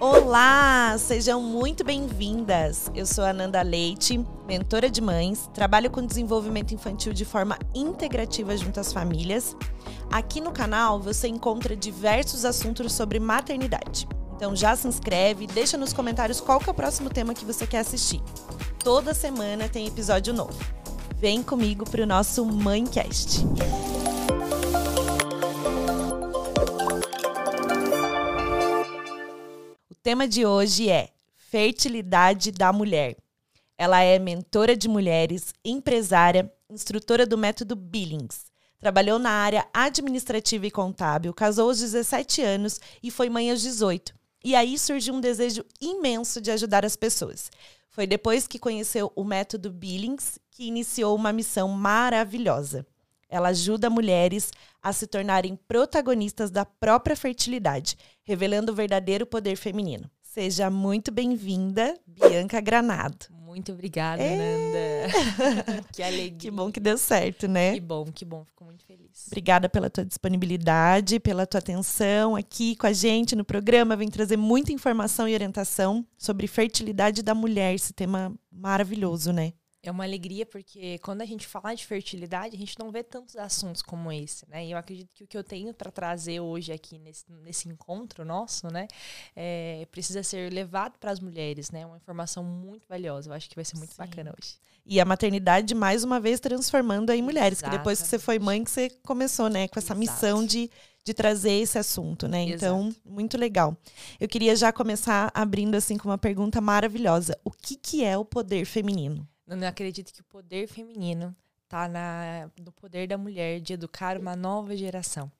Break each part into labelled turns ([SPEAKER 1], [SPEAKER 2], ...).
[SPEAKER 1] Olá, sejam muito bem-vindas. Eu sou a Ananda Leite, mentora de mães, trabalho com desenvolvimento infantil de forma integrativa junto às famílias. Aqui no canal você encontra diversos assuntos sobre maternidade. Então já se inscreve, deixa nos comentários qual é o próximo tema que você quer assistir. Toda semana tem episódio novo. Vem comigo para o nosso Mãecast. Tema de hoje é Fertilidade da Mulher. Ela é mentora de mulheres, empresária, instrutora do método Billings. Trabalhou na área administrativa e contábil, casou aos 17 anos e foi mãe aos 18. E aí surgiu um desejo imenso de ajudar as pessoas. Foi depois que conheceu o método Billings que iniciou uma missão maravilhosa. Ela ajuda mulheres a se tornarem protagonistas da própria fertilidade, revelando o verdadeiro poder feminino. Seja muito bem-vinda, Bianca Granado.
[SPEAKER 2] Muito obrigada, é... Nanda.
[SPEAKER 1] que alegria. Que bom que deu certo, né?
[SPEAKER 2] Que bom, que bom. Fico muito feliz.
[SPEAKER 1] Obrigada pela tua disponibilidade, pela tua atenção aqui com a gente no programa. Vem trazer muita informação e orientação sobre fertilidade da mulher, esse tema maravilhoso, né?
[SPEAKER 2] É uma alegria porque quando a gente fala de fertilidade, a gente não vê tantos assuntos como esse, né? E eu acredito que o que eu tenho para trazer hoje aqui nesse, nesse encontro nosso, né, é, precisa ser levado para as mulheres, né? Uma informação muito valiosa. Eu acho que vai ser muito Sim. bacana hoje.
[SPEAKER 1] E a maternidade, mais uma vez, transformando aí mulheres. Exatamente. Que depois que você foi mãe, que você começou, né, com essa Exato. missão de, de trazer esse assunto, né? Então, Exato. muito legal. Eu queria já começar abrindo, assim, com uma pergunta maravilhosa. O que, que é o poder feminino?
[SPEAKER 2] Eu acredito que o poder feminino está no poder da mulher de educar uma nova geração.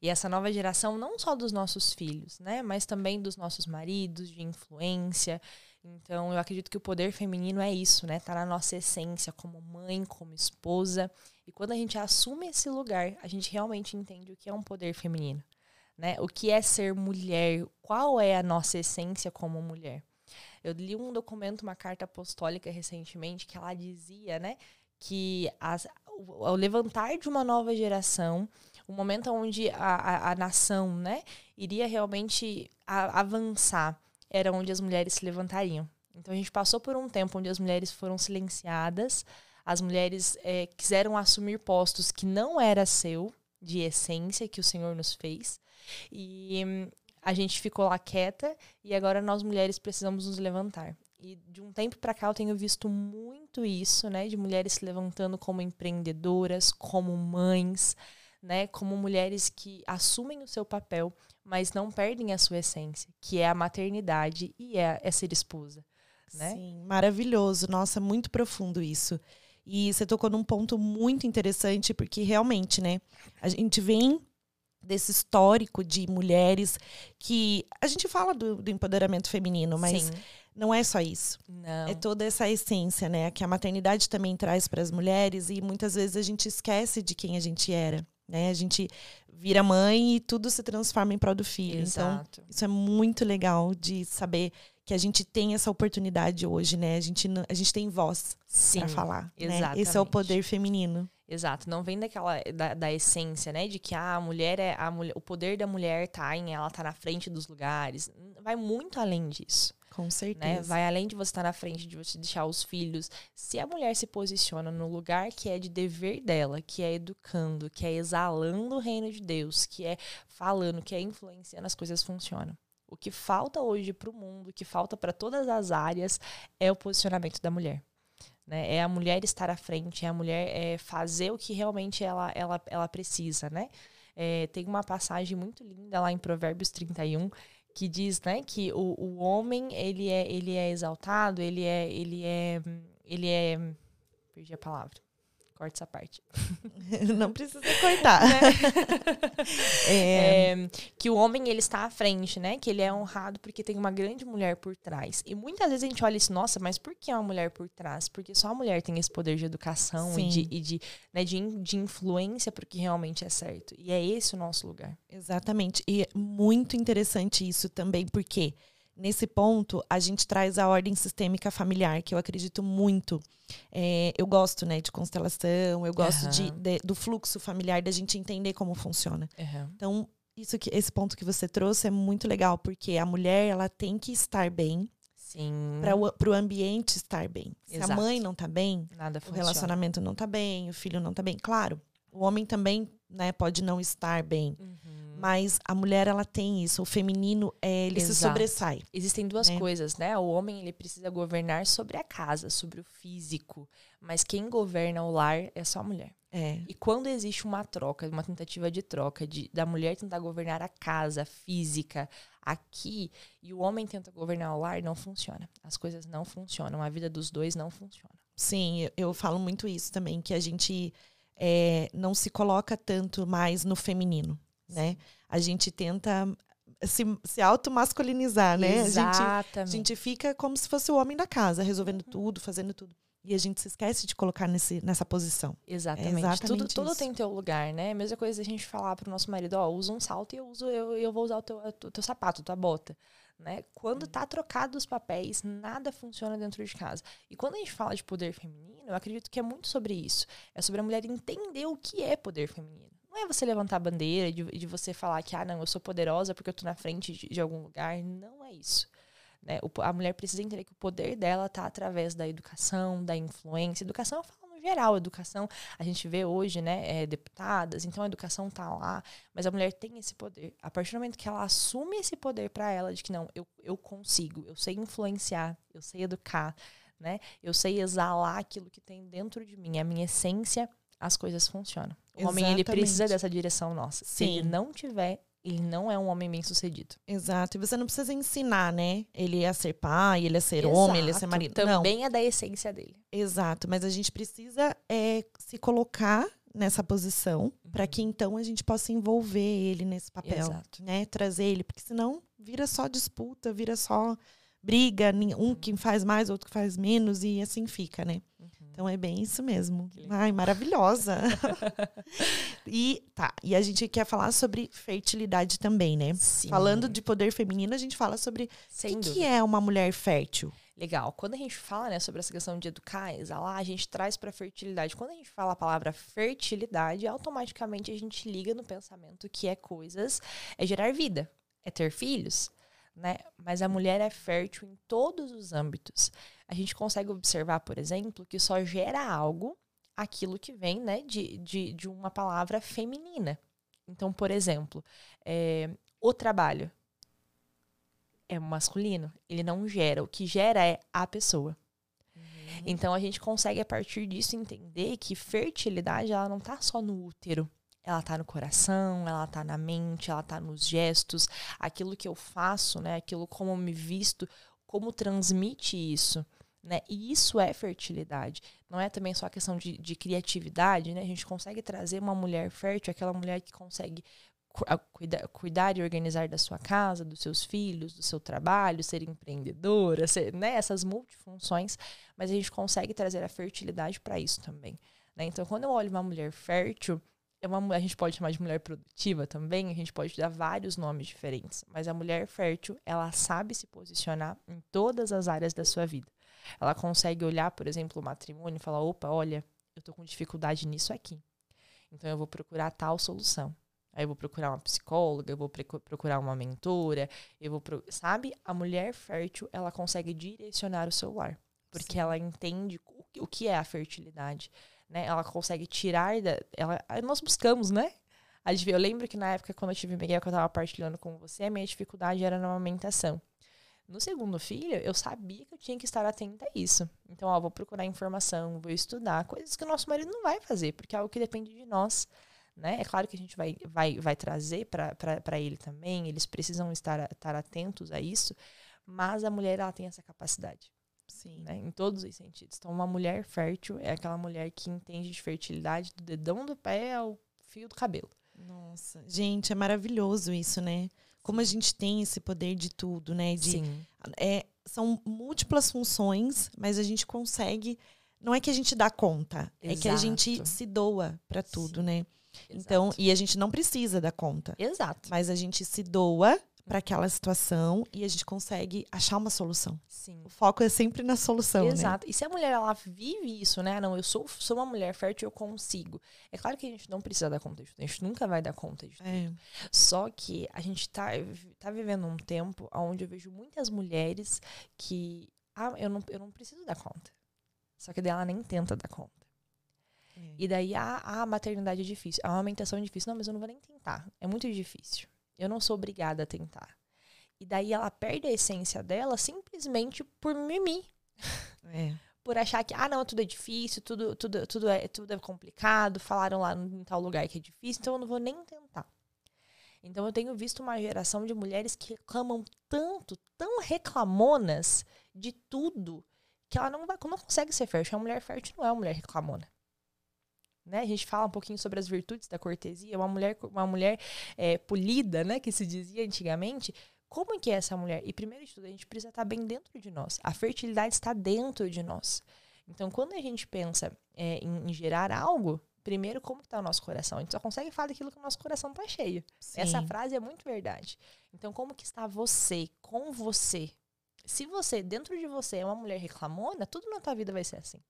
[SPEAKER 2] E essa nova geração não só dos nossos filhos, né, mas também dos nossos maridos, de influência. Então, eu acredito que o poder feminino é isso, né? Tá na nossa essência como mãe, como esposa. E quando a gente assume esse lugar, a gente realmente entende o que é um poder feminino, né? O que é ser mulher? Qual é a nossa essência como mulher? Eu li um documento, uma carta apostólica recentemente, que ela dizia, né, que as, o, o levantar de uma nova geração, o momento onde a, a, a nação, né, iria realmente a, avançar, era onde as mulheres se levantariam. Então a gente passou por um tempo onde as mulheres foram silenciadas, as mulheres é, quiseram assumir postos que não era seu, de essência, que o Senhor nos fez. E a gente ficou lá quieta e agora nós mulheres precisamos nos levantar. E de um tempo para cá eu tenho visto muito isso, né, de mulheres se levantando como empreendedoras, como mães, né, como mulheres que assumem o seu papel, mas não perdem a sua essência, que é a maternidade e é, é ser esposa, né?
[SPEAKER 1] Sim, maravilhoso. Nossa, muito profundo isso. E você tocou num ponto muito interessante, porque realmente, né, a gente vem desse histórico de mulheres que a gente fala do, do empoderamento feminino, mas Sim. não é só isso.
[SPEAKER 2] Não.
[SPEAKER 1] É toda essa essência, né, que a maternidade também traz para as mulheres e muitas vezes a gente esquece de quem a gente era, né? A gente vira mãe e tudo se transforma em prol do filho. Então, Exato. Então, isso é muito legal de saber que a gente tem essa oportunidade hoje, né? A gente, a gente tem voz para falar. Exatamente. Né? Esse é o poder feminino.
[SPEAKER 2] Exato, não vem daquela da, da, essência, né, de que ah, a mulher é a mulher, o poder da mulher tá em ela tá na frente dos lugares. Vai muito além disso.
[SPEAKER 1] Com certeza.
[SPEAKER 2] Né? Vai além de você estar tá na frente, de você deixar os filhos. Se a mulher se posiciona no lugar que é de dever dela, que é educando, que é exalando o reino de Deus, que é falando, que é influenciando, as coisas funcionam. O que falta hoje para o mundo, o que falta para todas as áreas, é o posicionamento da mulher. Né? É a mulher estar à frente, é a mulher é, fazer o que realmente ela, ela, ela precisa, né? É, tem uma passagem muito linda lá em Provérbios 31 que diz, né, que o, o homem ele é ele é exaltado, ele é ele é ele é perdi a palavra corta essa parte.
[SPEAKER 1] Não precisa cortar. Né?
[SPEAKER 2] é... É, que o homem ele está à frente, né? Que ele é honrado porque tem uma grande mulher por trás. E muitas vezes a gente olha isso, nossa, mas por que uma mulher por trás? Porque só a mulher tem esse poder de educação Sim. e, de, e de, né, de, de influência para o que realmente é certo. E é esse o nosso lugar.
[SPEAKER 1] Exatamente. E é muito interessante isso também, porque nesse ponto, a gente traz a ordem sistêmica familiar, que eu acredito muito. É, eu gosto né, de constelação, eu gosto uhum. de, de, do fluxo familiar, da gente entender como funciona. Uhum. Então, isso que esse ponto que você trouxe é muito legal, porque a mulher ela tem que estar bem
[SPEAKER 2] Sim.
[SPEAKER 1] para o ambiente estar bem. Se
[SPEAKER 2] Exato.
[SPEAKER 1] a mãe não tá bem,
[SPEAKER 2] Nada
[SPEAKER 1] o
[SPEAKER 2] funciona.
[SPEAKER 1] relacionamento não tá bem, o filho não tá bem. Claro, o homem também né, pode não estar bem.
[SPEAKER 2] Uhum.
[SPEAKER 1] Mas a mulher, ela tem isso. O feminino, é, ele se
[SPEAKER 2] Exato.
[SPEAKER 1] sobressai.
[SPEAKER 2] Existem duas
[SPEAKER 1] né?
[SPEAKER 2] coisas, né? O homem ele precisa governar sobre a casa, sobre o físico, mas quem governa o lar é só a mulher.
[SPEAKER 1] É.
[SPEAKER 2] E quando existe uma troca, uma tentativa de troca de, da mulher tentar governar a casa física aqui e o homem tenta governar o lar, não funciona. As coisas não funcionam, a vida dos dois não funciona.
[SPEAKER 1] Sim, eu falo muito isso também, que a gente é, não se coloca tanto mais no feminino, né? A gente tenta se, se automasculinizar, né? A gente, a
[SPEAKER 2] Exatamente.
[SPEAKER 1] gente fica como se fosse o homem da casa, resolvendo tudo, fazendo tudo. E a gente se esquece de colocar nesse, nessa posição.
[SPEAKER 2] Exatamente.
[SPEAKER 1] É exatamente
[SPEAKER 2] tudo tudo tem teu lugar, né? Mesma coisa a gente falar pro nosso marido, ó, usa um salto e eu uso eu, eu vou usar o teu, o teu sapato, tua bota, né? Quando tá trocado os papéis, nada funciona dentro de casa. E quando a gente fala de poder feminino, eu acredito que é muito sobre isso. É sobre a mulher entender o que é poder feminino. Não é você levantar a bandeira de, de você falar que, ah, não, eu sou poderosa porque eu tô na frente de, de algum lugar. Não é isso. Né? O a mulher precisa entender que o poder dela está através da educação, da influência. Educação eu falo geral, educação a gente vê hoje, né, é, deputadas, então a educação tá lá, mas a mulher tem esse poder. A partir do momento que ela assume esse poder para ela, de que não, eu, eu consigo, eu sei influenciar, eu sei educar, né, eu sei exalar aquilo que tem dentro de mim, a minha essência, as coisas funcionam. O homem, ele
[SPEAKER 1] Exatamente.
[SPEAKER 2] precisa dessa direção nossa. Se ele
[SPEAKER 1] Sim.
[SPEAKER 2] não tiver, ele não é um homem bem sucedido.
[SPEAKER 1] Exato. E você não precisa ensinar, né? Ele a ser pai, ele a ser homem, ele a ser
[SPEAKER 2] Exato.
[SPEAKER 1] marido. Não,
[SPEAKER 2] Também é da essência dele.
[SPEAKER 1] Exato, mas a gente precisa é, se colocar nessa posição para que então a gente possa envolver ele nesse papel,
[SPEAKER 2] Exato.
[SPEAKER 1] né? Trazer ele, porque senão vira só disputa, vira só briga, um que faz mais, outro que faz menos e assim fica, né? Então é bem isso mesmo. Ai, maravilhosa. e tá, e a gente quer falar sobre fertilidade também, né?
[SPEAKER 2] Sim.
[SPEAKER 1] Falando de poder feminino, a gente fala sobre o que é uma mulher fértil.
[SPEAKER 2] Legal. Quando a gente fala né, sobre essa questão de educar, exalar, a gente traz para fertilidade. Quando a gente fala a palavra fertilidade, automaticamente a gente liga no pensamento que é coisas, é gerar vida, é ter filhos, né? Mas a mulher é fértil em todos os âmbitos. A gente consegue observar, por exemplo, que só gera algo aquilo que vem, né, de, de, de uma palavra feminina. Então, por exemplo, é, o trabalho é masculino, ele não gera. O que gera é a pessoa. Então a gente consegue a partir disso entender que fertilidade ela não tá só no útero. Ela tá no coração, ela tá na mente, ela tá nos gestos, aquilo que eu faço, né, aquilo como eu me visto, como transmite isso, né? E isso é fertilidade. Não é também só a questão de, de criatividade, né? A gente consegue trazer uma mulher fértil, aquela mulher que consegue cu- a- cuida- cuidar e organizar da sua casa, dos seus filhos, do seu trabalho, ser empreendedora, ser, né, essas multifunções, mas a gente consegue trazer a fertilidade para isso também. né? Então, quando eu olho uma mulher fértil, é uma, a gente pode chamar de mulher produtiva também, a gente pode dar vários nomes diferentes, mas a mulher fértil, ela sabe se posicionar em todas as áreas da sua vida. Ela consegue olhar, por exemplo, o matrimônio e falar: opa, olha, eu tô com dificuldade nisso aqui. Então eu vou procurar tal solução. Aí eu vou procurar uma psicóloga, eu vou procurar uma mentora, eu vou, pro- sabe? A mulher fértil, ela consegue direcionar o seu lar, porque ela entende o, que- é a fertilidade, né? Ela consegue tirar da, ela, nós buscamos, né? Eu lembro que na época quando eu tive Miguel, que eu tava partilhando com você, a minha dificuldade era na amamentação. No segundo filho, eu sabia que eu tinha que estar atenta a isso. Então, ó, vou procurar informação, vou estudar, coisas que o nosso marido não vai fazer, porque é algo que depende de nós. Né? É claro que a gente vai, vai, vai trazer para ele também, eles precisam estar, estar atentos a isso, mas a mulher ela tem essa capacidade,
[SPEAKER 1] Sim.
[SPEAKER 2] né? em todos os sentidos. Então, uma mulher fértil é aquela mulher que entende de fertilidade do dedão do pé ao fio do cabelo.
[SPEAKER 1] Nossa, gente, é maravilhoso isso, né? Como a gente tem esse poder de tudo, né? De,
[SPEAKER 2] Sim.
[SPEAKER 1] é, são múltiplas funções, mas a gente consegue. Não é que a gente dá conta, é que a gente
[SPEAKER 2] Exato.
[SPEAKER 1] se doa para tudo,
[SPEAKER 2] Sim.
[SPEAKER 1] né? Então,
[SPEAKER 2] Exato.
[SPEAKER 1] e a gente não precisa dar conta,
[SPEAKER 2] Exato.
[SPEAKER 1] mas a gente se doa para aquela situação e a gente consegue achar uma solução.
[SPEAKER 2] Sim.
[SPEAKER 1] O foco é sempre na solução, né?
[SPEAKER 2] Exato. E se a mulher ela vive isso, né? Não, eu sou, sou uma mulher fértil, eu consigo. É claro que a gente não precisa dar conta de tudo. A gente nunca vai dar conta de tudo.
[SPEAKER 1] É.
[SPEAKER 2] Só que a gente tá, tá vivendo um tempo onde eu vejo muitas mulheres que. Ah, eu não, eu não preciso dar conta. Só que daí ela nem tenta dar conta.
[SPEAKER 1] É.
[SPEAKER 2] E daí, ah, a maternidade é difícil, a amamentação é difícil. Não, mas eu não vou nem tentar. É muito difícil. Eu não sou obrigada a tentar. E daí ela perde a essência dela simplesmente por mimir.
[SPEAKER 1] É.
[SPEAKER 2] Por achar que, ah, não, tudo é difícil, tudo, tudo, tudo, é, tudo é complicado, falaram lá em tal lugar que é difícil, então eu não vou nem tentar. Então eu tenho visto uma geração de mulheres que reclamam tanto, tão reclamonas de tudo, que ela não, vai, não consegue ser fértil. A mulher fértil não é uma mulher reclamona. Né? A gente fala um pouquinho sobre as virtudes da cortesia. Uma mulher, uma mulher é, polida, né, que se dizia antigamente. Como é que é essa mulher? E primeiro de tudo, a gente precisa estar bem dentro de nós. A fertilidade está dentro de nós. Então, quando a gente pensa é, em, em, gerar algo, primeiro, como está o nosso coração? A gente só consegue falar daquilo que o nosso coração está cheio.
[SPEAKER 1] Sim.
[SPEAKER 2] Essa frase é muito verdade. Então, como que está você, com você? Se você, dentro de você, é uma mulher reclamona, tudo na tua vida vai ser assim.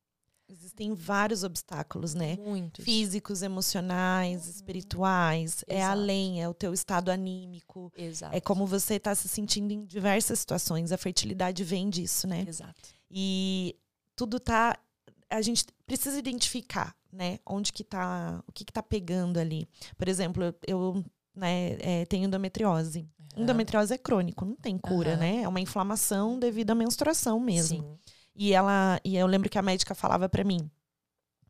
[SPEAKER 1] Existem vários obstáculos, né?
[SPEAKER 2] Muitos.
[SPEAKER 1] Físicos, emocionais, uhum. espirituais. É
[SPEAKER 2] Exato.
[SPEAKER 1] além, é o teu estado anímico.
[SPEAKER 2] Exato.
[SPEAKER 1] É como você está se sentindo em diversas situações. A fertilidade vem disso, né?
[SPEAKER 2] Exato.
[SPEAKER 1] E tudo tá. A gente precisa identificar, né? Onde que tá. O que, que tá pegando ali. Por exemplo, eu, né, é, tenho endometriose.
[SPEAKER 2] Uhum.
[SPEAKER 1] Endometriose é crônico, não tem cura,
[SPEAKER 2] Aham.
[SPEAKER 1] né? É uma inflamação devido à menstruação mesmo.
[SPEAKER 2] Sim.
[SPEAKER 1] E ela, e eu lembro que a médica falava para mim,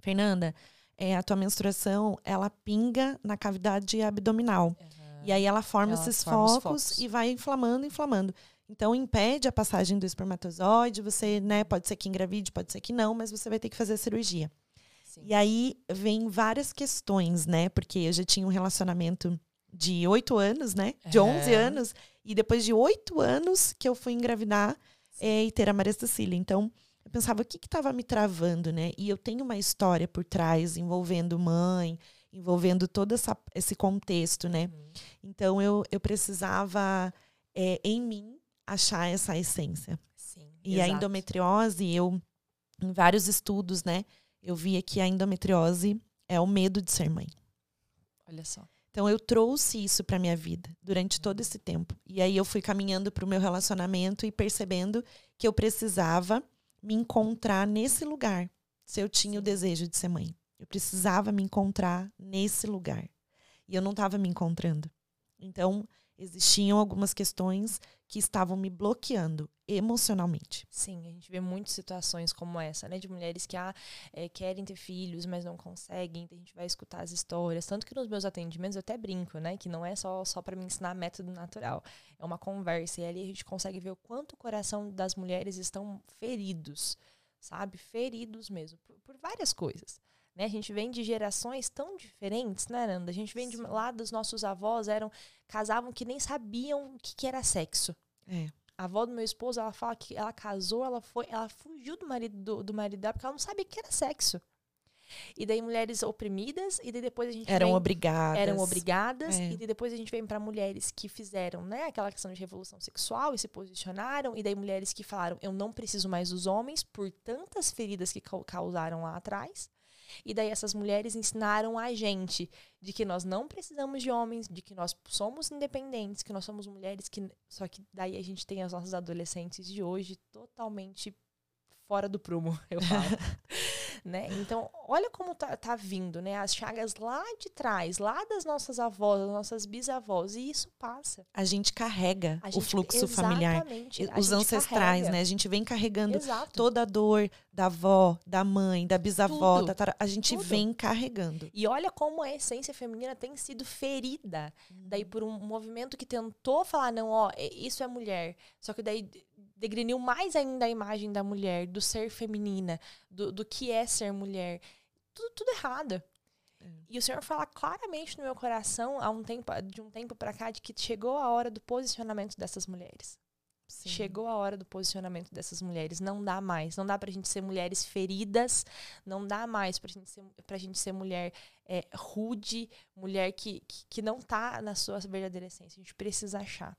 [SPEAKER 1] Fernanda, é, a tua menstruação ela pinga na cavidade abdominal
[SPEAKER 2] Uhum.
[SPEAKER 1] e aí ela forma
[SPEAKER 2] Ela
[SPEAKER 1] esses
[SPEAKER 2] forma os
[SPEAKER 1] focos,
[SPEAKER 2] focos.
[SPEAKER 1] e vai inflamando, inflamando. Então impede a passagem do espermatozoide. Você, né, pode ser que engravide, pode ser que não, mas você vai ter que fazer a cirurgia.
[SPEAKER 2] Sim.
[SPEAKER 1] E aí vem várias questões, né? Porque eu já tinha um relacionamento de oito anos, né? De
[SPEAKER 2] É.
[SPEAKER 1] 11 anos. E depois de oito anos que eu fui engravidar é, e ter a Maria Cecília. Então, eu pensava, o que estava me travando, né? E eu tenho uma história por trás envolvendo mãe, envolvendo todo essa, esse contexto, né?
[SPEAKER 2] Uhum.
[SPEAKER 1] Então, eu, eu precisava, é, em mim, achar essa essência.
[SPEAKER 2] Sim.
[SPEAKER 1] E a
[SPEAKER 2] exato.
[SPEAKER 1] endometriose, eu, em vários estudos, né? Eu via que a endometriose é o medo de ser mãe.
[SPEAKER 2] Olha só.
[SPEAKER 1] Então eu trouxe isso para minha vida durante todo esse tempo. E aí eu fui caminhando para o meu relacionamento e percebendo que eu precisava me encontrar nesse lugar. Se eu tinha o desejo de ser mãe, eu precisava me encontrar nesse lugar. E eu não estava me encontrando. Então existiam algumas questões que estavam me bloqueando emocionalmente.
[SPEAKER 2] Sim, a gente vê muitas situações como essa, né? De mulheres que ah, é, querem ter filhos, mas não conseguem. A gente vai escutar as histórias. Tanto que nos meus atendimentos eu até brinco, né? Que não é só, só para me ensinar método natural. É uma conversa. E ali a gente consegue ver o quanto o coração das mulheres estão feridos, sabe? Feridos mesmo, por, por várias coisas. Né? A gente vem de gerações tão diferentes, né, Nanda? A gente vem de
[SPEAKER 1] Sim.
[SPEAKER 2] lá dos nossos avós, eram casavam que nem sabiam o que, que era sexo.
[SPEAKER 1] É.
[SPEAKER 2] A avó do meu esposo, ela fala que ela casou, ela foi, ela fugiu do marido do, do marido dela porque ela não sabia o que era sexo. E daí mulheres oprimidas e daí depois a gente
[SPEAKER 1] Eram
[SPEAKER 2] vem,
[SPEAKER 1] obrigadas.
[SPEAKER 2] eram obrigadas
[SPEAKER 1] É.
[SPEAKER 2] e daí depois a gente vem para mulheres que fizeram, né, aquela questão de revolução sexual e se posicionaram e daí mulheres que falaram, eu não preciso mais dos homens por tantas feridas que cau- causaram lá atrás. E daí essas mulheres ensinaram a gente de que nós não precisamos de homens, de que nós somos independentes, que nós somos mulheres que só que daí a gente tem as nossas adolescentes de hoje totalmente fora do prumo, eu falo. Né? Então, olha como tá, tá vindo, né? As chagas lá de trás, lá das nossas avós, das nossas bisavós, e isso passa.
[SPEAKER 1] A gente carrega
[SPEAKER 2] A
[SPEAKER 1] o
[SPEAKER 2] gente-
[SPEAKER 1] fluxo familiar. Os ancestrais,
[SPEAKER 2] carrega.
[SPEAKER 1] né? A gente vem carregando
[SPEAKER 2] Exato.
[SPEAKER 1] toda a dor da avó, da mãe, da bisavó,
[SPEAKER 2] Tudo.
[SPEAKER 1] da tara- a gente
[SPEAKER 2] Tudo.
[SPEAKER 1] vem carregando.
[SPEAKER 2] E olha como a essência feminina tem sido ferida. Daí por um movimento que tentou falar, não, ó, é- isso é mulher. Só que daí degriniu mais ainda a imagem da mulher, do ser feminina, do, do que é ser mulher. Tudo, tudo errado. E o Senhor fala claramente no meu coração, há um tempo, de um tempo pra cá, de que chegou a hora do posicionamento dessas mulheres.
[SPEAKER 1] Sim.
[SPEAKER 2] Chegou a hora do posicionamento dessas mulheres. Não dá mais. Não dá pra gente ser mulheres feridas. Não dá mais pra gente ser, pra gente ser mulher é, rude, mulher que, que, que não tá na sua verdadeira essência. A gente precisa achar.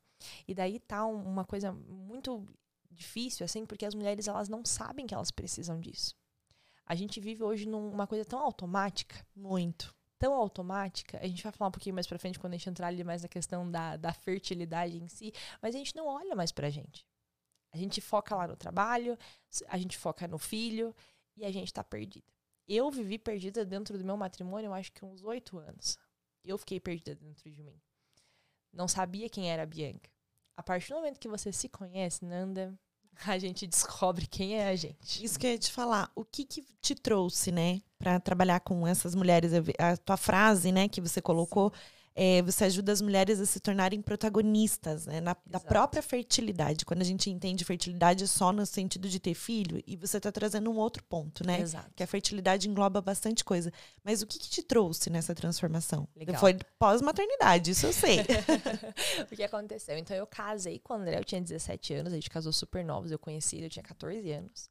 [SPEAKER 2] E daí tá um, uma coisa muito difícil, assim, porque as mulheres elas não sabem que elas precisam disso. A gente vive hoje numa coisa tão automática.
[SPEAKER 1] Muito.
[SPEAKER 2] Tão automática. A gente vai falar um pouquinho mais pra frente quando a gente entrar ali mais na questão da, da fertilidade em si. Mas a gente não olha mais pra gente. A gente foca lá no trabalho, a gente foca no filho e a gente tá perdida. Eu vivi perdida dentro do meu matrimônio, eu acho que uns oito anos. Eu fiquei perdida dentro de mim. Não sabia quem era a Bianca. A partir do momento que você se conhece, Nanda, a gente descobre quem é a gente.
[SPEAKER 1] Isso que eu ia te falar. O que, que te trouxe, né, para trabalhar com essas mulheres? A tua frase, né, que você colocou. Sim é, você ajuda as mulheres a se tornarem protagonistas né, na, da própria fertilidade. Quando a gente entende fertilidade só no sentido de ter filho, e você está trazendo um outro ponto, né?
[SPEAKER 2] Exato.
[SPEAKER 1] Que a fertilidade engloba bastante coisa. Mas o que, que te trouxe nessa transformação?
[SPEAKER 2] Legal.
[SPEAKER 1] Foi pós-maternidade, isso eu sei.
[SPEAKER 2] o que aconteceu? Então eu casei com o André, eu tinha 17 anos, a gente casou super novos, eu conheci ele, eu tinha 14 anos.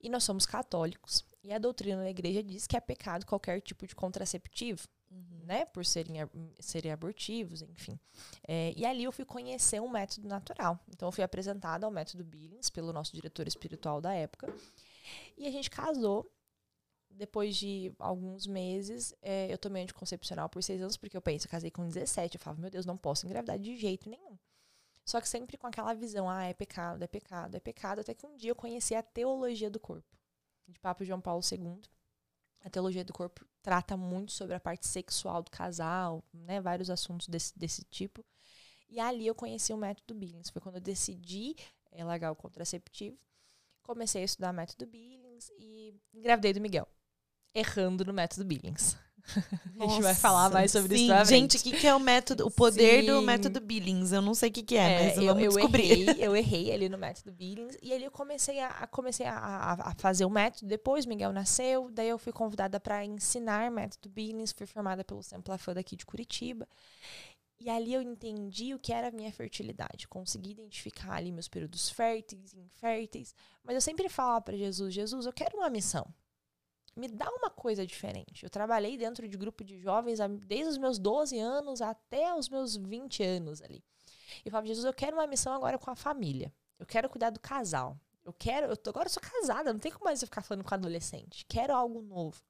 [SPEAKER 2] E nós somos católicos. E a doutrina da igreja diz que é pecado qualquer tipo de contraceptivo uhum. né? Por serem, serem abortivos, enfim. É, e ali eu fui conhecer um método natural. Então eu fui apresentada ao método Billings pelo nosso diretor espiritual da época. E a gente casou. Depois de alguns meses, é, eu tomei anticoncepcional por seis anos, porque eu penso, eu casei com 17. Eu falava, meu Deus, não posso engravidar de jeito nenhum. Só que sempre com aquela visão, ah, é pecado, é pecado, é pecado. Até que um dia eu conheci a teologia do corpo, de Papa João Paulo II. A teologia do corpo trata muito sobre a parte sexual do casal, né? Vários assuntos desse, desse tipo. E ali eu conheci o método Billings. Foi quando eu decidi é, largar o contraceptivo. Comecei a estudar método Billings e engravidei do Miguel. Errando no método Billings. Nossa, a gente vai falar mais sobre sim. isso.
[SPEAKER 1] Gente, o que, que é o método, o poder sim. do método Billings? Eu não sei o que, que é, é mas eu, vamos eu descobrir.
[SPEAKER 2] Errei, eu errei ali no método Billings e ali eu comecei a, comecei a, a, fazer o método. Depois Miguel nasceu, daí eu fui convidada para ensinar método Billings, fui formada pelo Semplafã daqui de Curitiba. E ali eu entendi o que era a minha fertilidade. Consegui identificar ali meus períodos férteis e inférteis. Mas eu sempre falava para Jesus: Jesus, eu quero uma missão me dá uma coisa diferente. Eu trabalhei dentro de grupo de jovens desde os meus 12 anos até os meus 20 anos ali. E falava, Jesus, eu quero uma missão agora com a família. Eu quero cuidar do casal. Eu quero, eu tô, agora eu sou casada, não tem como mais eu ficar falando com adolescente. Quero algo novo.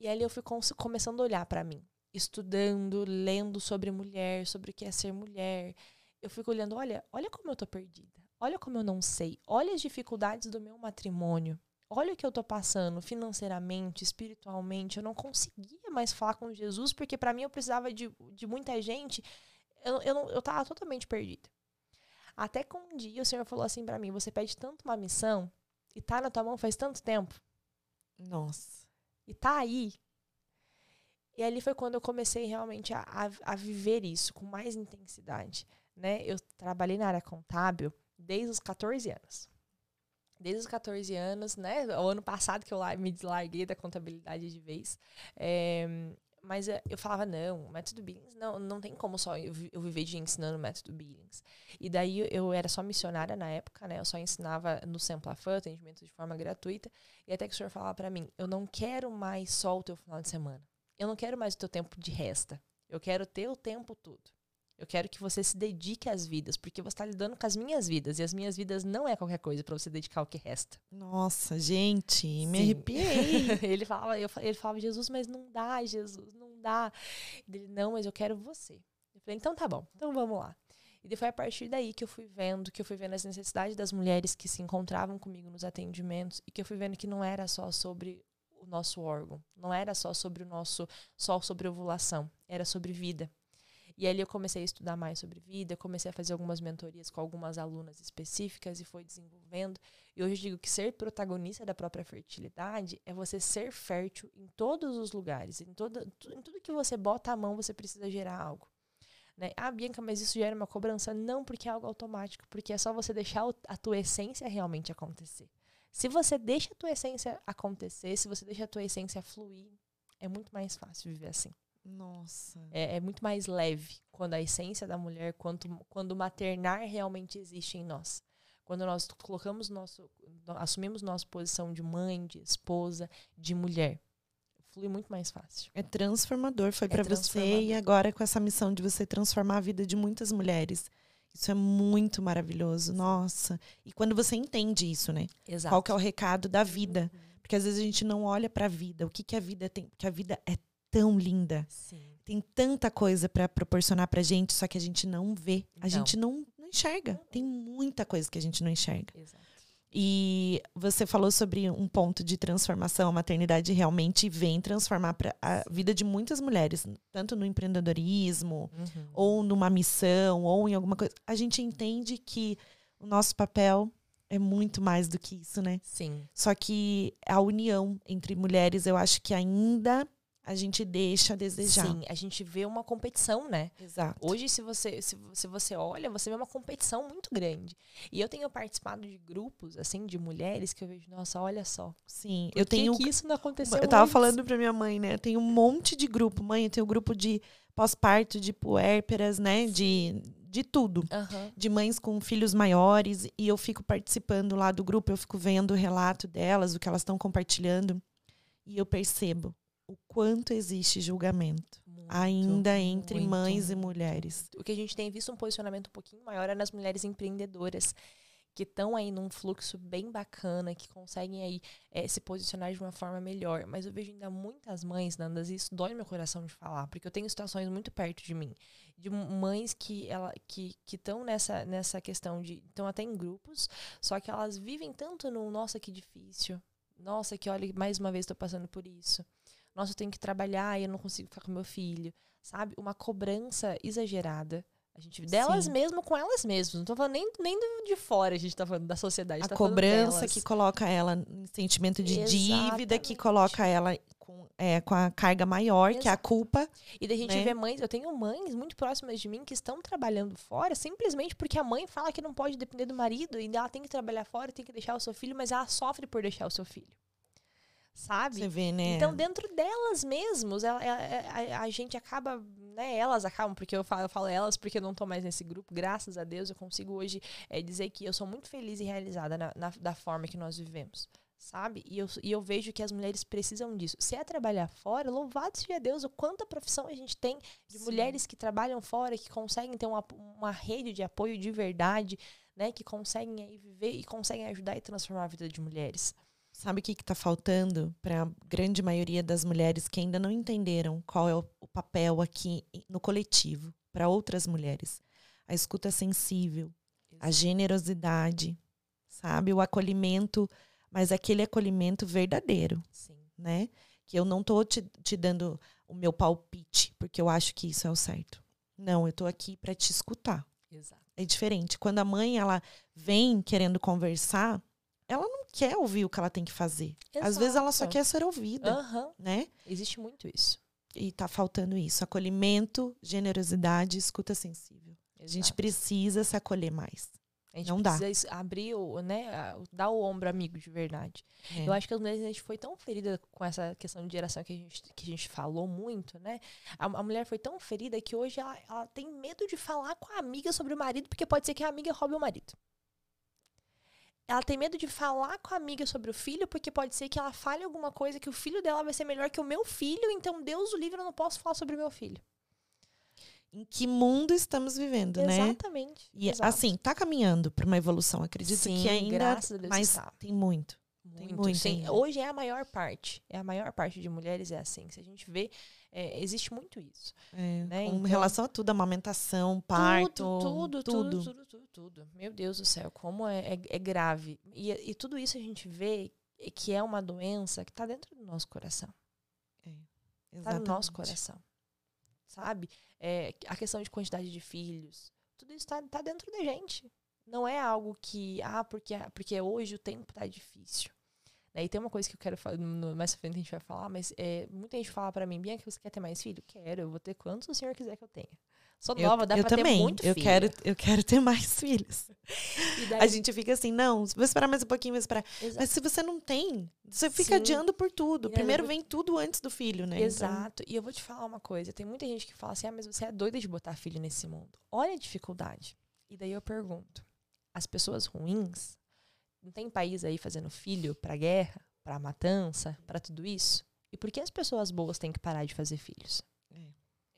[SPEAKER 2] E ali eu fui começando a olhar para mim, estudando, lendo sobre mulher, sobre o que é ser mulher. Eu fico olhando, olha, olha como eu tô perdida. Olha como eu não sei. Olha as dificuldades do meu matrimônio olha o que eu tô passando financeiramente, espiritualmente. Eu não conseguia mais falar com Jesus, porque para mim eu precisava de, de muita gente. Eu, eu, não, eu tava totalmente perdida. Até que um dia o Senhor falou assim para mim: Você pede tanto uma missão e tá na tua mão faz tanto tempo.
[SPEAKER 1] Nossa.
[SPEAKER 2] E tá aí. E ali foi quando eu comecei realmente a, a, a viver isso com mais intensidade. Né? Eu trabalhei na área contábil desde os 14 anos desde os 14 anos, né? O ano passado que eu me deslarguei da contabilidade de vez. É, mas eu falava, não, método Billings, não, não tem como só eu, viver de ensinando método Billings. E daí eu era só missionária na época, né? Eu só ensinava no Samplafan, atendimento de forma gratuita. E até que o senhor falava para mim, eu não quero mais só o teu final de semana. Eu não quero mais o teu tempo de resta. Eu quero ter o tempo todo. Eu quero que você se dedique às vidas, porque você está lidando com as minhas vidas. E as minhas vidas não é qualquer coisa para você dedicar o que resta.
[SPEAKER 1] Nossa, gente, me Sim. arrepiei.
[SPEAKER 2] ele falava, eu, ele falava, Jesus, mas não dá, Jesus, não dá. Ele, não, mas eu quero você. Eu falei, então tá bom, então vamos lá. E foi a partir daí que eu fui vendo, que eu fui vendo as necessidades das mulheres que se encontravam comigo nos atendimentos e que eu fui vendo que não era só sobre o nosso órgão, não era só sobre o nosso, só sobre ovulação, era sobre vida. E ali eu comecei a estudar mais sobre vida, comecei a fazer algumas mentorias com algumas alunas específicas e foi desenvolvendo. E hoje eu digo que ser protagonista da própria fertilidade é você ser fértil em todos os lugares. Em, toda, em tudo que você bota a mão, você precisa gerar algo. Né? Ah, Bianca, mas isso gera uma cobrança? Não, porque é algo automático, porque é só você deixar a tua essência realmente acontecer. Se você deixa a tua essência acontecer, se você deixa a tua essência fluir, é muito mais fácil viver assim.
[SPEAKER 1] Nossa.
[SPEAKER 2] É, é, muito mais leve quando a essência da mulher, quando, quando o maternar realmente existe em nós. Quando nós colocamos nosso, assumimos nossa posição de mãe, de esposa, de mulher. Flui muito mais fácil.
[SPEAKER 1] É transformador, foi é para você e agora com essa missão de você transformar a vida de muitas mulheres Isso é muito maravilhoso, nossa. E quando você entende isso, né?
[SPEAKER 2] Exato.
[SPEAKER 1] Qual que é o recado da vida? Porque às vezes a gente não olha para a vida. O que, que a vida tem? Porque a vida é tão linda.
[SPEAKER 2] Sim.
[SPEAKER 1] Tem tanta coisa para proporcionar pra gente, só que a gente não vê. A
[SPEAKER 2] Não.
[SPEAKER 1] gente não, não enxerga. Tem muita coisa que a gente não enxerga.
[SPEAKER 2] Exato.
[SPEAKER 1] E você falou sobre um ponto de transformação. A maternidade realmente vem transformar a vida de muitas mulheres, tanto no empreendedorismo,
[SPEAKER 2] Uhum.
[SPEAKER 1] ou numa missão, ou em alguma coisa. A gente entende que o nosso papel é muito mais do que isso, né?
[SPEAKER 2] Sim.
[SPEAKER 1] Só que a união entre mulheres, eu acho que ainda a gente deixa a desejar.
[SPEAKER 2] Sim, a gente vê uma competição, né?
[SPEAKER 1] Exato.
[SPEAKER 2] Hoje, se você, se, se você olha, você vê uma competição muito grande. E eu tenho participado de grupos, assim, de mulheres que eu vejo, nossa, olha só.
[SPEAKER 1] Sim, eu tenho.
[SPEAKER 2] que, isso não aconteceu
[SPEAKER 1] eu tava
[SPEAKER 2] antes?
[SPEAKER 1] falando pra minha mãe, né? Tem um monte de grupo. Mãe, eu tenho grupo de pós-parto, de puérperas, né? De, de tudo.
[SPEAKER 2] Aham.
[SPEAKER 1] De mães com filhos maiores. E eu fico participando lá do grupo, eu fico vendo o relato delas, o que elas estão compartilhando. E eu percebo o quanto existe julgamento.
[SPEAKER 2] Muito,
[SPEAKER 1] ainda entre
[SPEAKER 2] muito,
[SPEAKER 1] mães e mulheres.
[SPEAKER 2] O que a gente tem visto um posicionamento um pouquinho maior é nas mulheres empreendedoras que estão aí num fluxo bem bacana, que conseguem aí eh, se posicionar de uma forma melhor. Mas eu vejo ainda muitas mães, Nandas, e isso dói no meu coração de falar, porque eu tenho situações muito perto de mim, de mães que ela que estão nessa nessa questão de estão até em grupos, só que elas vivem tanto no nossa que difícil, nossa que olha mais uma vez estou passando por isso, nossa eu tenho que trabalhar e eu não consigo ficar com meu filho, sabe? Uma cobrança exagerada. A gente delas
[SPEAKER 1] Sim.
[SPEAKER 2] mesmo com elas mesmas. Não tô falando nem, nem de fora, a gente tá falando da sociedade.
[SPEAKER 1] A
[SPEAKER 2] tá
[SPEAKER 1] cobrança que coloca ela em sentimento de dívida, que
[SPEAKER 2] Exatamente.
[SPEAKER 1] coloca ela com, é, com a carga maior, que é a
[SPEAKER 2] Exato.
[SPEAKER 1] culpa.
[SPEAKER 2] E daí a gente
[SPEAKER 1] né?
[SPEAKER 2] vê mães, eu tenho mães muito próximas de mim que estão trabalhando fora simplesmente porque a mãe fala que não pode depender do marido e ela tem que trabalhar fora, tem que deixar o seu filho, mas ela sofre por deixar o seu filho. Sabe?
[SPEAKER 1] Você vê, né?
[SPEAKER 2] Então, dentro delas mesmos, ela- ela- a, a gente acaba, né? Elas acabam, porque eu falo, eu falo elas porque eu não tô mais nesse grupo. Graças a Deus, eu consigo hoje eh, dizer que eu sou muito feliz e realizada na, na- da forma que nós vivemos. Sabe? E eu, e eu vejo que as mulheres precisam disso. Se é trabalhar fora, louvado seja Deus, o quanta profissão a gente tem de
[SPEAKER 1] Sim.
[SPEAKER 2] mulheres que trabalham fora, que conseguem ter uma, uma rede de apoio de verdade, né? Que conseguem aí viver e conseguem ajudar e transformar a vida de mulheres.
[SPEAKER 1] Sabe o que está faltando para a grande maioria das mulheres que ainda não entenderam qual é o, o papel aqui no coletivo para outras mulheres? A escuta sensível, a generosidade, sabe? O acolhimento, mas aquele acolhimento verdadeiro,
[SPEAKER 2] Sim.
[SPEAKER 1] né? Que eu não tô te, te dando o meu palpite, porque eu acho que isso é o certo. Não, eu tô aqui para te escutar.
[SPEAKER 2] Exato.
[SPEAKER 1] É diferente. Quando a mãe ela vem querendo conversar, ela não quer ouvir o que ela tem que fazer. Às vezes ela só
[SPEAKER 2] Exato.
[SPEAKER 1] quer ser ouvida,
[SPEAKER 2] Aham.
[SPEAKER 1] né?
[SPEAKER 2] Existe muito isso.
[SPEAKER 1] E tá faltando isso. Acolhimento, generosidade, escuta sensível. A gente
[SPEAKER 2] Exato.
[SPEAKER 1] precisa se acolher mais.
[SPEAKER 2] A gente
[SPEAKER 1] não dá.
[SPEAKER 2] abrir o, né, dar o ombro amigo de verdade.
[SPEAKER 1] É.
[SPEAKER 2] Eu acho que as mulheres a gente foi tão ferida com essa questão de geração que a gente, que a gente falou muito, né? A, a mulher foi tão ferida que hoje ela, ela tem medo de falar com a amiga sobre o marido, porque pode ser que a amiga roube o marido. Ela tem medo de falar com a amiga sobre o filho, porque pode ser que ela fale alguma coisa que o filho dela vai ser melhor que o meu filho, então Deus o livre, eu não posso falar sobre o meu filho.
[SPEAKER 1] Em que mundo estamos vivendo, né?
[SPEAKER 2] Exatamente.
[SPEAKER 1] E
[SPEAKER 2] exato.
[SPEAKER 1] assim, tá caminhando para uma evolução. Acredito
[SPEAKER 2] Sim,
[SPEAKER 1] que ainda, mas
[SPEAKER 2] está.
[SPEAKER 1] tem muito. Tem muito
[SPEAKER 2] sim. Hoje é a maior parte. É a maior parte de mulheres é assim. Se a gente vê, é, existe muito isso.
[SPEAKER 1] É,
[SPEAKER 2] Né?
[SPEAKER 1] Com
[SPEAKER 2] Então-
[SPEAKER 1] relação a tudo, amamentação, parto,
[SPEAKER 2] tudo, tudo, tudo, tudo, tudo, tudo. Meu Deus do céu, como é, é, é grave. E, e tudo isso a gente vê que é uma doença que está dentro do nosso coração. Está no nosso coração. Sabe? É, a questão de quantidade de filhos. Tudo isso está tá dentro da gente. Não é algo que, ah, porque, porque hoje o tempo tá difícil. Né? E tem uma coisa que eu quero falar, mais pra frente a gente vai falar, mas é, muita gente fala pra mim, Bianca, você quer ter mais filho? Quero, eu vou ter quantos o senhor quiser que eu tenha. Sou
[SPEAKER 1] Eu,
[SPEAKER 2] nova, dá
[SPEAKER 1] eu
[SPEAKER 2] pra
[SPEAKER 1] também.
[SPEAKER 2] ter muito
[SPEAKER 1] eu
[SPEAKER 2] filho.
[SPEAKER 1] quero, eu quero ter mais filhos.
[SPEAKER 2] Daí-
[SPEAKER 1] A gente fica assim, não, vou esperar mais um pouquinho, vou esperar.
[SPEAKER 2] Exa-
[SPEAKER 1] Mas se você não tem, você fica
[SPEAKER 2] Sim.
[SPEAKER 1] adiando por tudo. Primeiro
[SPEAKER 2] eu vou-
[SPEAKER 1] vem tudo antes do filho, né? Então,
[SPEAKER 2] Exato. E eu vou te falar uma coisa. Tem muita gente que fala assim, ah, mas você é doida de botar filho nesse mundo. Olha a dificuldade. E daí eu pergunto, as pessoas ruins, não tem país aí fazendo filho pra guerra, pra matança, pra tudo isso? E por que as pessoas boas têm que parar de fazer filhos?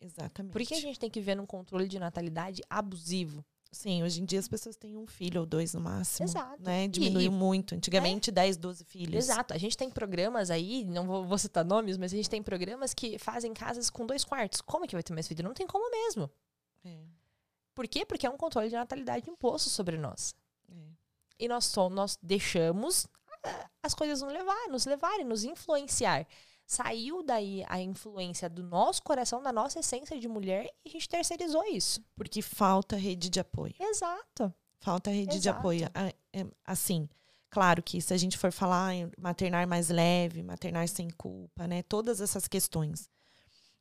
[SPEAKER 1] exatamente.
[SPEAKER 2] Por que a gente tem que ver num controle de natalidade abusivo?
[SPEAKER 1] Sim, hoje em dia as pessoas têm um filho ou dois no máximo.
[SPEAKER 2] Exato.
[SPEAKER 1] Né? Diminuiu
[SPEAKER 2] e-
[SPEAKER 1] muito. Antigamente, 10, 12 filhos.
[SPEAKER 2] Exato. A gente tem programas aí, não vou, vou citar nomes, mas a gente tem programas que fazem casas com dois quartos. Como que vai ter mais filho? Não tem como mesmo.
[SPEAKER 1] É,
[SPEAKER 2] Por quê? Porque é um controle de natalidade imposto sobre nós.
[SPEAKER 1] é.
[SPEAKER 2] E nós, só, nós deixamos ah, as coisas nos levar, nos levarem, nos influenciar. Saiu daí a influência do nosso coração, da nossa essência de mulher, e a gente terceirizou isso.
[SPEAKER 1] Porque falta rede de apoio.
[SPEAKER 2] Exato.
[SPEAKER 1] Falta rede de
[SPEAKER 2] Exato.
[SPEAKER 1] apoio. Ah, é, Assim, claro que se a gente for falar em maternar mais leve, maternar sem culpa, né? Todas essas questões.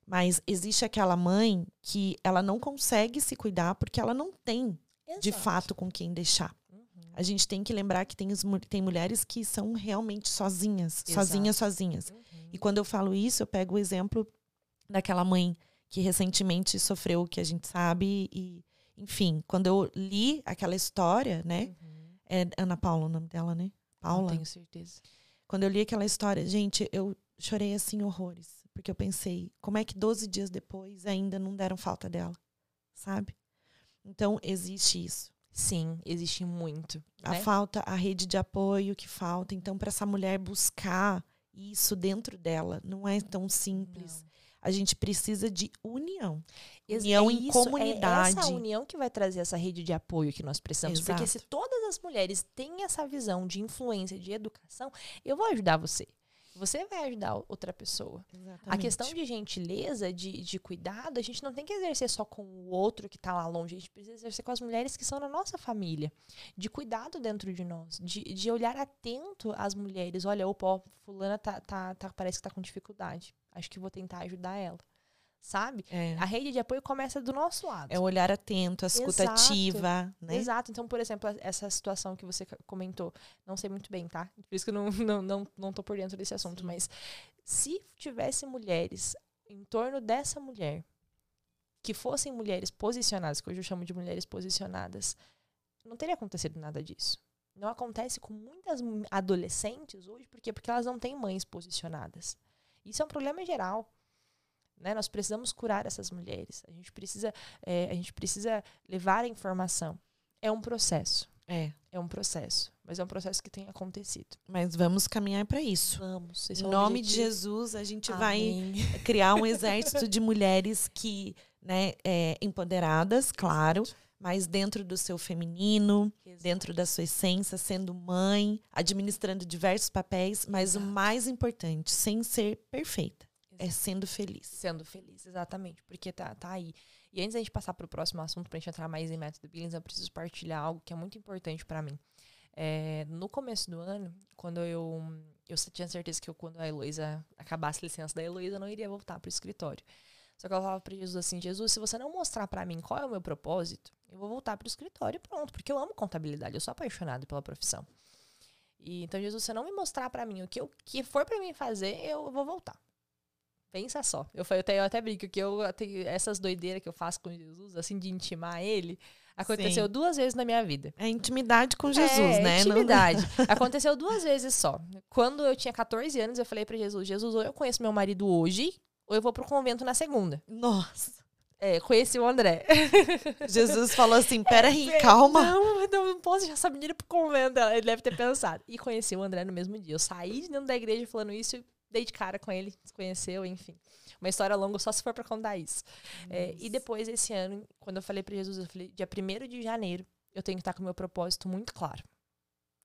[SPEAKER 1] Mas existe aquela mãe que ela não consegue se cuidar porque ela não tem, de
[SPEAKER 2] Exato.
[SPEAKER 1] fato, com quem deixar. A gente tem que lembrar que tem, tem mulheres que são realmente sozinhas.
[SPEAKER 2] Exato.
[SPEAKER 1] Sozinhas, sozinhas.
[SPEAKER 2] Uhum.
[SPEAKER 1] E quando eu falo isso, eu pego o exemplo daquela mãe que recentemente sofreu o que a gente sabe. E, enfim, quando eu li aquela história, né?
[SPEAKER 2] Uhum.
[SPEAKER 1] É Ana Paula o nome dela, né?
[SPEAKER 2] Não
[SPEAKER 1] Paula.
[SPEAKER 2] tenho certeza.
[SPEAKER 1] Quando eu li aquela história, gente, eu chorei assim horrores. Porque eu pensei, como é que 12 dias depois ainda não deram falta dela? Sabe? Então, existe isso.
[SPEAKER 2] Sim, existe muito.
[SPEAKER 1] A
[SPEAKER 2] né?
[SPEAKER 1] falta, a rede de apoio que falta. Então, para essa mulher buscar isso dentro dela, não é tão simples.
[SPEAKER 2] Não.
[SPEAKER 1] A gente precisa de união.
[SPEAKER 2] Ex-
[SPEAKER 1] União
[SPEAKER 2] é
[SPEAKER 1] em
[SPEAKER 2] isso,
[SPEAKER 1] comunidade.
[SPEAKER 2] É essa união que vai trazer essa rede de apoio que nós precisamos. Porque se
[SPEAKER 1] Exato.
[SPEAKER 2] todas as mulheres têm essa visão de influência, de educação, eu vou ajudar você. Você vai ajudar outra pessoa. A questão de gentileza, de, de cuidado, a gente não tem que exercer só com o outro que está lá longe. A gente precisa exercer com as mulheres que são na nossa família. De cuidado dentro de nós. De, de olhar atento às mulheres. Olha, opa, fulana tá, tá, tá- parece que tá com dificuldade. Acho que vou tentar ajudar ela. Sabe?
[SPEAKER 1] É,
[SPEAKER 2] A rede de apoio começa do nosso lado.
[SPEAKER 1] é o olhar atento, a escuta
[SPEAKER 2] Exato.
[SPEAKER 1] ativa, né?
[SPEAKER 2] Exato. Então, por exemplo, essa situação que você comentou, não sei muito bem, tá? Por isso que eu não, não, não, não tô por dentro desse assunto.
[SPEAKER 1] Sim.
[SPEAKER 2] Mas se tivesse mulheres em torno dessa mulher que fossem mulheres posicionadas, que hoje eu chamo de mulheres posicionadas, não teria acontecido nada disso. Não acontece com muitas mu- adolescentes hoje, por quê? Porque elas não têm mães posicionadas. Isso é um problema geral. Né? Nós precisamos curar essas mulheres. A gente precisa, é, a gente precisa levar a informação. É um processo.
[SPEAKER 1] É,
[SPEAKER 2] É um processo. Mas é um processo que tem acontecido.
[SPEAKER 1] mas vamos caminhar para isso.
[SPEAKER 2] Vamos.
[SPEAKER 1] Em nome de Jesus, a gente vai
[SPEAKER 2] Amém.
[SPEAKER 1] criar um exército de mulheres que, né, é, empoderadas, claro, mas dentro do seu feminino, dentro da sua essência, sendo mãe, administrando diversos papéis, mas o
[SPEAKER 2] Exato.
[SPEAKER 1] mais importante, sem ser perfeita, é sendo feliz.
[SPEAKER 2] Sendo feliz, exatamente. Porque tá, tá aí. E antes da gente passar para o próximo assunto, pra gente entrar mais em método Billings, eu preciso partilhar algo que é muito importante para mim. É, no começo do ano, quando eu. Eu tinha certeza que eu, quando a Heloísa acabasse a licença da Heloísa, eu não iria voltar pro escritório. Só que eu falava para Jesus assim: Jesus, se você não mostrar para mim qual é o meu propósito, eu vou voltar pro escritório e pronto. Porque eu amo contabilidade, eu sou apaixonada pela profissão. E, então, Jesus, se você não me mostrar para mim o que, que for para mim fazer, eu vou voltar. Pensa só. Eu, eu, até, eu até brinco que eu tenho essas doideiras que eu faço com Jesus, assim, de intimar ele, aconteceu
[SPEAKER 1] Sim.
[SPEAKER 2] duas vezes na minha vida.
[SPEAKER 1] É intimidade com Jesus,
[SPEAKER 2] é,
[SPEAKER 1] né? Não-
[SPEAKER 2] Intimidade. Aconteceu duas vezes só. Quando eu tinha 14 anos, eu falei pra Jesus: Jesus, ou eu conheço meu marido hoje, ou eu vou pro convento na segunda.
[SPEAKER 1] Nossa.
[SPEAKER 2] É, conheci o André.
[SPEAKER 1] Jesus falou assim: peraí, calma.
[SPEAKER 2] Não, não, não posso deixar essa menina pro convento. Ele deve ter pensado. E conheci o André no mesmo dia. Eu saí de dentro da igreja falando isso e dei de cara com ele, se conheceu, enfim. Uma história longa só se for pra contar isso. É, e depois, esse ano, quando eu falei pra Jesus, eu falei, dia 1 de janeiro, eu tenho que estar com o meu propósito muito claro.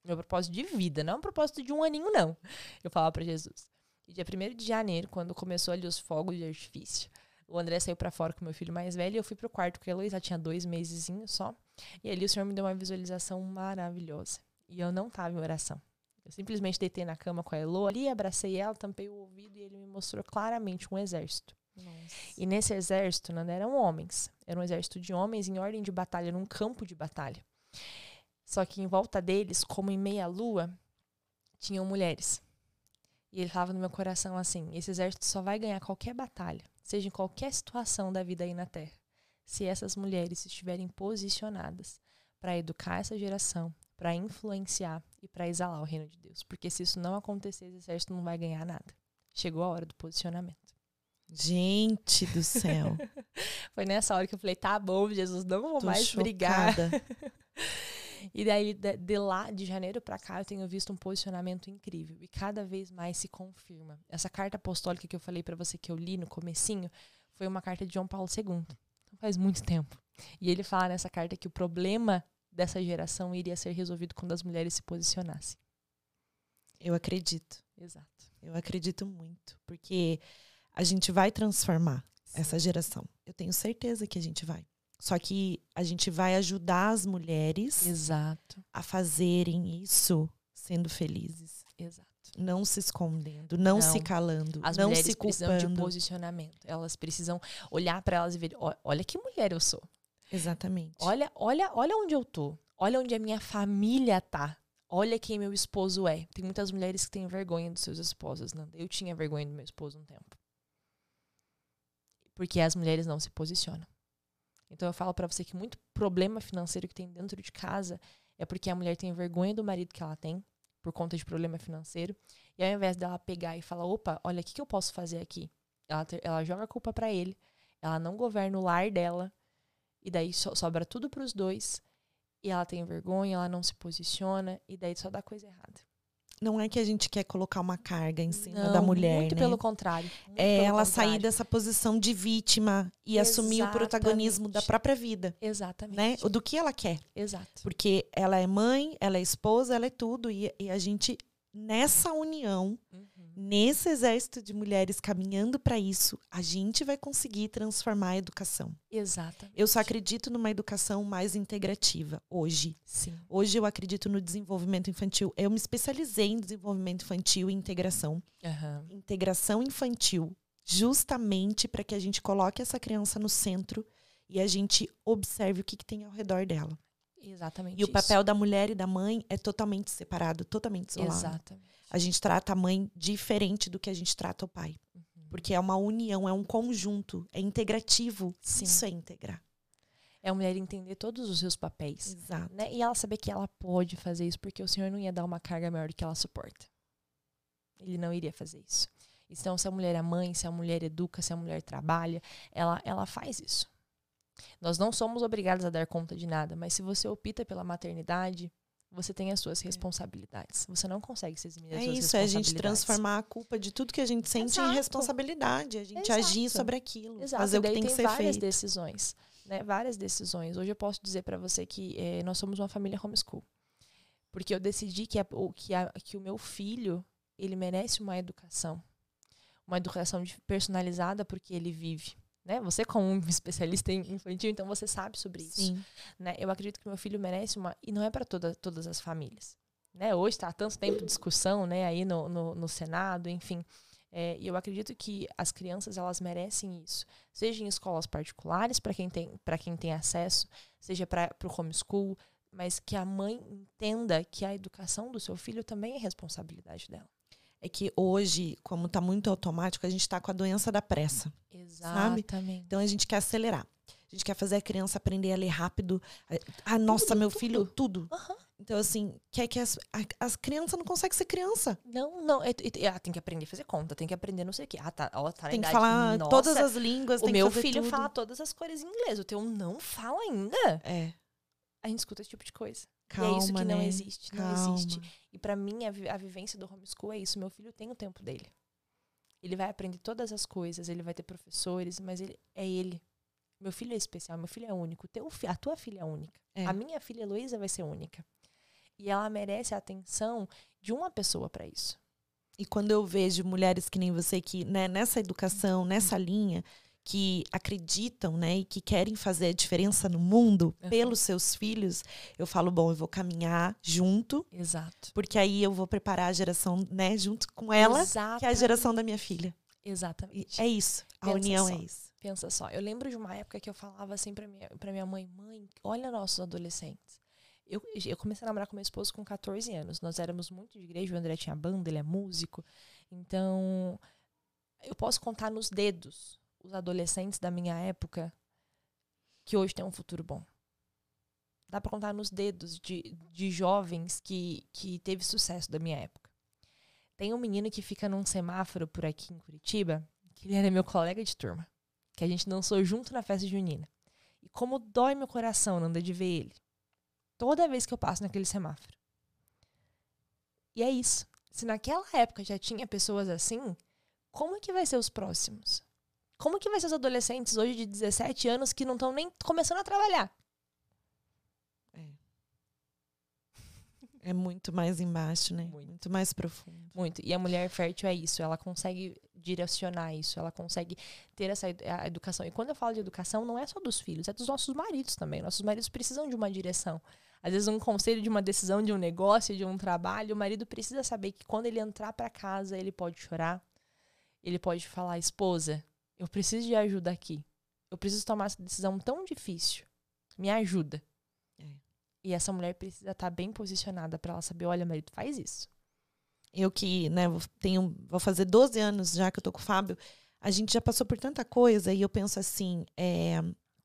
[SPEAKER 2] Meu propósito de vida, não é um propósito de um aninho, não. Eu falava pra Jesus. E dia 1 de janeiro, quando começou ali os fogos de artifício, o André saiu pra fora com o meu filho mais velho e eu fui pro quarto, porque a Heloísa tinha dois meses só. E ali o Senhor me deu uma visualização maravilhosa. E eu não tava em oração. Eu simplesmente deitei na cama com a Elo ali, abracei ela, tampei o ouvido e ele me mostrou claramente um exército. E nesse exército não eram homens, era um exército de homens em ordem de batalha, num campo de batalha. Só que em volta deles, como em meia lua, tinham mulheres. E ele falava no meu coração assim: esse exército só vai ganhar qualquer batalha, seja em qualquer situação da vida aí na Terra, se essas mulheres estiverem posicionadas para educar essa geração, para influenciar e para exalar o reino de Deus. Porque se isso não acontecer, esse exército não vai ganhar nada. Chegou a hora do posicionamento.
[SPEAKER 1] Gente do céu.
[SPEAKER 2] Foi nessa hora que eu falei, tá bom, Jesus, não vou
[SPEAKER 1] Tô
[SPEAKER 2] mais
[SPEAKER 1] chocada.
[SPEAKER 2] brigar. E daí, de, de lá, de janeiro pra cá, eu tenho visto um posicionamento incrível. E cada vez mais se confirma. Essa carta apostólica que eu falei pra você que eu li no comecinho, foi uma carta de João Paulo II. Então faz muito tempo. E ele fala nessa carta que o problema dessa geração iria ser resolvido quando as mulheres se posicionassem.
[SPEAKER 1] Eu acredito.
[SPEAKER 2] Exato.
[SPEAKER 1] Eu acredito muito. Porque a gente vai transformar essa geração. Eu tenho certeza que a gente vai. Só que a gente vai ajudar as mulheres
[SPEAKER 2] Exato.
[SPEAKER 1] a fazerem isso sendo felizes.
[SPEAKER 2] Exato.
[SPEAKER 1] Não se escondendo, não,
[SPEAKER 2] Não.
[SPEAKER 1] se calando,
[SPEAKER 2] As
[SPEAKER 1] não
[SPEAKER 2] mulheres
[SPEAKER 1] se
[SPEAKER 2] precisam de
[SPEAKER 1] culpando.
[SPEAKER 2] posicionamento. Elas precisam olhar pra elas e ver, "Ó, olha que mulher eu sou.
[SPEAKER 1] Exatamente.
[SPEAKER 2] Olha, olha, olha onde eu tô. Olha onde a minha família tá. Olha quem meu esposo é. Tem muitas mulheres que têm vergonha dos seus esposos, Nanda. Eu tinha vergonha do meu esposo um tempo. Porque as mulheres não se posicionam. Então eu falo pra você que muito problema financeiro que tem dentro de casa é porque a mulher tem vergonha do marido que ela tem por conta de problema financeiro. E ao invés dela pegar e falar, opa, olha, o que, que eu posso fazer aqui? Ela, ter- ela joga a culpa pra ele. Ela não governa o lar dela. E daí so- sobra tudo pros dois. E ela tem vergonha, ela não se posiciona. E daí só dá coisa errada.
[SPEAKER 1] Não é que a gente quer colocar uma carga em cima
[SPEAKER 2] Não,
[SPEAKER 1] da mulher,
[SPEAKER 2] Muito
[SPEAKER 1] né?
[SPEAKER 2] pelo contrário. muito
[SPEAKER 1] é
[SPEAKER 2] pelo
[SPEAKER 1] ela sair
[SPEAKER 2] contrário.
[SPEAKER 1] dessa posição de vítima e assumir o protagonismo da
[SPEAKER 2] Exatamente.
[SPEAKER 1] própria vida,
[SPEAKER 2] Exatamente.
[SPEAKER 1] né? Do que ela quer.
[SPEAKER 2] Exato.
[SPEAKER 1] Porque ela é mãe, ela é esposa, ela é tudo. E, e a gente, nessa união,
[SPEAKER 2] Uhum.
[SPEAKER 1] Nesse exército de mulheres caminhando para isso, a gente vai conseguir transformar a educação.
[SPEAKER 2] Exatamente.
[SPEAKER 1] Eu só acredito numa educação mais integrativa hoje.
[SPEAKER 2] Sim.
[SPEAKER 1] Hoje eu acredito no desenvolvimento infantil. Eu me especializei em desenvolvimento infantil e integração.
[SPEAKER 2] Aham.
[SPEAKER 1] Integração infantil, justamente para que a gente coloque essa criança no centro e a gente observe o que, que tem ao redor dela.
[SPEAKER 2] Exatamente.
[SPEAKER 1] E o
[SPEAKER 2] isso.
[SPEAKER 1] papel da mulher e da mãe é totalmente separado, totalmente isolado.
[SPEAKER 2] Exatamente.
[SPEAKER 1] A gente trata a mãe diferente do que a gente trata o pai.
[SPEAKER 2] Uhum.
[SPEAKER 1] Porque é uma união, é um conjunto, é integrativo.
[SPEAKER 2] Sim.
[SPEAKER 1] Isso é integrar.
[SPEAKER 2] É a mulher entender todos os seus papéis.
[SPEAKER 1] Exato.
[SPEAKER 2] Né? E ela saber que ela pode fazer isso, porque o Senhor não ia dar uma carga maior do que ela suporta. Ele não iria fazer isso. Então, se a mulher é mãe, se a mulher educa, se a mulher trabalha, ela, ela faz isso. Nós não somos obrigados a dar conta de nada, mas se você opta pela maternidade, você tem as suas responsabilidades. Você não consegue se eximir das
[SPEAKER 1] É
[SPEAKER 2] suas
[SPEAKER 1] isso, é a gente
[SPEAKER 2] responsabilidades.
[SPEAKER 1] transformar a culpa de tudo que a gente sente
[SPEAKER 2] Exato.
[SPEAKER 1] em responsabilidade. A gente
[SPEAKER 2] Exato.
[SPEAKER 1] agir sobre aquilo,
[SPEAKER 2] Exato,
[SPEAKER 1] fazer o que
[SPEAKER 2] daí
[SPEAKER 1] tem que
[SPEAKER 2] tem
[SPEAKER 1] ser
[SPEAKER 2] várias
[SPEAKER 1] feito.
[SPEAKER 2] decisões, né? Várias decisões. Hoje eu posso dizer pra você que eh, nós somos uma família homeschool. Porque eu decidi que, a- o, que, a- que o meu filho, ele merece uma educação. Uma educação personalizada porque ele vive. Né? Você como um especialista em infantil, então você sabe sobre isso.
[SPEAKER 1] Sim.
[SPEAKER 2] Né? Eu acredito que meu filho merece uma... E não é para toda, todas as famílias. Né? Hoje está tanto tempo de discussão né? aí no, no, no Senado, enfim. É, e eu acredito que as crianças elas merecem isso. Seja em escolas particulares, para quem, tem- pra quem tem acesso, seja para o homeschool, mas que a mãe entenda que a educação do seu filho também é responsabilidade dela.
[SPEAKER 1] É que hoje, como está muito automático, a gente está com a doença da pressa.
[SPEAKER 2] Exatamente.
[SPEAKER 1] Então a gente quer acelerar. A gente quer fazer a criança aprender a ler rápido. Ah, nossa,
[SPEAKER 2] Tudo,
[SPEAKER 1] meu
[SPEAKER 2] tudo.
[SPEAKER 1] filho, tudo.
[SPEAKER 2] Aham.
[SPEAKER 1] Então, assim, quer que as, a- as crianças não conseguem ser criança.
[SPEAKER 2] Não, não. é- é- ah, tem que aprender a fazer conta, tem que aprender não sei o quê. Ah, tá. Ela tá
[SPEAKER 1] Tem que falar
[SPEAKER 2] Nossa,
[SPEAKER 1] todas as línguas.
[SPEAKER 2] O
[SPEAKER 1] tem que
[SPEAKER 2] meu filho
[SPEAKER 1] tudo.
[SPEAKER 2] fala todas as cores em inglês. O teu não fala ainda.
[SPEAKER 1] É,
[SPEAKER 2] A gente escuta esse tipo de coisa.
[SPEAKER 1] Calma,
[SPEAKER 2] e é isso que não
[SPEAKER 1] né?
[SPEAKER 2] existe. Não
[SPEAKER 1] Calma.
[SPEAKER 2] existe. E pra mim, a, vi- a vivência do homeschool é isso. Meu filho tem o tempo dele. Ele vai aprender todas as coisas, ele vai ter professores, mas ele é ele. Meu filho é especial, meu filho é único. Teu, fi- a tua filha é única.
[SPEAKER 1] É.
[SPEAKER 2] A minha filha Heloísa vai ser única. E ela merece a atenção de uma pessoa pra isso.
[SPEAKER 1] E quando eu vejo mulheres que nem você que, né, nessa educação, nessa linha, que acreditam, né, e que querem fazer a diferença no mundo
[SPEAKER 2] Uhum.
[SPEAKER 1] pelos seus filhos, eu falo, bom, eu vou caminhar junto,
[SPEAKER 2] Exato.
[SPEAKER 1] porque aí eu vou preparar a geração, né, junto com ela, que é a geração da minha filha. E
[SPEAKER 2] Exatamente.
[SPEAKER 1] é isso, a
[SPEAKER 2] Pensa
[SPEAKER 1] união
[SPEAKER 2] só.
[SPEAKER 1] é isso.
[SPEAKER 2] Pensa só, eu lembro de uma época que eu falava assim pra minha, pra minha mãe, mãe, olha nossos adolescentes. Eu, eu comecei a namorar com meu esposo com 14 anos. Nós éramos muito de igreja, o André tinha banda, ele é músico. Então, eu posso contar nos dedos os adolescentes da minha época que hoje têm um futuro bom. Dá pra contar nos dedos de, de jovens que, que teve sucesso da minha época. Tem um menino que fica num semáforo por aqui em Curitiba, que ele era meu colega de turma. que a gente dançou junto na festa junina. E como dói meu coração, Nanda, de ver ele. Toda vez que eu passo naquele semáforo. E é isso. Se naquela época já tinha pessoas assim, como é que vai ser os próximos? Como que vai ser os adolescentes hoje de 17 anos que não estão nem começando a trabalhar?
[SPEAKER 1] É muito mais embaixo, né?
[SPEAKER 2] Muito.
[SPEAKER 1] Muito mais profundo.
[SPEAKER 2] Muito. E a mulher fértil é isso. Ela consegue direcionar isso. Ela consegue ter essa educação. E quando eu falo de educação, não é só dos filhos, é dos nossos maridos também. Nossos maridos precisam de uma direção. Às vezes, um conselho de uma decisão, de um negócio, de um trabalho, o marido precisa saber que quando ele entrar para casa, ele pode chorar. Ele pode falar: esposa, eu preciso de ajuda aqui. Eu preciso tomar essa decisão tão difícil. Me ajuda.
[SPEAKER 1] É.
[SPEAKER 2] E essa mulher precisa estar bem posicionada para ela saber: olha, marido, faz isso.
[SPEAKER 1] Eu que, né, vou- tenho, vou fazer 12 anos já que eu tô com o Fábio, a gente já passou por tanta coisa e eu penso assim, é,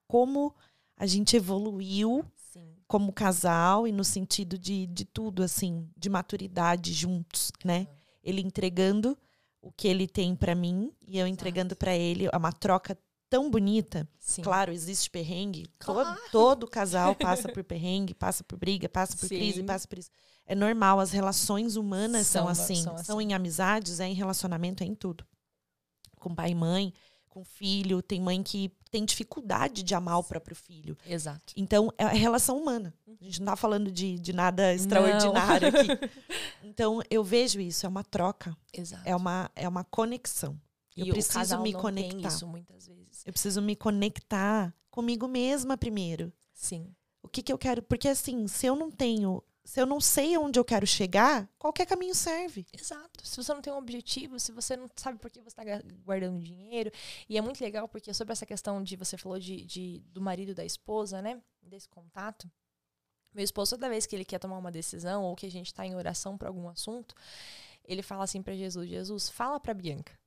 [SPEAKER 1] como a gente evoluiu
[SPEAKER 2] Sim.
[SPEAKER 1] como casal e no sentido de, de tudo, assim, de maturidade juntos, né? Ele entregando o que ele tem pra mim e eu entregando pra ele. É uma troca tão bonita.
[SPEAKER 2] Sim.
[SPEAKER 1] Claro, existe perrengue.
[SPEAKER 2] Claro.
[SPEAKER 1] Todo, todo casal passa por perrengue, passa por briga, passa por
[SPEAKER 2] Sim.
[SPEAKER 1] crise, passa por isso. É normal, as relações humanas são,
[SPEAKER 2] São-
[SPEAKER 1] assim.
[SPEAKER 2] são
[SPEAKER 1] São
[SPEAKER 2] assim.
[SPEAKER 1] em amizades, é em relacionamento, é em tudo. Com pai e mãe, com filho. Tem mãe que tem dificuldade de amar o próprio filho.
[SPEAKER 2] Exato.
[SPEAKER 1] Então, é a relação humana. A gente não tá falando de, de nada extraordinário aqui. Então, eu vejo isso, é uma troca,
[SPEAKER 2] Exato.
[SPEAKER 1] é uma, é uma conexão. Eu
[SPEAKER 2] E o
[SPEAKER 1] preciso me
[SPEAKER 2] não
[SPEAKER 1] conectar.
[SPEAKER 2] Isso muitas vezes.
[SPEAKER 1] Eu preciso me conectar comigo mesma primeiro.
[SPEAKER 2] Sim.
[SPEAKER 1] O que, que eu quero? Porque, assim, se eu não tenho, se eu não sei onde eu quero chegar, qualquer caminho serve.
[SPEAKER 2] Exato. Se você não tem um objetivo, se você não sabe por que você está guardando dinheiro. E é muito legal porque sobre essa questão de você falou de, de- do marido e da esposa, né? Desse contato. Meu esposo, toda vez que ele quer tomar uma decisão ou que a gente está em oração para algum assunto, ele fala assim para Jesus: Jesus, fala para Bianca.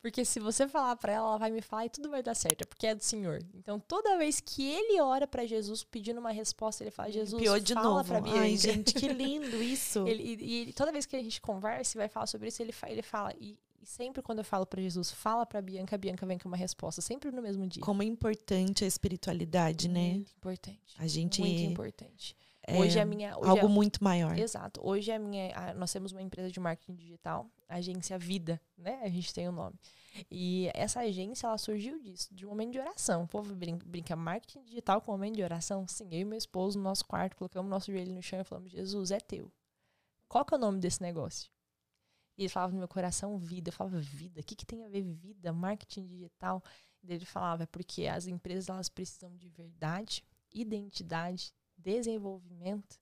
[SPEAKER 2] Porque se você falar para ela, ela vai me falar e tudo vai dar certo, é porque é do Senhor. Então, toda vez que ele ora para Jesus pedindo uma resposta, ele fala: Jesus,
[SPEAKER 1] Pior de
[SPEAKER 2] fala para Bianca.
[SPEAKER 1] Ai, gente, que lindo isso.
[SPEAKER 2] Ele, e, e toda vez que a gente conversa e vai falar sobre isso, ele, ele fala. E, e sempre quando eu falo pra Jesus, fala pra Bianca, a Bianca vem com uma resposta, sempre no mesmo dia.
[SPEAKER 1] Como é importante a espiritualidade, né?
[SPEAKER 2] Muito importante.
[SPEAKER 1] A gente
[SPEAKER 2] Muito importante.
[SPEAKER 1] É
[SPEAKER 2] hoje é a minha. Hoje
[SPEAKER 1] algo
[SPEAKER 2] é,
[SPEAKER 1] muito maior.
[SPEAKER 2] Exato. Hoje é a minha. a- nós temos uma empresa de marketing digital, a agência Vida, né? A gente tem o nome. E essa agência, ela surgiu disso, de um momento de oração. O povo brin- brinca, marketing digital com momento de oração. Sim, eu e meu esposo no nosso quarto, colocamos nosso joelho no chão e falamos, Jesus, é teu. Qual que é o nome desse negócio? E ele falava no meu coração, vida. Eu falava, vida? O que, que tem a ver vida? Marketing digital? E ele falava, é porque as empresas, elas precisam de verdade, identidade, desenvolvimento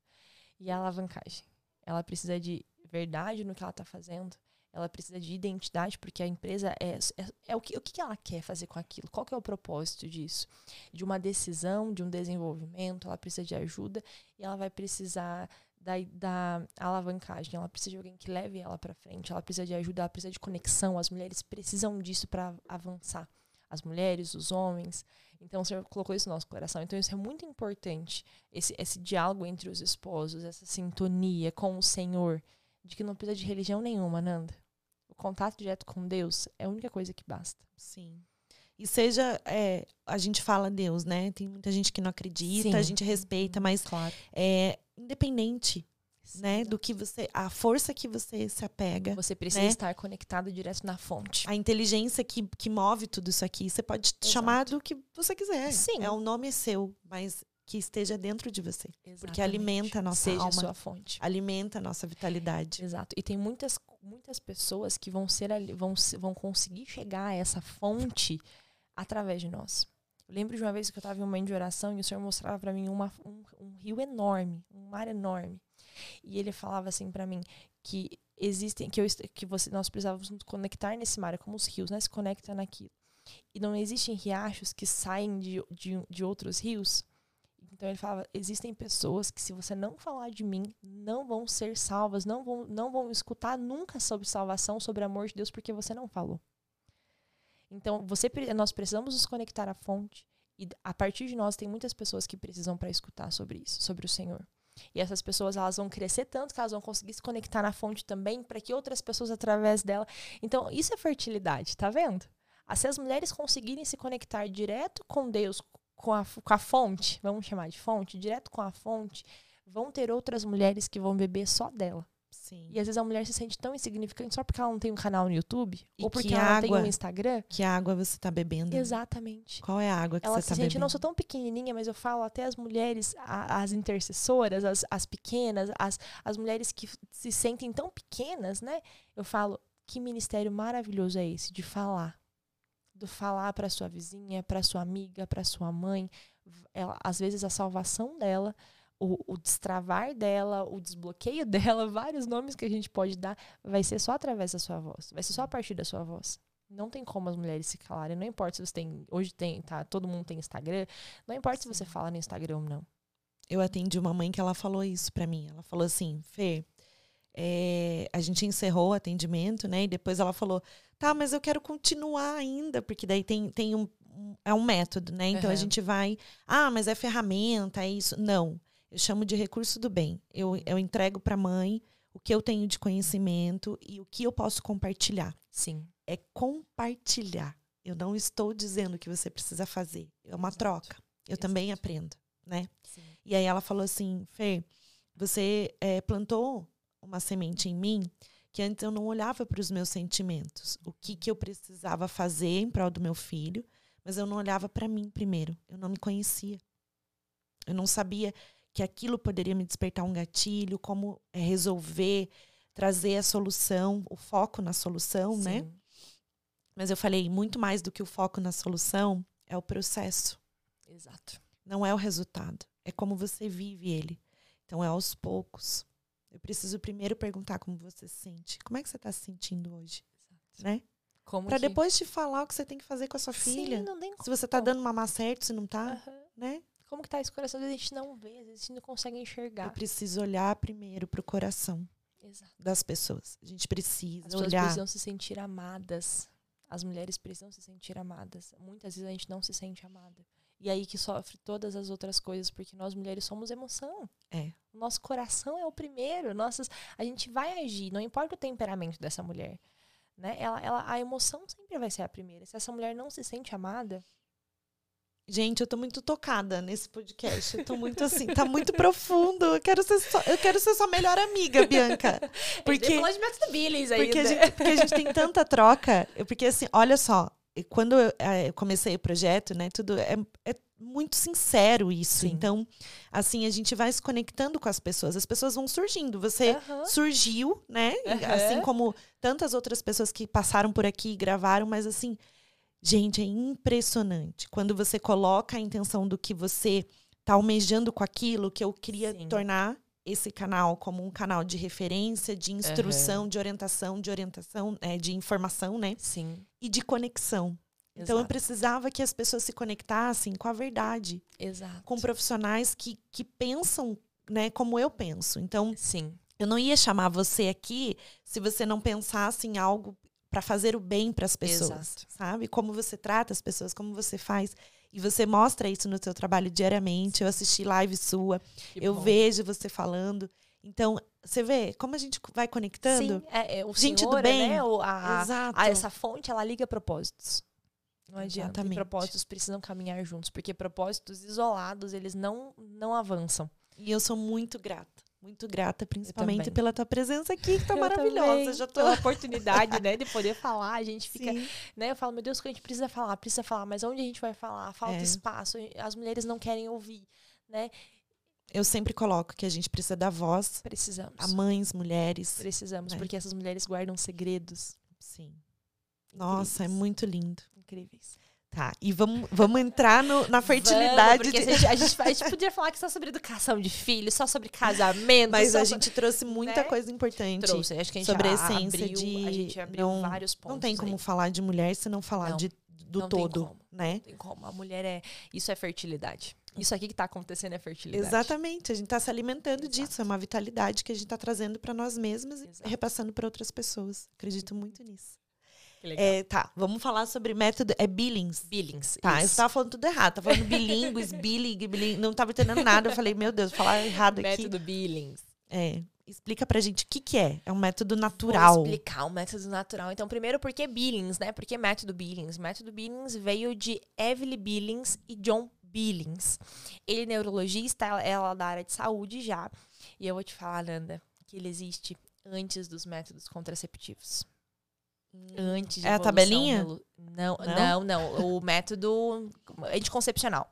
[SPEAKER 2] e alavancagem. Ela precisa de verdade no que ela está fazendo. Ela precisa de identidade, porque a empresa é, é, é o, que, o que ela quer fazer com aquilo. Qual é o propósito disso? De uma decisão, de um desenvolvimento. Ela precisa de ajuda e ela vai precisar da, da alavancagem. Ela precisa de alguém que leve ela para frente. Ela precisa de ajuda, ela precisa de conexão. As mulheres precisam disso para avançar. As mulheres, os homens. Então, o Senhor colocou isso no nosso coração. Então, isso é muito importante. Esse, esse diálogo entre os esposos, essa sintonia com o Senhor, de que não precisa de religião nenhuma, Nanda. O contato direto com Deus é a única coisa que basta.
[SPEAKER 1] Sim. E seja, é, a gente fala Deus, né? Tem muita gente que não acredita,
[SPEAKER 2] Sim.
[SPEAKER 1] a gente respeita, mas
[SPEAKER 2] Claro.
[SPEAKER 1] é independente, né? Do que você, a força que você se apega,
[SPEAKER 2] Você precisa
[SPEAKER 1] né?
[SPEAKER 2] estar conectado direto na fonte.
[SPEAKER 1] a inteligência que, que move tudo isso aqui. Você pode chamar do que você quiser.
[SPEAKER 2] Sim.
[SPEAKER 1] É o nome é seu, mas que esteja dentro de você, porque
[SPEAKER 2] Exatamente.
[SPEAKER 1] alimenta a nossa
[SPEAKER 2] Seja
[SPEAKER 1] alma,
[SPEAKER 2] sua fonte.
[SPEAKER 1] alimenta a nossa vitalidade.
[SPEAKER 2] Exato. E tem muitas, muitas pessoas que vão ser vão, vão conseguir chegar a essa fonte através de nós. Eu lembro de uma vez que eu estava em um momento de oração e o Senhor mostrava para mim uma, um, um rio enorme, um mar enorme. E ele falava assim para mim que existem que eu que você nós precisávamos nos conectar nesse mar, é como os rios, né? Se conecta naquilo. E não existem riachos que saem de, de, de outros rios. Então ele falava: existem pessoas que, se você não falar de mim, não vão ser salvas, não vão, não vão escutar nunca sobre salvação, sobre amor de Deus, porque você não falou. Então, você, nós precisamos nos conectar à fonte. E a partir de nós, tem muitas pessoas que precisam para escutar sobre isso, sobre o Senhor. E essas pessoas, elas vão crescer tanto que elas vão conseguir se conectar na fonte também, para que outras pessoas, através dela. Então, isso é fertilidade, tá vendo? Se as mulheres conseguirem se conectar direto com Deus, com a, com a fonte, vamos chamar de fonte, direto com a fonte, vão ter outras mulheres que vão beber só dela.
[SPEAKER 1] Sim.
[SPEAKER 2] E às vezes a mulher se sente tão insignificante só porque ela não tem um canal no YouTube
[SPEAKER 1] E
[SPEAKER 2] ou porque
[SPEAKER 1] que
[SPEAKER 2] ela não
[SPEAKER 1] água-
[SPEAKER 2] tem um Instagram.
[SPEAKER 1] Que água você tá bebendo?
[SPEAKER 2] Exatamente.
[SPEAKER 1] Qual é a água que
[SPEAKER 2] Ela
[SPEAKER 1] você
[SPEAKER 2] se
[SPEAKER 1] tá
[SPEAKER 2] sente,
[SPEAKER 1] bebendo?
[SPEAKER 2] não sou tão pequenininha, mas eu falo até as mulheres, as intercessoras, as, as pequenas, as, as mulheres que se sentem tão pequenas, né? Eu falo, que ministério maravilhoso é esse de falar. Do falar para sua vizinha, para sua amiga, para sua mãe. Ela, às vezes a salvação dela, o, o destravar dela, o desbloqueio dela, vários nomes que a gente pode dar, vai ser só através da sua voz. Vai ser só a partir da sua voz. Não tem como as mulheres se calarem. Não importa se você tem. Hoje tem, tá? Todo mundo tem Instagram. Não importa se você fala no Instagram ou não.
[SPEAKER 1] Eu atendi uma mãe que ela falou isso pra mim. Ela falou assim, Fê, é, a gente encerrou o atendimento, né? E depois ela falou, tá, mas eu quero continuar ainda, porque daí tem, tem um, é um método, né? Então a
[SPEAKER 2] Aham.
[SPEAKER 1] gente vai, ah, mas é ferramenta, é isso. Não, eu chamo de recurso do bem. Eu, eu entrego pra mãe o que eu tenho de conhecimento e o que eu posso compartilhar.
[SPEAKER 2] Sim.
[SPEAKER 1] É compartilhar. Eu não estou dizendo que você precisa fazer. É uma troca. Eu também aprendo, né?
[SPEAKER 2] Sim.
[SPEAKER 1] E aí ela falou assim, Fê, você eh, plantou uma semente em mim que antes eu não olhava para os meus sentimentos, o que que eu precisava fazer em prol do meu filho, mas eu não olhava para mim primeiro. Eu não me conhecia. Eu não sabia que aquilo poderia me despertar um gatilho, como eh, resolver, trazer a solução, o foco na solução, né?
[SPEAKER 2] Sim.
[SPEAKER 1] Mas eu falei muito mais do que o foco na solução é o processo.
[SPEAKER 2] Exato.
[SPEAKER 1] Não é o resultado. É como você vive ele. Então é aos poucos. Eu preciso primeiro perguntar como você se sente. Como é que você está se sentindo hoje? Né?
[SPEAKER 2] Como
[SPEAKER 1] Para
[SPEAKER 2] que-
[SPEAKER 1] depois te falar o que você tem que fazer com a sua
[SPEAKER 2] Sim,
[SPEAKER 1] filha.
[SPEAKER 2] não tem
[SPEAKER 1] Se você tá dando mamar certo, se não tá,
[SPEAKER 2] Aham.
[SPEAKER 1] né?
[SPEAKER 2] Como que tá esse coração? Às vezes a gente não vê, às vezes a gente não consegue
[SPEAKER 1] Eu
[SPEAKER 2] enxergar.
[SPEAKER 1] preciso olhar primeiro pro coração
[SPEAKER 2] Exato.
[SPEAKER 1] das pessoas. A gente precisa
[SPEAKER 2] As pessoas
[SPEAKER 1] olhar.
[SPEAKER 2] precisam se sentir amadas. As mulheres precisam se sentir amadas. Muitas vezes a gente não se sente amada. E aí que sofre todas as outras coisas, porque nós mulheres somos emoção.
[SPEAKER 1] É.
[SPEAKER 2] O nosso coração é o primeiro. Nossas, a gente vai agir, não importa o temperamento dessa mulher. Né? Ela, ela, a emoção sempre vai ser a primeira. Se essa mulher não se sente amada,
[SPEAKER 1] Gente, eu tô muito tocada nesse podcast. Eu tô muito assim, tá muito profundo. Eu quero ser só, eu quero ser sua melhor amiga, Bianca. Porque
[SPEAKER 2] de método Billings
[SPEAKER 1] Porque a, gente, porque a gente tem tanta troca. Porque assim, olha só, quando eu, eh, eu comecei o projeto, né, tudo é, é muito sincero isso.
[SPEAKER 2] Sim.
[SPEAKER 1] Então, assim, a gente vai se conectando com as pessoas. As pessoas vão surgindo. Você surgiu, né? Assim como tantas outras pessoas que passaram por aqui e gravaram, mas assim, gente, é impressionante. Quando você coloca a intenção do que você tá almejando com aquilo, que eu queria
[SPEAKER 2] Sim.
[SPEAKER 1] tornar esse canal como um canal de referência, de instrução, de orientação, de orientação, é, de informação, né?
[SPEAKER 2] Sim.
[SPEAKER 1] E de conexão. Então eu
[SPEAKER 2] Exato.
[SPEAKER 1] precisava que as pessoas se conectassem com a verdade,
[SPEAKER 2] Exato.
[SPEAKER 1] com profissionais que, que pensam, né, como eu penso. Então,
[SPEAKER 2] Sim.
[SPEAKER 1] eu não ia chamar você aqui se você não pensasse em algo para fazer o bem para as pessoas,
[SPEAKER 2] Exato.
[SPEAKER 1] sabe? Como você trata as pessoas, como você faz. E você mostra isso no seu trabalho diariamente. Eu assisti live sua,
[SPEAKER 2] Que
[SPEAKER 1] eu
[SPEAKER 2] bom.
[SPEAKER 1] vejo você falando. Então, você vê como a gente vai conectando?
[SPEAKER 2] Sim, é, é, o
[SPEAKER 1] Gente do
[SPEAKER 2] Senhor,
[SPEAKER 1] bem.
[SPEAKER 2] né? a,
[SPEAKER 1] Exato.
[SPEAKER 2] a- essa fonte, ela liga propósitos. Não adianta. E
[SPEAKER 1] Exatamente.
[SPEAKER 2] propósitos precisam caminhar juntos, porque propósitos isolados, eles não, não avançam.
[SPEAKER 1] E eu sou muito grata. Muito grata, principalmente pela tua presença aqui, que tá
[SPEAKER 2] Eu
[SPEAKER 1] maravilhosa.
[SPEAKER 2] também,
[SPEAKER 1] Já tô.
[SPEAKER 2] Pela oportunidade, né, de poder falar, a gente fica,
[SPEAKER 1] Sim.
[SPEAKER 2] né, eu falo, meu Deus, que a gente precisa falar, precisa falar, mas onde a gente vai falar? Falta
[SPEAKER 1] É.
[SPEAKER 2] espaço, as mulheres não querem ouvir, né?
[SPEAKER 1] Eu sempre coloco que a gente precisa dar voz
[SPEAKER 2] Precisamos.
[SPEAKER 1] a mães, mulheres.
[SPEAKER 2] Precisamos,
[SPEAKER 1] É.
[SPEAKER 2] porque essas mulheres guardam segredos
[SPEAKER 1] Sim. Nossa, é
[SPEAKER 2] incríveis.
[SPEAKER 1] muito lindo.
[SPEAKER 2] incríveis.
[SPEAKER 1] Tá, e vamos, vamos entrar no- na fertilidade.
[SPEAKER 2] Vamos,
[SPEAKER 1] de-
[SPEAKER 2] a, gente, a, gente, a gente podia falar que só sobre educação de filhos, só sobre casamento.
[SPEAKER 1] Mas a gente trouxe muita
[SPEAKER 2] né?
[SPEAKER 1] coisa importante.
[SPEAKER 2] trouxe. Acho que a gente
[SPEAKER 1] sobre a essência
[SPEAKER 2] abriu,
[SPEAKER 1] de
[SPEAKER 2] A gente abriu
[SPEAKER 1] não-
[SPEAKER 2] vários pontos.
[SPEAKER 1] Não tem como
[SPEAKER 2] aí.
[SPEAKER 1] falar de mulher se não falar
[SPEAKER 2] Não,
[SPEAKER 1] de, do
[SPEAKER 2] não tem
[SPEAKER 1] todo,
[SPEAKER 2] como.
[SPEAKER 1] né?
[SPEAKER 2] Não tem como. A mulher é. Isso é fertilidade. Isso aqui que tá acontecendo é fertilidade.
[SPEAKER 1] Exatamente, a gente está se alimentando
[SPEAKER 2] Exato.
[SPEAKER 1] disso, é uma vitalidade que a gente está trazendo para nós mesmas e repassando para outras pessoas. Acredito muito nisso.
[SPEAKER 2] Que legal.
[SPEAKER 1] É, tá, vamos falar sobre método. É Billings.
[SPEAKER 2] Billings.
[SPEAKER 1] Tá, eu
[SPEAKER 2] isso.
[SPEAKER 1] estava falando tudo errado. Tava falando bilíngues, billing, billing, não estava entendendo nada. Eu falei, meu Deus, vou falar errado aqui.
[SPEAKER 2] Método Billings.
[SPEAKER 1] É. explica pra gente o que, que é. É um método natural.
[SPEAKER 2] Vou explicar o método natural. Então, primeiro, por que Billings, né? Por que método Billings? Método Billings veio de Evelyn Billings e John Billings. Ele é neurologista, ela é da área de saúde já. E eu vou te falar, Nanda, que ele existe antes dos métodos contraceptivos. Antes de
[SPEAKER 1] É a tabelinha?
[SPEAKER 2] Não,
[SPEAKER 1] Não?
[SPEAKER 2] não, não, O método anticoncepcional.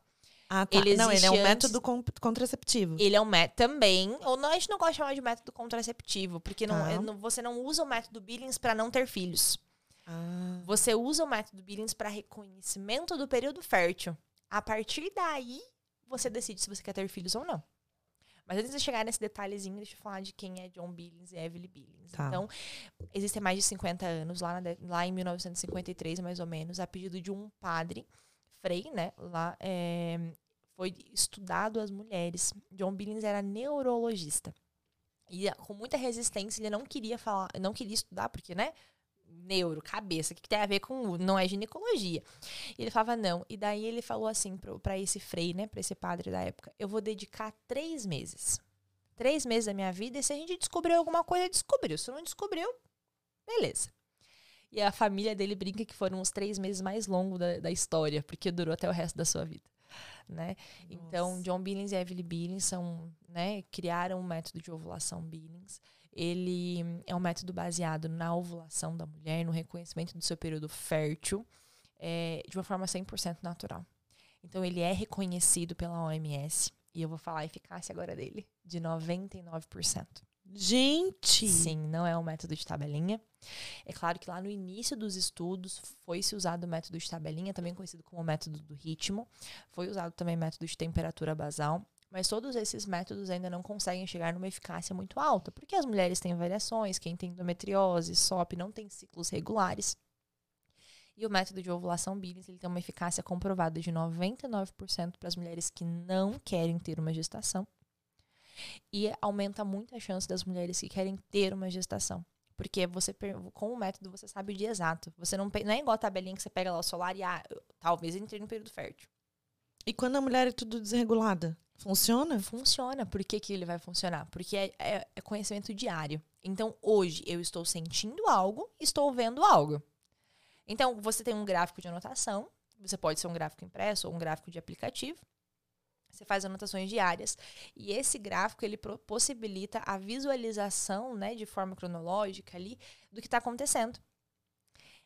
[SPEAKER 1] Ah, tá.
[SPEAKER 2] Ele
[SPEAKER 1] não, ele é um
[SPEAKER 2] existe
[SPEAKER 1] método con- contraceptivo.
[SPEAKER 2] Ele é um método também. Ou não, a gente não gosta de chamar de método contraceptivo, porque não,
[SPEAKER 1] Tá.
[SPEAKER 2] é- não- você não usa o método Billings para não ter filhos.
[SPEAKER 1] Ah,
[SPEAKER 2] Você usa o método Billings para reconhecimento do período fértil. A partir daí, você decide se você quer ter filhos ou não. Mas antes de chegar nesse detalhezinho, deixa eu falar de quem é John Billings e Evelyn Billings.
[SPEAKER 1] Tá.
[SPEAKER 2] Então, existem mais de 50 anos, lá, na lá em 1953, mais ou menos, a pedido de um padre, Frei, né? Lá é, foi estudado as mulheres. John Billings era neurologista. E ah, com muita resistência, ele não queria falar, não queria estudar, porque, né? Neuro, cabeça, o que, que tem a ver com. Não é ginecologia. E ele falava, não. E daí ele falou assim pra esse frei, né? Pra esse padre da época: eu vou dedicar três meses. Três meses da minha vida, e se a gente descobriu alguma coisa, descobriu. Se não descobriu, beleza. E a família dele brinca que foram os três meses mais longos da, da história, porque durou até o resto da sua vida. Né? Então. John Billings e Evelyn Billings são, né, criaram o método de ovulação Billings. Ele é um método baseado na ovulação da mulher, no reconhecimento do seu período fértil, é, de uma forma 100% natural. Então, ele é reconhecido pela OMS, e eu vou falar a eficácia agora dele, de 99%.
[SPEAKER 1] Gente!
[SPEAKER 2] Sim, não é um método de tabelinha. É claro que lá no início dos estudos foi-se usado o método de tabelinha, também conhecido como método do ritmo. Foi usado também o método de temperatura basal. Mas todos esses métodos ainda não conseguem chegar numa eficácia muito alta, porque as mulheres têm variações, quem tem endometriose, SOP, não tem ciclos regulares. E o método de ovulação Billings ele tem uma eficácia comprovada de 99% para as mulheres que não querem ter uma gestação. E aumenta muito a chance das mulheres que querem ter uma gestação. Porque você, com o método, você sabe o dia exato. Você não, não é igual a tabelinha que você pega lá o solar e ah, talvez entre no período fértil.
[SPEAKER 1] E quando a mulher é tudo desregulada? Funciona?
[SPEAKER 2] Funciona. Por que, que ele vai funcionar? Porque é, é- é conhecimento diário. Então, hoje eu estou sentindo algo, estou vendo algo. Então, você tem um gráfico de anotação. Você pode ser um gráfico impresso ou um gráfico de aplicativo. Você faz anotações diárias. E esse gráfico, ele possibilita a visualização, né, de forma cronológica ali, do que está acontecendo.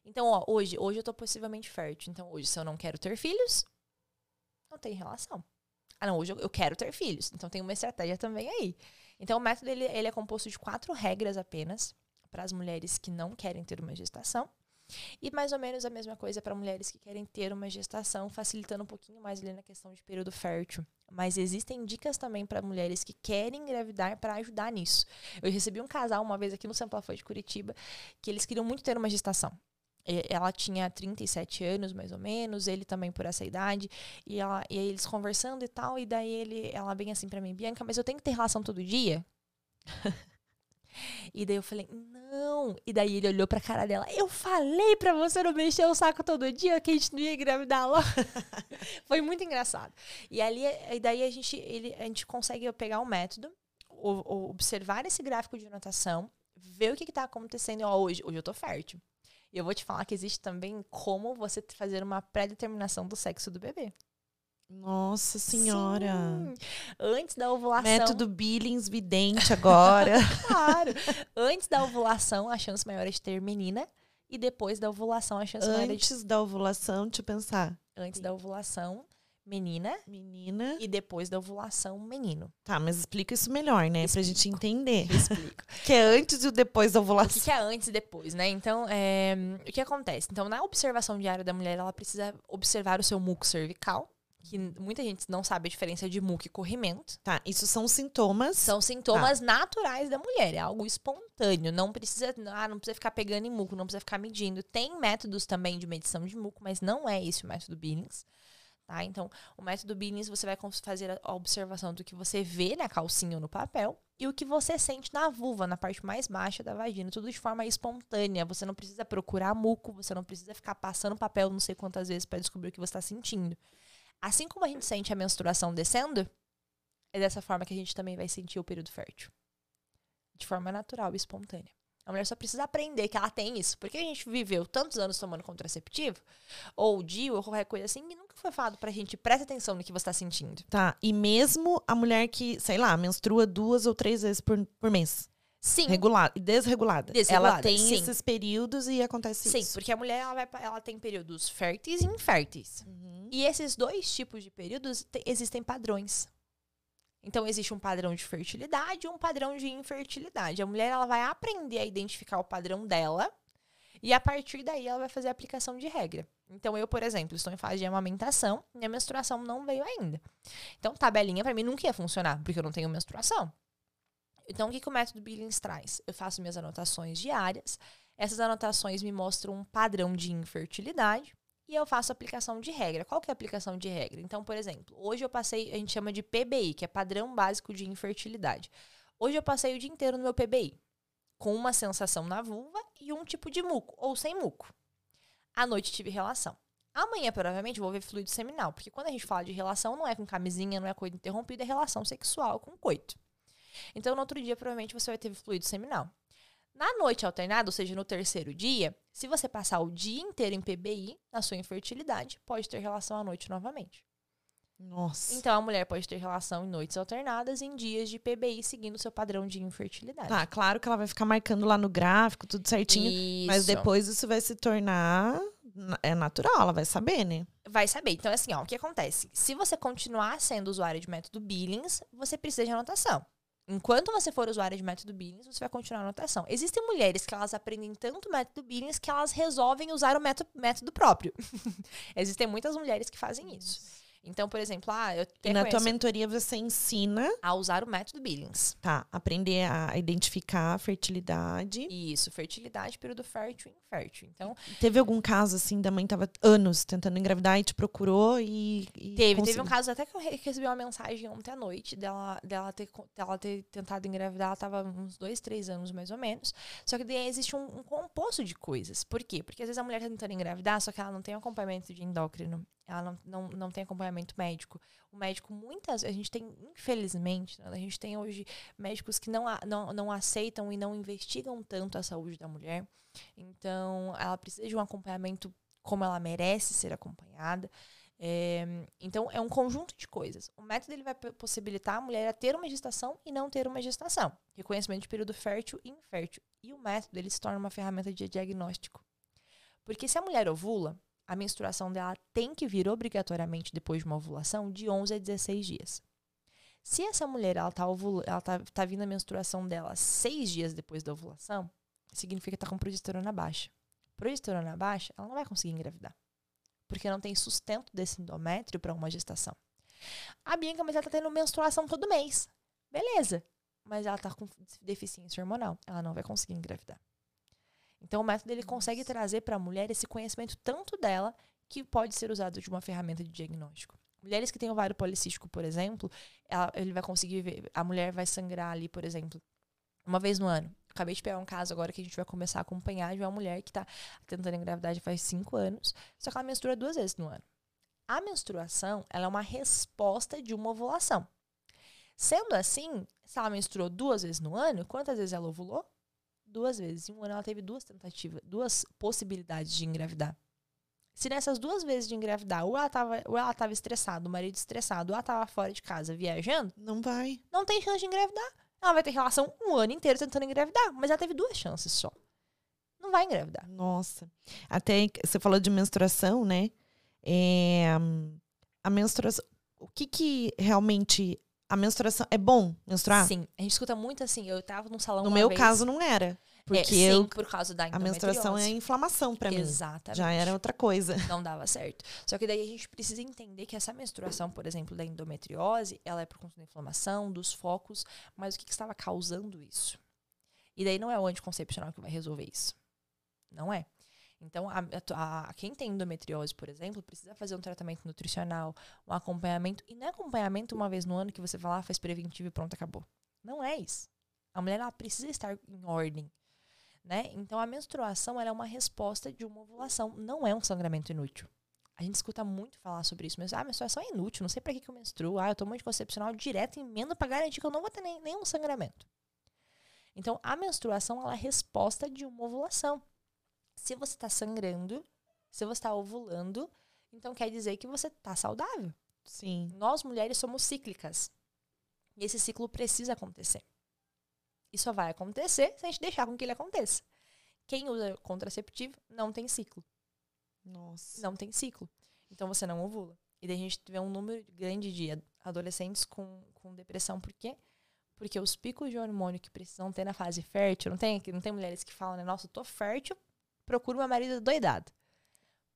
[SPEAKER 2] Então, ó, hoje, hoje eu estou possivelmente fértil. Então, hoje, se eu não quero ter filhos, não tem relação. Ah, não, hoje eu, quero ter filhos. Então tem uma estratégia também aí. Então o método ele, ele é composto de quatro regras apenas para as mulheres que não querem ter uma gestação. E mais ou menos a mesma coisa para mulheres que querem ter uma gestação, facilitando um pouquinho mais ali na questão de período fértil. Mas existem dicas também para mulheres que querem engravidar para ajudar nisso. Eu recebi um casal uma vez aqui no Sampa foi de Curitiba que eles queriam muito ter uma gestação. Ela tinha 37 anos, mais ou menos, ele também por essa idade. E, ela, e eles conversando e tal, e daí ele, ela bem assim pra mim, Bianca, mas eu tenho que ter relação todo dia? e daí eu falei, não. E daí ele olhou pra cara dela, eu falei pra você não mexer o saco todo dia, que a gente não ia engravidar logo. Foi muito engraçado. E ali, e daí a gente, ele, a gente consegue pegar o método, o- o- observar esse gráfico de anotação, ver o que, que tá acontecendo ó, hoje. Hoje eu tô fértil. E eu vou te falar que existe também como você fazer uma pré-determinação do sexo do bebê.
[SPEAKER 1] Nossa senhora.
[SPEAKER 2] Sim. Antes da ovulação.
[SPEAKER 1] Método Billings vidente agora.
[SPEAKER 2] Claro. Antes da ovulação, a chance maior é de ter menina. E depois da ovulação, a chance maior é de.
[SPEAKER 1] Antes da ovulação, deixa eu pensar.
[SPEAKER 2] Antes da ovulação, menina.
[SPEAKER 1] Menina.
[SPEAKER 2] E depois da ovulação, menino.
[SPEAKER 1] Tá, mas explica isso melhor, né? Pra gente entender.
[SPEAKER 2] Explico.
[SPEAKER 1] Que é antes e depois da
[SPEAKER 2] O que,
[SPEAKER 1] ovulação.
[SPEAKER 2] que é antes e depois, né? Então, é, o que acontece? Então, na observação diária da mulher, ela precisa observar o seu muco cervical, que muita gente não sabe a diferença de muco e corrimento.
[SPEAKER 1] Tá, isso são sintomas.
[SPEAKER 2] São sintomas naturais da mulher, é algo espontâneo. Não precisa, ah, não precisa ficar pegando em muco, não precisa ficar medindo. Tem métodos também de medição de muco, mas não é esse o método Billings. Tá? Então, o método Billings, você vai fazer a- a observação do que você vê na calcinha ou no papel e o que você sente na vulva, na parte mais baixa da vagina. Tudo de forma espontânea. Você não precisa procurar muco, você não precisa ficar passando papel não sei quantas vezes para descobrir o que você está sentindo. Assim como a gente sente a menstruação descendo, é dessa forma que a gente também vai sentir o período fértil. de forma natural e espontânea. A mulher só precisa aprender que ela tem isso. Porque a gente viveu tantos anos tomando contraceptivo, ou DIU, ou qualquer coisa assim, e nunca foi falado pra gente, presta atenção no que você tá sentindo.
[SPEAKER 1] Tá. E mesmo a mulher que, sei lá, menstrua duas ou três vezes por, por mês.
[SPEAKER 2] Sim.
[SPEAKER 1] Regulada, desregulada.
[SPEAKER 2] Desregulada,
[SPEAKER 1] Ela tem
[SPEAKER 2] sim.
[SPEAKER 1] esses períodos e acontece
[SPEAKER 2] Sim,
[SPEAKER 1] isso.
[SPEAKER 2] porque a mulher ela, vai, ela tem períodos férteis e inférteis.
[SPEAKER 1] Uhum.
[SPEAKER 2] E esses dois tipos de períodos te- existem padrões. Então existe um padrão de fertilidade e um padrão de infertilidade. A mulher ela vai aprender a identificar o padrão dela e a partir daí ela vai fazer a aplicação de regra. Então eu, por exemplo, estou em fase de amamentação e a menstruação não veio ainda. Então tabelinha para mim nunca ia funcionar porque eu não tenho menstruação. Então o que, que o método Billings traz? Eu faço minhas anotações diárias. Essas anotações me mostram um padrão de infertilidade e eu faço aplicação de regra. Qual que é a aplicação de regra? Então, por exemplo, hoje eu passei, a gente chama de PBI, que é padrão básico de infertilidade. Hoje eu passei o dia inteiro no meu PBI, com uma sensação na vulva e um tipo de muco, ou sem muco. À noite tive relação. Amanhã, provavelmente, vou ver fluido seminal, porque quando a gente fala de relação, não é com camisinha, não é coito interrompido, é relação sexual com coito. Então, no outro dia, provavelmente, você vai ter fluido seminal. Na noite alternada, ou seja, no terceiro dia, se você passar o dia inteiro em PBI, na sua infertilidade, pode ter relação à noite novamente.
[SPEAKER 1] Nossa.
[SPEAKER 2] Então, a mulher pode ter relação em noites alternadas em dias de PBI, seguindo o seu padrão de infertilidade.
[SPEAKER 1] Tá, claro que ela vai ficar marcando lá no gráfico, tudo certinho. Mas
[SPEAKER 2] Isso.
[SPEAKER 1] depois isso vai se tornar. É natural, ela vai saber, né?
[SPEAKER 2] Vai saber. Então, assim, ó, o que acontece? Se você continuar sendo usuário de método Billings, você precisa de anotação. Enquanto você for usuário de método Billings, você vai continuar a anotação. Existem mulheres que elas aprendem tanto método Billings que elas resolvem usar o método, método próprio. Existem muitas mulheres que fazem isso. Então, por exemplo, ah, eu
[SPEAKER 1] E na tua mentoria você ensina,
[SPEAKER 2] a usar o método Billings.
[SPEAKER 1] tá? Aprender a identificar a fertilidade.
[SPEAKER 2] Isso, fertilidade, período fértil e infértil. Então,
[SPEAKER 1] Teve algum caso, assim, da mãe tava anos tentando engravidar e te procurou e. e
[SPEAKER 2] Teve, teve
[SPEAKER 1] conseguiu?
[SPEAKER 2] um caso até que eu re- recebi uma mensagem ontem à noite dela, dela, ter, dela ter tentado engravidar, ela tava uns dois, três anos mais ou menos. Só que daí existe um, um composto de coisas. Por quê? Porque às vezes a mulher tá tentando engravidar, só que ela não tem acompanhamento de endócrino. Ela não, não, não tem acompanhamento médico. O médico, muitas a gente tem, infelizmente, né, a gente tem hoje médicos que não, não, não aceitam e não investigam tanto a saúde da mulher. Então, ela precisa de um acompanhamento como ela merece ser acompanhada. É, então, é um conjunto de coisas. O método ele vai possibilitar a mulher a ter uma gestação e não ter uma gestação. Reconhecimento de período fértil e infértil. E o método ele se torna uma ferramenta de diagnóstico. Porque se a mulher ovula, a menstruação dela tem que vir obrigatoriamente depois de uma ovulação de 11 a 16 dias. Se essa mulher ela tá, ela tá, tá vindo a menstruação dela seis dias depois da ovulação, significa que tá com progesterona baixa. Progesterona baixa, ela não vai conseguir engravidar porque não tem sustento desse endométrio para uma gestação. A Bianca, mas ela tá tendo menstruação todo mês. Beleza. Mas ela tá com deficiência hormonal. Ela não vai conseguir engravidar. Então o método ele consegue trazer para a mulher esse conhecimento tanto dela que pode ser usado de uma ferramenta de diagnóstico. Mulheres que têm ovário policístico, por exemplo, ela- ele vai conseguir ver, a mulher vai sangrar ali, por exemplo, uma vez no ano. Acabei de pegar um caso agora que a gente vai começar a acompanhar de uma mulher que está tentando engravidar já faz cinco anos, só que ela menstrua duas vezes no ano. A menstruação, ela é uma resposta de uma ovulação. Sendo assim, se ela menstruou duas vezes no ano, quantas vezes ela ovulou? Duas vezes. Em um ano ela teve duas tentativas, duas possibilidades de engravidar. Se nessas duas vezes de engravidar, ou ela estava ou ela tava estressada, o marido estressado, ou ela estava fora de casa viajando,
[SPEAKER 1] Não vai.
[SPEAKER 2] não tem chance de engravidar. Ela vai ter relação um ano inteiro tentando engravidar, mas ela teve duas chances só. Não vai engravidar.
[SPEAKER 1] Nossa. Até você falou de menstruação, né? É, a menstruação. O que que realmente. A menstruação. É bom menstruar?
[SPEAKER 2] Sim, a gente escuta muito assim. Eu tava num salão
[SPEAKER 1] No meu
[SPEAKER 2] vez-
[SPEAKER 1] caso, não era. Porque
[SPEAKER 2] É, sim,
[SPEAKER 1] eu,
[SPEAKER 2] por causa da
[SPEAKER 1] a menstruação é inflamação pra mim.
[SPEAKER 2] Exatamente.
[SPEAKER 1] Já era outra coisa.
[SPEAKER 2] Não dava certo. Só que daí a gente precisa entender que essa menstruação, por exemplo, da endometriose, ela é por conta da inflamação, dos focos, mas o que, que estava causando isso? E daí não é o anticoncepcional que vai resolver isso. Não é. Então, a, a- a- quem tem endometriose, por exemplo, precisa fazer um tratamento nutricional, um acompanhamento. E não é acompanhamento uma vez no ano que você vai lá, faz preventivo e pronto, acabou. Não é isso. A mulher ela precisa estar em ordem. Né? Então, a menstruação ela é uma resposta de uma ovulação, não é um sangramento inútil. A gente escuta muito falar sobre isso, mas ah, a menstruação é inútil, não sei pra que, que eu menstruo. Ah, eu tomo anticoncepcional direto e emendo pra garantir que eu não vou ter nem, nenhum sangramento. Então, a menstruação ela é a resposta de uma ovulação. Se você está sangrando, se você está ovulando, então quer dizer que você está saudável.
[SPEAKER 1] Sim.
[SPEAKER 2] Nós mulheres somos cíclicas. E esse ciclo precisa acontecer. E só vai acontecer se a gente deixar com que ele aconteça. Quem usa contraceptivo não tem ciclo.
[SPEAKER 1] Nossa.
[SPEAKER 2] Não tem ciclo. Então você não ovula. E daí a gente vê um número grande de adolescentes com, com depressão. Por quê? Porque os picos de hormônio que precisam ter na fase fértil, não tem, não tem mulheres que falam, né? Nossa, eu tô fértil, procuro meu marido doidado.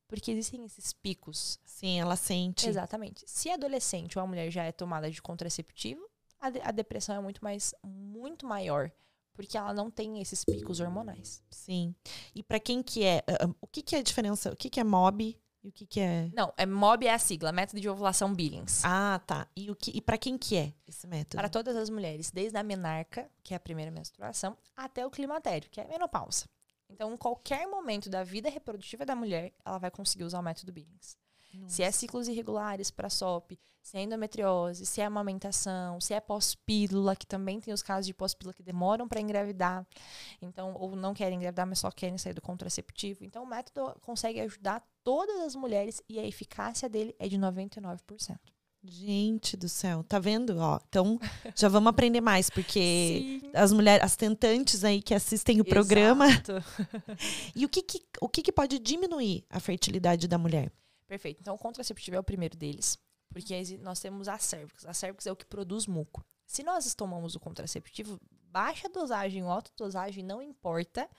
[SPEAKER 2] Porque existem esses picos.
[SPEAKER 1] Sim, ela sente.
[SPEAKER 2] Exatamente. Se adolescente ou a mulher já é tomada de contraceptivo, a, de, a depressão é muito mais muito maior porque ela não tem esses picos hormonais.
[SPEAKER 1] Sim. E para quem que é, uh, o que que é a diferença? O que que é MOB e o que que é?
[SPEAKER 2] Não, é MOB é a sigla, método de ovulação Billings.
[SPEAKER 1] Ah, tá. E o que e para quem que é esse método?
[SPEAKER 2] Para todas as mulheres, desde a menarca, que é a primeira menstruação, até o climatério, que é a menopausa. Então, em qualquer momento da vida reprodutiva da mulher, ela vai conseguir usar o método Billings. Nossa. Se é ciclos irregulares para SOP, se é endometriose, se é amamentação, se é pós-pílula, que também tem os casos de pós-pílula que demoram para engravidar, então ou não querem engravidar, mas só querem sair do contraceptivo. Então o método consegue ajudar todas as mulheres e a eficácia dele é de 99%.
[SPEAKER 1] Gente do céu, tá vendo? Ó, então já vamos aprender mais, porque Sim. as mulheres, as tentantes aí que assistem o programa. e o que, que o que, que pode diminuir a fertilidade da mulher?
[SPEAKER 2] Perfeito. Então, o contraceptivo é o primeiro deles, porque nós temos a cervix. A cervix é o que produz muco. Se nós tomamos o contraceptivo, baixa dosagem ou alta dosagem, não importa,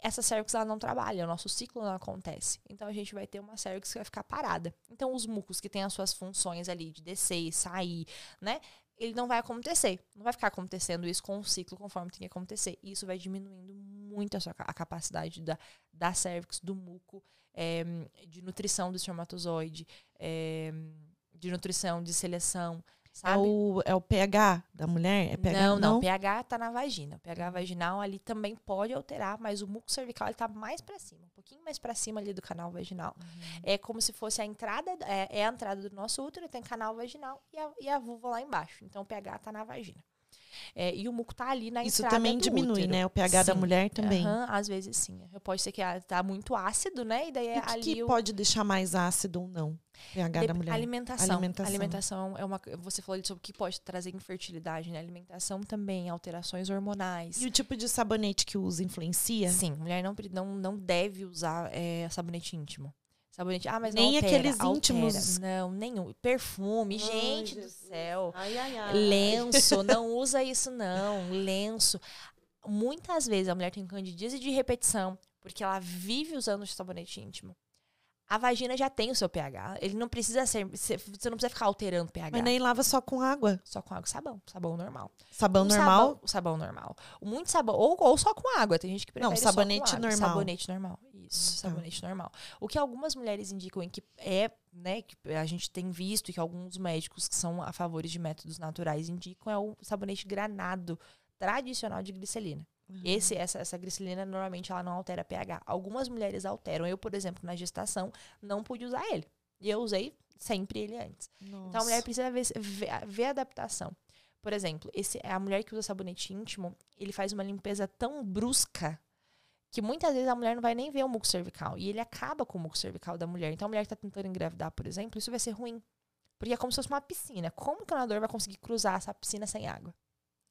[SPEAKER 2] essa cervix ela não trabalha, o nosso ciclo não acontece. Então a gente vai ter uma cervix que vai ficar parada. Então os mucos que têm as suas funções ali de descer e sair, né? Ele não vai acontecer. Não vai ficar acontecendo isso com o ciclo conforme tem que acontecer. E isso vai diminuindo muito a, sua, a capacidade da, da cervix, do muco, é, de nutrição do espermatozoide, é, de nutrição, de seleção. Sabe?
[SPEAKER 1] É o, é o pH da mulher? É pH,
[SPEAKER 2] não, não, não, o pH tá na vagina. O pH vaginal ali também pode alterar, mas o muco cervical ele tá mais para cima, um pouquinho mais para cima ali do canal vaginal. Uhum. É como se fosse a entrada, é, é, a entrada do nosso útero, tem canal vaginal e a, e a vulva lá embaixo. Então o pH tá na vagina. É, e o muco tá ali na
[SPEAKER 1] Isso
[SPEAKER 2] entrada
[SPEAKER 1] também diminui,
[SPEAKER 2] útero.
[SPEAKER 1] né? O pH sim. da mulher também.
[SPEAKER 2] Uhum, às vezes sim. Pode ser que tá muito ácido, né? E daí
[SPEAKER 1] e
[SPEAKER 2] o que ali
[SPEAKER 1] que o... pode deixar mais ácido ou não? pH
[SPEAKER 2] de...
[SPEAKER 1] da mulher.
[SPEAKER 2] Alimentação. Alimentação. Alimentação é uma. Você falou sobre o que pode trazer infertilidade, né? Alimentação também, alterações hormonais.
[SPEAKER 1] E o tipo de sabonete que usa influencia?
[SPEAKER 2] Sim, mulher não, não, não deve usar é, sabonete íntimo. Sabonete. Ah, mas
[SPEAKER 1] nem
[SPEAKER 2] altera,
[SPEAKER 1] aqueles
[SPEAKER 2] altera.
[SPEAKER 1] íntimos.
[SPEAKER 2] Não, nenhum. Perfume, ai, gente Jesus. do céu.
[SPEAKER 1] Ai, ai, ai.
[SPEAKER 2] Lenço, não usa isso não. Lenço. Muitas vezes a mulher tem candidíase de repetição porque ela vive usando o sabonete íntimo a vagina já tem o seu pH. Ele não precisa ser. Você não precisa ficar alterando o pH.
[SPEAKER 1] Mas nem lava só com água.
[SPEAKER 2] Só com água e sabão. Sabão normal.
[SPEAKER 1] Sabão um normal?
[SPEAKER 2] Sabão, sabão normal. Muito sabão. Ou, ou só com água. Tem gente que prefere
[SPEAKER 1] Não, sabonete normal.
[SPEAKER 2] Sabonete normal. Isso, tá. sabonete normal. O que algumas mulheres indicam em que é, né, que a gente tem visto e que alguns médicos que são a favor de métodos naturais indicam é o sabonete granado tradicional de glicelina. Uhum. Esse, essa, essa glicerina, normalmente, ela não altera pH. Algumas mulheres alteram. Eu, por exemplo, na gestação, não pude usar ele. E eu usei sempre ele antes. Nossa. Então, a mulher precisa ver, ver, ver, a adaptação. Por exemplo, esse, a mulher que usa sabonete íntimo, ele faz uma limpeza tão brusca que muitas vezes a mulher não vai nem ver o muco cervical. E ele acaba com o muco cervical da mulher. Então, a mulher que está tentando engravidar, por exemplo, isso vai ser ruim. Porque é como se fosse uma piscina. Como que o nadador vai conseguir cruzar essa piscina sem água?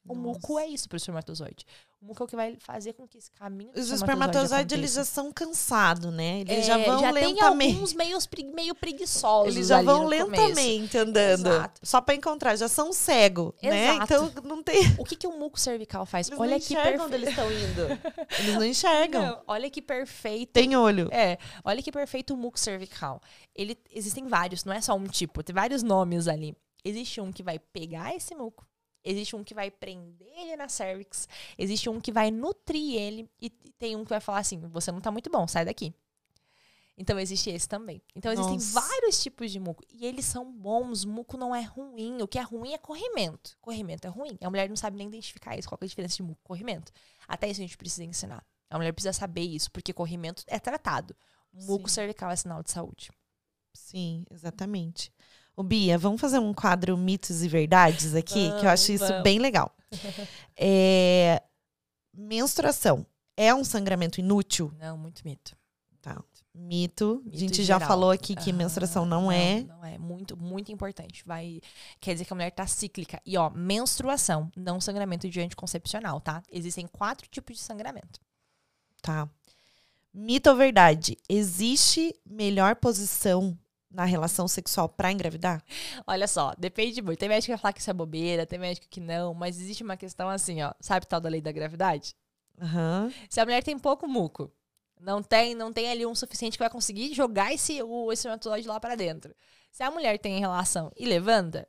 [SPEAKER 2] O Nossa. muco é isso para o espermatozoide. O muco é o que vai fazer com que esse caminho
[SPEAKER 1] Os espermatozoides, eles já são cansados, né? Eles
[SPEAKER 2] é,
[SPEAKER 1] já vão
[SPEAKER 2] já
[SPEAKER 1] lentamente.
[SPEAKER 2] Tem alguns meio, meio preguiçosos
[SPEAKER 1] Eles já vão lentamente começo. andando. Exato. Só para encontrar, já são cego, né? Então não tem.
[SPEAKER 2] O que, que o muco cervical faz?
[SPEAKER 1] Eles
[SPEAKER 2] olha que
[SPEAKER 1] enxergam onde eles estão indo. Eles não enxergam. Não,
[SPEAKER 2] olha que perfeito.
[SPEAKER 1] Tem olho.
[SPEAKER 2] É. Olha que perfeito o muco cervical. Ele existem vários, não é só um tipo, tem vários nomes ali. Existe um que vai pegar esse muco Existe um que vai prender ele na cervix. Existe um que vai nutrir ele. E tem um que vai falar assim: você não tá muito bom, sai daqui. Então existe esse também. Então existem Nossa. vários tipos de muco. E eles são bons. Muco não é ruim. O que é ruim é corrimento. Corrimento é ruim. A mulher não sabe nem identificar isso. Qual é a diferença de muco e corrimento? Até isso a gente precisa ensinar. A mulher precisa saber isso, porque corrimento é tratado. Muco Sim. cervical é sinal de saúde.
[SPEAKER 1] Sim, exatamente. Ô, Bia, vamos fazer um quadro mitos e verdades aqui, vamos, que eu acho isso vamos. bem legal. É, menstruação é um sangramento inútil?
[SPEAKER 2] Não, muito mito.
[SPEAKER 1] Tá. Mito.
[SPEAKER 2] Mito
[SPEAKER 1] a gente já
[SPEAKER 2] geral.
[SPEAKER 1] falou aqui que
[SPEAKER 2] Aham,
[SPEAKER 1] menstruação não, é.
[SPEAKER 2] Não é. Muito, muito importante. Vai, quer dizer que a mulher tá cíclica. E, ó, menstruação, não sangramento de anticoncepcional, tá? Existem quatro tipos de sangramento.
[SPEAKER 1] Tá. Mito ou verdade? Existe melhor posição na relação sexual pra engravidar?
[SPEAKER 2] Olha só, depende muito. Tem médico que vai falar que isso é bobeira, tem médico que não, mas existe uma questão assim, ó. Sabe tal da lei da gravidade?
[SPEAKER 1] Aham.
[SPEAKER 2] Se a mulher tem pouco muco, não tem, não tem ali um suficiente que vai conseguir jogar esse, o esse espermatozoide lá pra dentro. Se a mulher tem relação e levanta,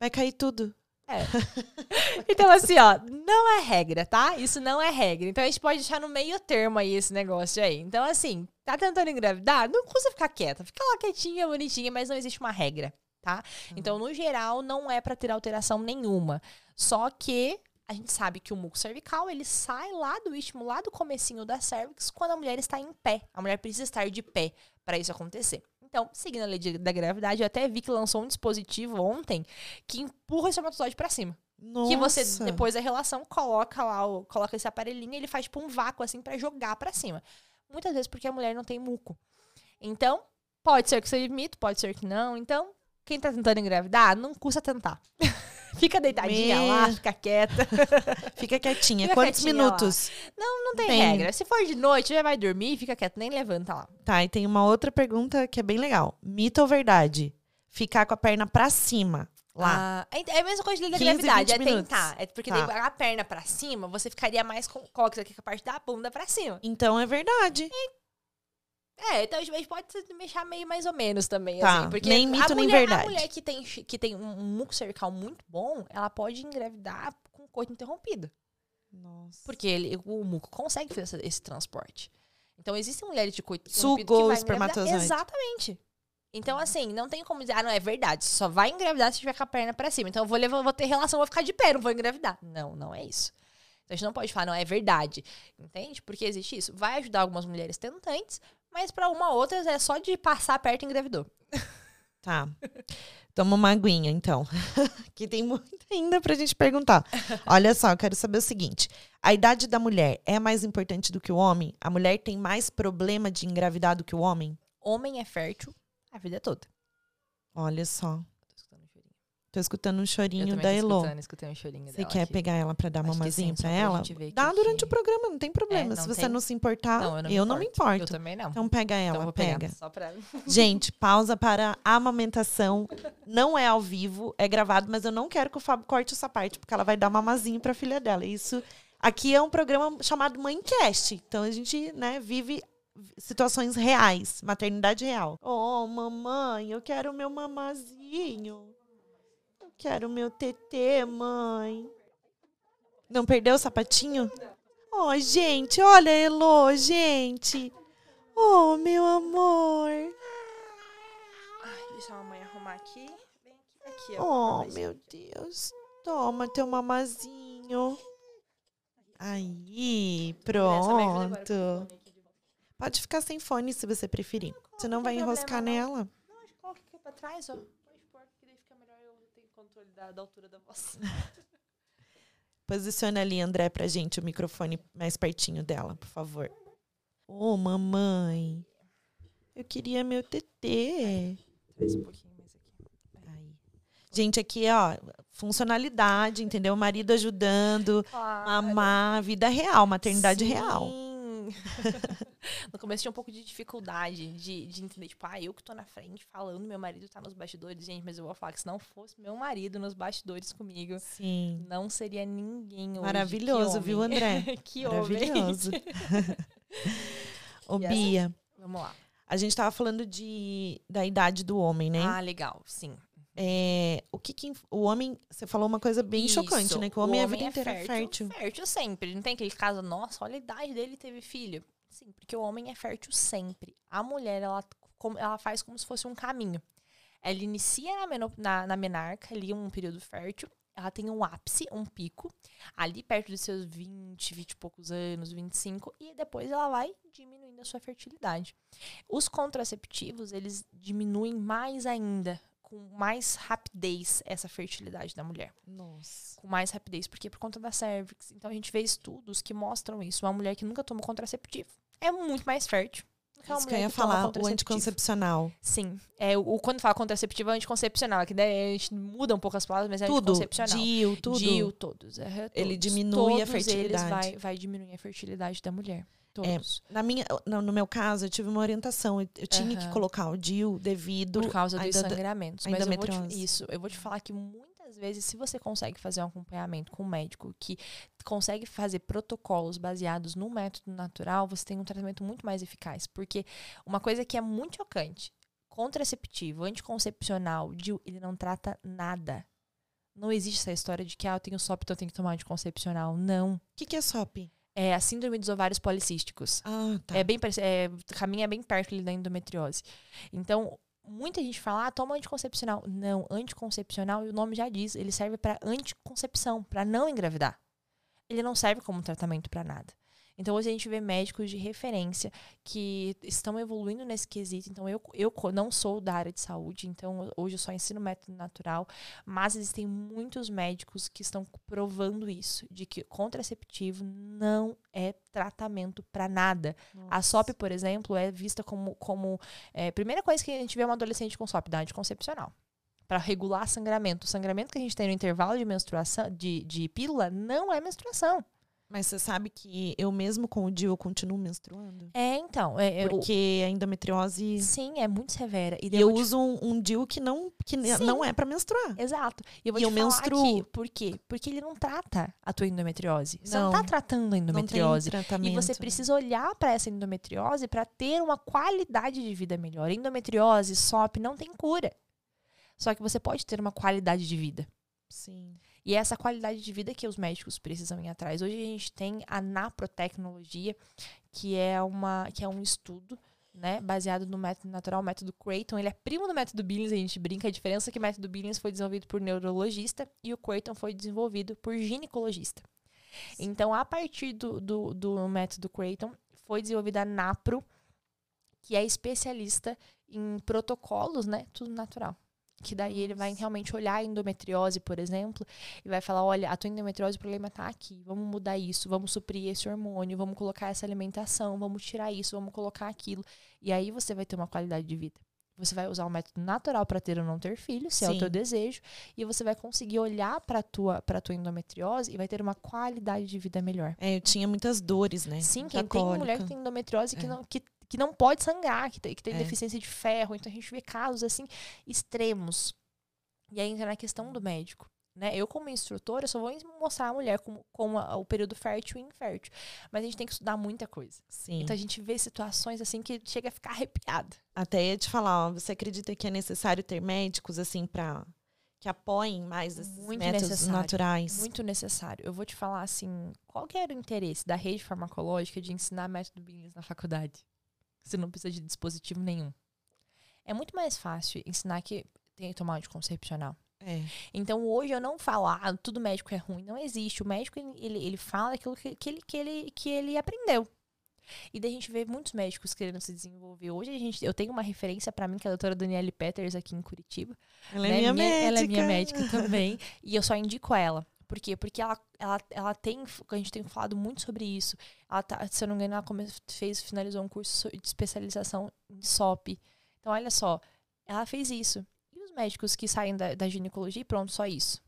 [SPEAKER 1] Vai cair tudo.
[SPEAKER 2] É. então, assim, ó, não é regra, tá? Isso não é regra. Então a gente pode deixar no meio termo aí esse negócio aí. Então, assim, tá tentando engravidar? Não custa ficar quieta. Fica lá quietinha, bonitinha, mas não existe uma regra, tá? Então, no geral, não é pra ter alteração nenhuma. Só que a gente sabe que o muco cervical, ele sai lá do istmo, lá do comecinho da cervix, quando a mulher está em pé. A mulher precisa estar de pé para isso acontecer. Então, seguindo a lei de- da gravidade, eu até vi que lançou um dispositivo ontem que empurra o espermatozoide para cima.
[SPEAKER 1] Nossa.
[SPEAKER 2] Que você, depois da relação, coloca lá, o- coloca esse aparelhinho e ele faz tipo um vácuo assim para jogar para cima. Muitas vezes porque a mulher não tem muco. Então, pode ser que seja mito, pode ser que não. Então, quem tá tentando engravidar, não custa tentar. fica deitadinha
[SPEAKER 1] Me-
[SPEAKER 2] lá, fica quieta.
[SPEAKER 1] Fica quietinha.
[SPEAKER 2] Fica
[SPEAKER 1] Quantos
[SPEAKER 2] quietinha lá.
[SPEAKER 1] minutos?
[SPEAKER 2] Não tem,
[SPEAKER 1] Tem.
[SPEAKER 2] regra. Se for de noite, já vai dormir, fica quieto, nem levanta lá.
[SPEAKER 1] Tá, e tem uma outra pergunta que é bem legal. Mito ou verdade? Ficar com a perna pra cima. Lá.
[SPEAKER 2] Ah, é a mesma coisa da
[SPEAKER 1] 15,
[SPEAKER 2] gravidade, é
[SPEAKER 1] 20 minutos.
[SPEAKER 2] tentar. É porque
[SPEAKER 1] Tá.
[SPEAKER 2] a perna pra cima, você ficaria mais com cox aqui com a parte da bunda pra cima.
[SPEAKER 1] Então é verdade.
[SPEAKER 2] É, então a gente pode se deixar meio mais ou menos também,
[SPEAKER 1] Tá,
[SPEAKER 2] assim. Porque
[SPEAKER 1] nem mito, nem
[SPEAKER 2] mulher-
[SPEAKER 1] verdade.
[SPEAKER 2] A mulher que tem, que tem um muco cervical muito bom, ela pode engravidar com coito interrompido.
[SPEAKER 1] Nossa.
[SPEAKER 2] Porque ele, o muco consegue fazer esse, esse transporte. Então, existem mulheres de coito
[SPEAKER 1] Sugou
[SPEAKER 2] interrompido que
[SPEAKER 1] o
[SPEAKER 2] vai
[SPEAKER 1] espermatozoide.
[SPEAKER 2] Exatamente. Então, assim, não tem como dizer, ah, não, é verdade. Só vai engravidar se tiver com a perna pra cima. Então, eu vou, levar, vou ter relação, vou ficar de pé, não vou engravidar. Não, não é isso. Então, a gente não pode falar, não, é verdade. Entende? Porque existe isso. Vai ajudar algumas mulheres tentantes, mas pra uma outras é só de passar perto e engravidou.
[SPEAKER 1] Tá. Toma uma aguinha, então. que tem muito ainda pra gente perguntar. Olha só, eu quero saber o seguinte: a idade da mulher é mais importante do que o homem? A mulher tem mais problema de engravidar do que o homem?
[SPEAKER 2] Homem é fértil a vida toda.
[SPEAKER 1] Olha só.
[SPEAKER 2] Tô escutando um chorinho.
[SPEAKER 1] Da Elo.
[SPEAKER 2] escutei um chorinho
[SPEAKER 1] Você quer
[SPEAKER 2] aqui.
[SPEAKER 1] pegar ela pra dar
[SPEAKER 2] Acho
[SPEAKER 1] mamazinho pra
[SPEAKER 2] pra
[SPEAKER 1] ela? Dá durante
[SPEAKER 2] que-
[SPEAKER 1] o programa, não tem problema.
[SPEAKER 2] É,
[SPEAKER 1] Se
[SPEAKER 2] não
[SPEAKER 1] você
[SPEAKER 2] tem.
[SPEAKER 1] não se importar,
[SPEAKER 2] Não, eu não,
[SPEAKER 1] eu
[SPEAKER 2] me
[SPEAKER 1] não me
[SPEAKER 2] importo. Eu também não.
[SPEAKER 1] Então pega ela,
[SPEAKER 2] então,
[SPEAKER 1] pega.
[SPEAKER 2] Só pra...
[SPEAKER 1] Gente, pausa para a amamentação. Não é ao vivo, é gravado, mas eu não quero que o Fábio corte essa parte, porque ela vai dar mamazinho pra filha dela. Isso aqui é um programa chamado Mãecast. Então a gente, né, vive situações reais, maternidade real. Oh, mamãe, eu quero meu mamazinho. Quero meu tetê, mãe. Não perdeu o sapatinho? Oh, gente, olha, Elo, gente. Oh, meu amor.
[SPEAKER 2] Ai, deixa a mamãe arrumar aqui. Vem aqui, ó.
[SPEAKER 1] Oh, meu Deus. Toma teu mamazinho. Aí, pronto. Pode ficar sem fone se você preferir. Você não vai enroscar nela.
[SPEAKER 2] Não, acho que coloca aqui pra trás, ó. Pode pôr, que daí fica melhor. Eu tenho controle da, da altura da voz.
[SPEAKER 1] Posiciona ali, André, pra gente o microfone mais pertinho dela, por favor. Ô, mamãe. Eu queria meu tetê.
[SPEAKER 2] Traz um pouquinho mais aqui.
[SPEAKER 1] Aí. Gente, aqui, ó, funcionalidade, entendeu? O marido ajudando, mamar, vida real, maternidade
[SPEAKER 2] Sim.
[SPEAKER 1] real.
[SPEAKER 2] no começo tinha um pouco de dificuldade de, de entender, tipo, ah, eu que tô na frente falando, meu marido tá nos bastidores. Gente, mas eu vou falar que se não fosse meu marido nos bastidores comigo,
[SPEAKER 1] Sim.
[SPEAKER 2] não seria ninguém hoje.
[SPEAKER 1] Maravilhoso, viu. André?
[SPEAKER 2] que.
[SPEAKER 1] Maravilhoso. Ô? Bia,
[SPEAKER 2] Vamos lá.
[SPEAKER 1] a gente tava falando de, da idade do homem, né?
[SPEAKER 2] Ah, legal, sim.
[SPEAKER 1] É, o que, que o homem, você falou uma coisa bem
[SPEAKER 2] Isso,
[SPEAKER 1] chocante, né? Que o homem, a vida inteira é fértil.
[SPEAKER 2] Fértil sempre. Não tem aquele caso, nossa, olha a idade dele teve filho. Sim, porque o homem é fértil sempre. A mulher, ela, ela faz como se fosse um caminho. Ela inicia na, meno- na, na menarca, ali um período fértil. Ela tem um ápice, um pico, ali perto dos seus 20, 20 e poucos anos, 25, e depois ela vai diminuindo a sua fertilidade. Os contraceptivos, eles diminuem mais ainda com mais rapidez essa fertilidade da mulher.
[SPEAKER 1] Nossa.
[SPEAKER 2] Com mais rapidez, porque é por conta da cervix. Então a gente vê estudos que mostram isso. Uma mulher que nunca tomou contraceptivo é muito mais fértil. que uma
[SPEAKER 1] Isso que eu ia
[SPEAKER 2] que
[SPEAKER 1] falar, o anticoncepcional.
[SPEAKER 2] Sim. É, o, quando fala contraceptivo é anticoncepcional, que daí a gente muda um pouco as palavras, mas é
[SPEAKER 1] Tudo.
[SPEAKER 2] anticoncepcional.
[SPEAKER 1] DIU, tudo.
[SPEAKER 2] DIU, todos. é,
[SPEAKER 1] Ele
[SPEAKER 2] todos.
[SPEAKER 1] diminui a
[SPEAKER 2] Todos
[SPEAKER 1] fertilidade.
[SPEAKER 2] Eles vai, vai diminuir a fertilidade da mulher. Todos.
[SPEAKER 1] Na minha, no, meu caso, eu tive uma orientação. Eu, eu tinha que
[SPEAKER 2] Aham.
[SPEAKER 1] colocar o DIU devido.
[SPEAKER 2] por causa dos sangramentos. Mas eu vou te, isso, eu vou te falar que muitas vezes, se você consegue fazer um acompanhamento com um médico que consegue fazer protocolos baseados no método natural, você tem um tratamento muito mais eficaz. Porque uma coisa que é muito chocante, contraceptivo, anticoncepcional, DIU, ele não trata nada. Não existe essa história de que ah, eu tenho SOP, então eu tenho que tomar anticoncepcional. Não.
[SPEAKER 1] O que, que é SOP?
[SPEAKER 2] É a síndrome dos ovários policísticos.
[SPEAKER 1] Ah, tá.
[SPEAKER 2] É bem é, caminha bem perto ali da endometriose. Então, muita gente fala, ah, toma anticoncepcional. Não, anticoncepcional, e o nome já diz, ele serve para anticoncepção, para não engravidar. Ele não serve como tratamento para nada. Então, hoje a gente vê médicos de referência que estão evoluindo nesse quesito. Então, eu, eu não sou da área de saúde, então hoje eu só ensino método natural, mas existem muitos médicos que estão provando isso, de que contraceptivo não é tratamento para nada. A SOP, por exemplo, é vista como. como é, primeira coisa que a gente vê uma adolescente com SOP, da anticoncepcional. Para regular sangramento. O sangramento que a gente tem no intervalo de menstruação, de, de pílula, não é menstruação.
[SPEAKER 1] Mas você sabe que eu mesmo com o DIU eu continuo menstruando?
[SPEAKER 2] É, então. É, é,
[SPEAKER 1] Porque a endometriose.
[SPEAKER 2] sim, é muito severa. E,
[SPEAKER 1] E eu
[SPEAKER 2] te-
[SPEAKER 1] uso um, um DIU que não, que
[SPEAKER 2] Sim.
[SPEAKER 1] não é pra menstruar.
[SPEAKER 2] Exato. E eu vou
[SPEAKER 1] E
[SPEAKER 2] te
[SPEAKER 1] eu
[SPEAKER 2] falar
[SPEAKER 1] menstruo.
[SPEAKER 2] aqui, por quê? Porque ele não trata a tua endometriose. Você não,
[SPEAKER 1] Não.
[SPEAKER 2] tá tratando a
[SPEAKER 1] Não tem
[SPEAKER 2] endometriose.
[SPEAKER 1] tratamento.
[SPEAKER 2] E você
[SPEAKER 1] né?
[SPEAKER 2] precisa olhar para essa endometriose para ter uma qualidade de vida melhor. Endometriose, SOP, não tem cura. Só que você pode ter uma qualidade de vida.
[SPEAKER 1] Sim.
[SPEAKER 2] E é essa qualidade de vida que os médicos precisam ir atrás. Hoje a gente tem a naprotecnologia, que é, uma, que é um estudo né, baseado no método natural, o método Creighton. Ele é primo do método Billings, a gente brinca. A diferença é que o método Billings foi desenvolvido por neurologista e o Creighton foi desenvolvido por ginecologista. Então, a partir do, do, do método Creighton, foi desenvolvida a NAPRO, que é especialista em protocolos, né? Tudo natural. Que daí ele vai realmente olhar a endometriose, por exemplo, e vai falar: olha, a tua endometriose, o problema tá aqui. Vamos mudar isso, vamos suprir esse hormônio, vamos colocar essa alimentação, vamos tirar isso, vamos colocar aquilo. E aí você vai ter uma qualidade de vida. Você vai usar o método natural para ter ou não ter filho, se é o
[SPEAKER 1] Sim.
[SPEAKER 2] teu desejo, e você vai conseguir olhar para tua para tua endometriose e vai ter uma qualidade de vida melhor.
[SPEAKER 1] É, eu tinha muitas dores, né?
[SPEAKER 2] Sim,
[SPEAKER 1] Muita
[SPEAKER 2] quem tem mulher que tem endometriose que,
[SPEAKER 1] É.
[SPEAKER 2] não, que, que não pode sangrar, que tem, que tem
[SPEAKER 1] É.
[SPEAKER 2] deficiência de ferro. Então a gente vê casos assim extremos. E aí entra na questão do médico. Né? Eu, como instrutora, só vou mostrar a mulher como, como a- o período fértil e infértil. Mas a gente tem que estudar muita coisa.
[SPEAKER 1] Sim.
[SPEAKER 2] Então a gente vê situações assim que chega a ficar arrepiada.
[SPEAKER 1] Até ia te falar, ó, você acredita que é necessário ter médicos, assim, pra... Que apoiem mais esses
[SPEAKER 2] Muito
[SPEAKER 1] métodos
[SPEAKER 2] necessário.
[SPEAKER 1] naturais?
[SPEAKER 2] Muito necessário. Eu vou te falar assim, qual que era o interesse da rede farmacológica de ensinar método Billings na faculdade? Você não precisa de dispositivo nenhum. É muito mais fácil ensinar que tem que tomar anticoncepcional.
[SPEAKER 1] É.
[SPEAKER 2] Então hoje eu não falo, ah, tudo médico é ruim. Não existe. O médico, ele, ele, fala aquilo que, que, ele, que, ele, que ele aprendeu. E daí a gente vê muitos médicos querendo se desenvolver. Hoje a gente, eu tenho uma referência pra mim, que é a doutora Daniele Peters, aqui em Curitiba.
[SPEAKER 1] Ela é
[SPEAKER 2] né?
[SPEAKER 1] minha, médica.
[SPEAKER 2] Ela é minha médica também. e eu só indico ela. Por quê? Porque ela, ela, ela tem. A gente tem falado muito sobre isso. Ela tá, se eu não me engano, ela fez, finalizou um curso de especialização em SOP. Então, olha só, ela fez isso. E os médicos que saem da, da ginecologia, e pronto, só isso.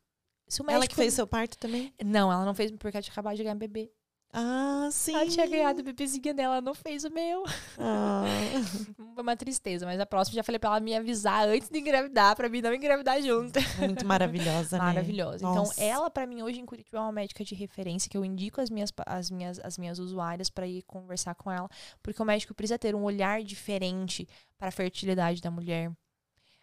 [SPEAKER 2] Se o
[SPEAKER 1] Ela
[SPEAKER 2] médico-
[SPEAKER 1] que fez seu parto também?
[SPEAKER 2] Não, ela não fez porque ela tinha acabado de ganhar bebê.
[SPEAKER 1] Ah, sim.
[SPEAKER 2] Ela tinha ganhado o bebezinho dela, ela não fez o meu.
[SPEAKER 1] Ah.
[SPEAKER 2] Foi uma tristeza, mas a próxima já falei pra ela me avisar antes de engravidar, pra mim não engravidar junto.
[SPEAKER 1] Muito maravilhosa, né?
[SPEAKER 2] Maravilhosa.
[SPEAKER 1] Nossa.
[SPEAKER 2] Então, ela, pra mim, hoje em Curitiba, é uma médica de referência que eu indico as minhas, as minhas, as minhas usuárias pra ir conversar com ela. Porque o médico precisa ter um olhar diferente para a fertilidade da mulher.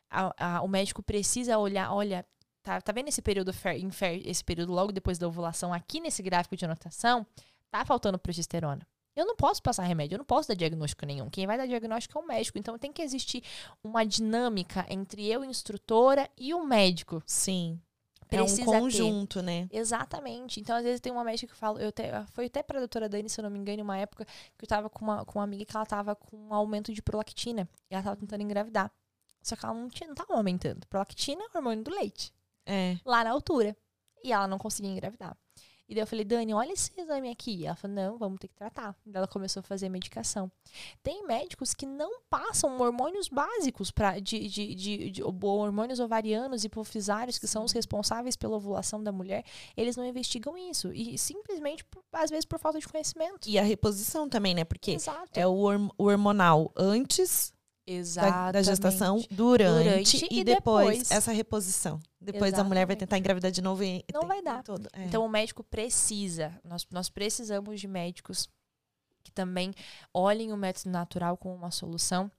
[SPEAKER 2] A- a- o médico precisa olhar, olha, tá, tá vendo esse período, fer, infer- esse período logo depois da ovulação aqui nesse gráfico de anotação? Tá faltando progesterona. Eu não posso passar remédio, eu não posso dar diagnóstico nenhum. Quem vai dar diagnóstico é o médico. Então tem que existir uma dinâmica entre eu, instrutora, e o médico.
[SPEAKER 1] Sim.
[SPEAKER 2] Precisa
[SPEAKER 1] é
[SPEAKER 2] ter.
[SPEAKER 1] um conjunto, né?
[SPEAKER 2] Exatamente. Então, às vezes, tem uma médica que fala. Eu até, foi até pra doutora Dani, se eu não me engano, uma época que eu tava com uma, com uma amiga que ela tava com um aumento de prolactina. E ela tava tentando engravidar. Só que ela não, tinha, não tava amamentando. Prolactina é hormônio do leite.
[SPEAKER 1] É.
[SPEAKER 2] Lá na altura. E ela não conseguia engravidar. E daí eu falei, Dani, olha esse exame aqui. Ela falou, não, vamos ter que tratar. E ela começou a fazer medicação. Tem médicos que não passam hormônios básicos para de, de, de, de, hormônios ovarianos e hipofisários, que são os responsáveis pela ovulação da mulher. Eles não investigam isso. E simplesmente, por- às vezes, por falta de conhecimento.
[SPEAKER 1] E a reposição também, né? Porque
[SPEAKER 2] Exato.
[SPEAKER 1] é o, horm- o hormonal antes
[SPEAKER 2] Exatamente.
[SPEAKER 1] da gestação, durante,
[SPEAKER 2] Durante
[SPEAKER 1] e,
[SPEAKER 2] e
[SPEAKER 1] depois,
[SPEAKER 2] depois.
[SPEAKER 1] essa reposição. Depois a mulher vai
[SPEAKER 2] Exatamente.
[SPEAKER 1] tentar engravidar de novo e
[SPEAKER 2] Não vai dar.
[SPEAKER 1] Todo. É.
[SPEAKER 2] Então o médico precisa, nós, nós precisamos de médicos que também olhem o método natural como uma solução.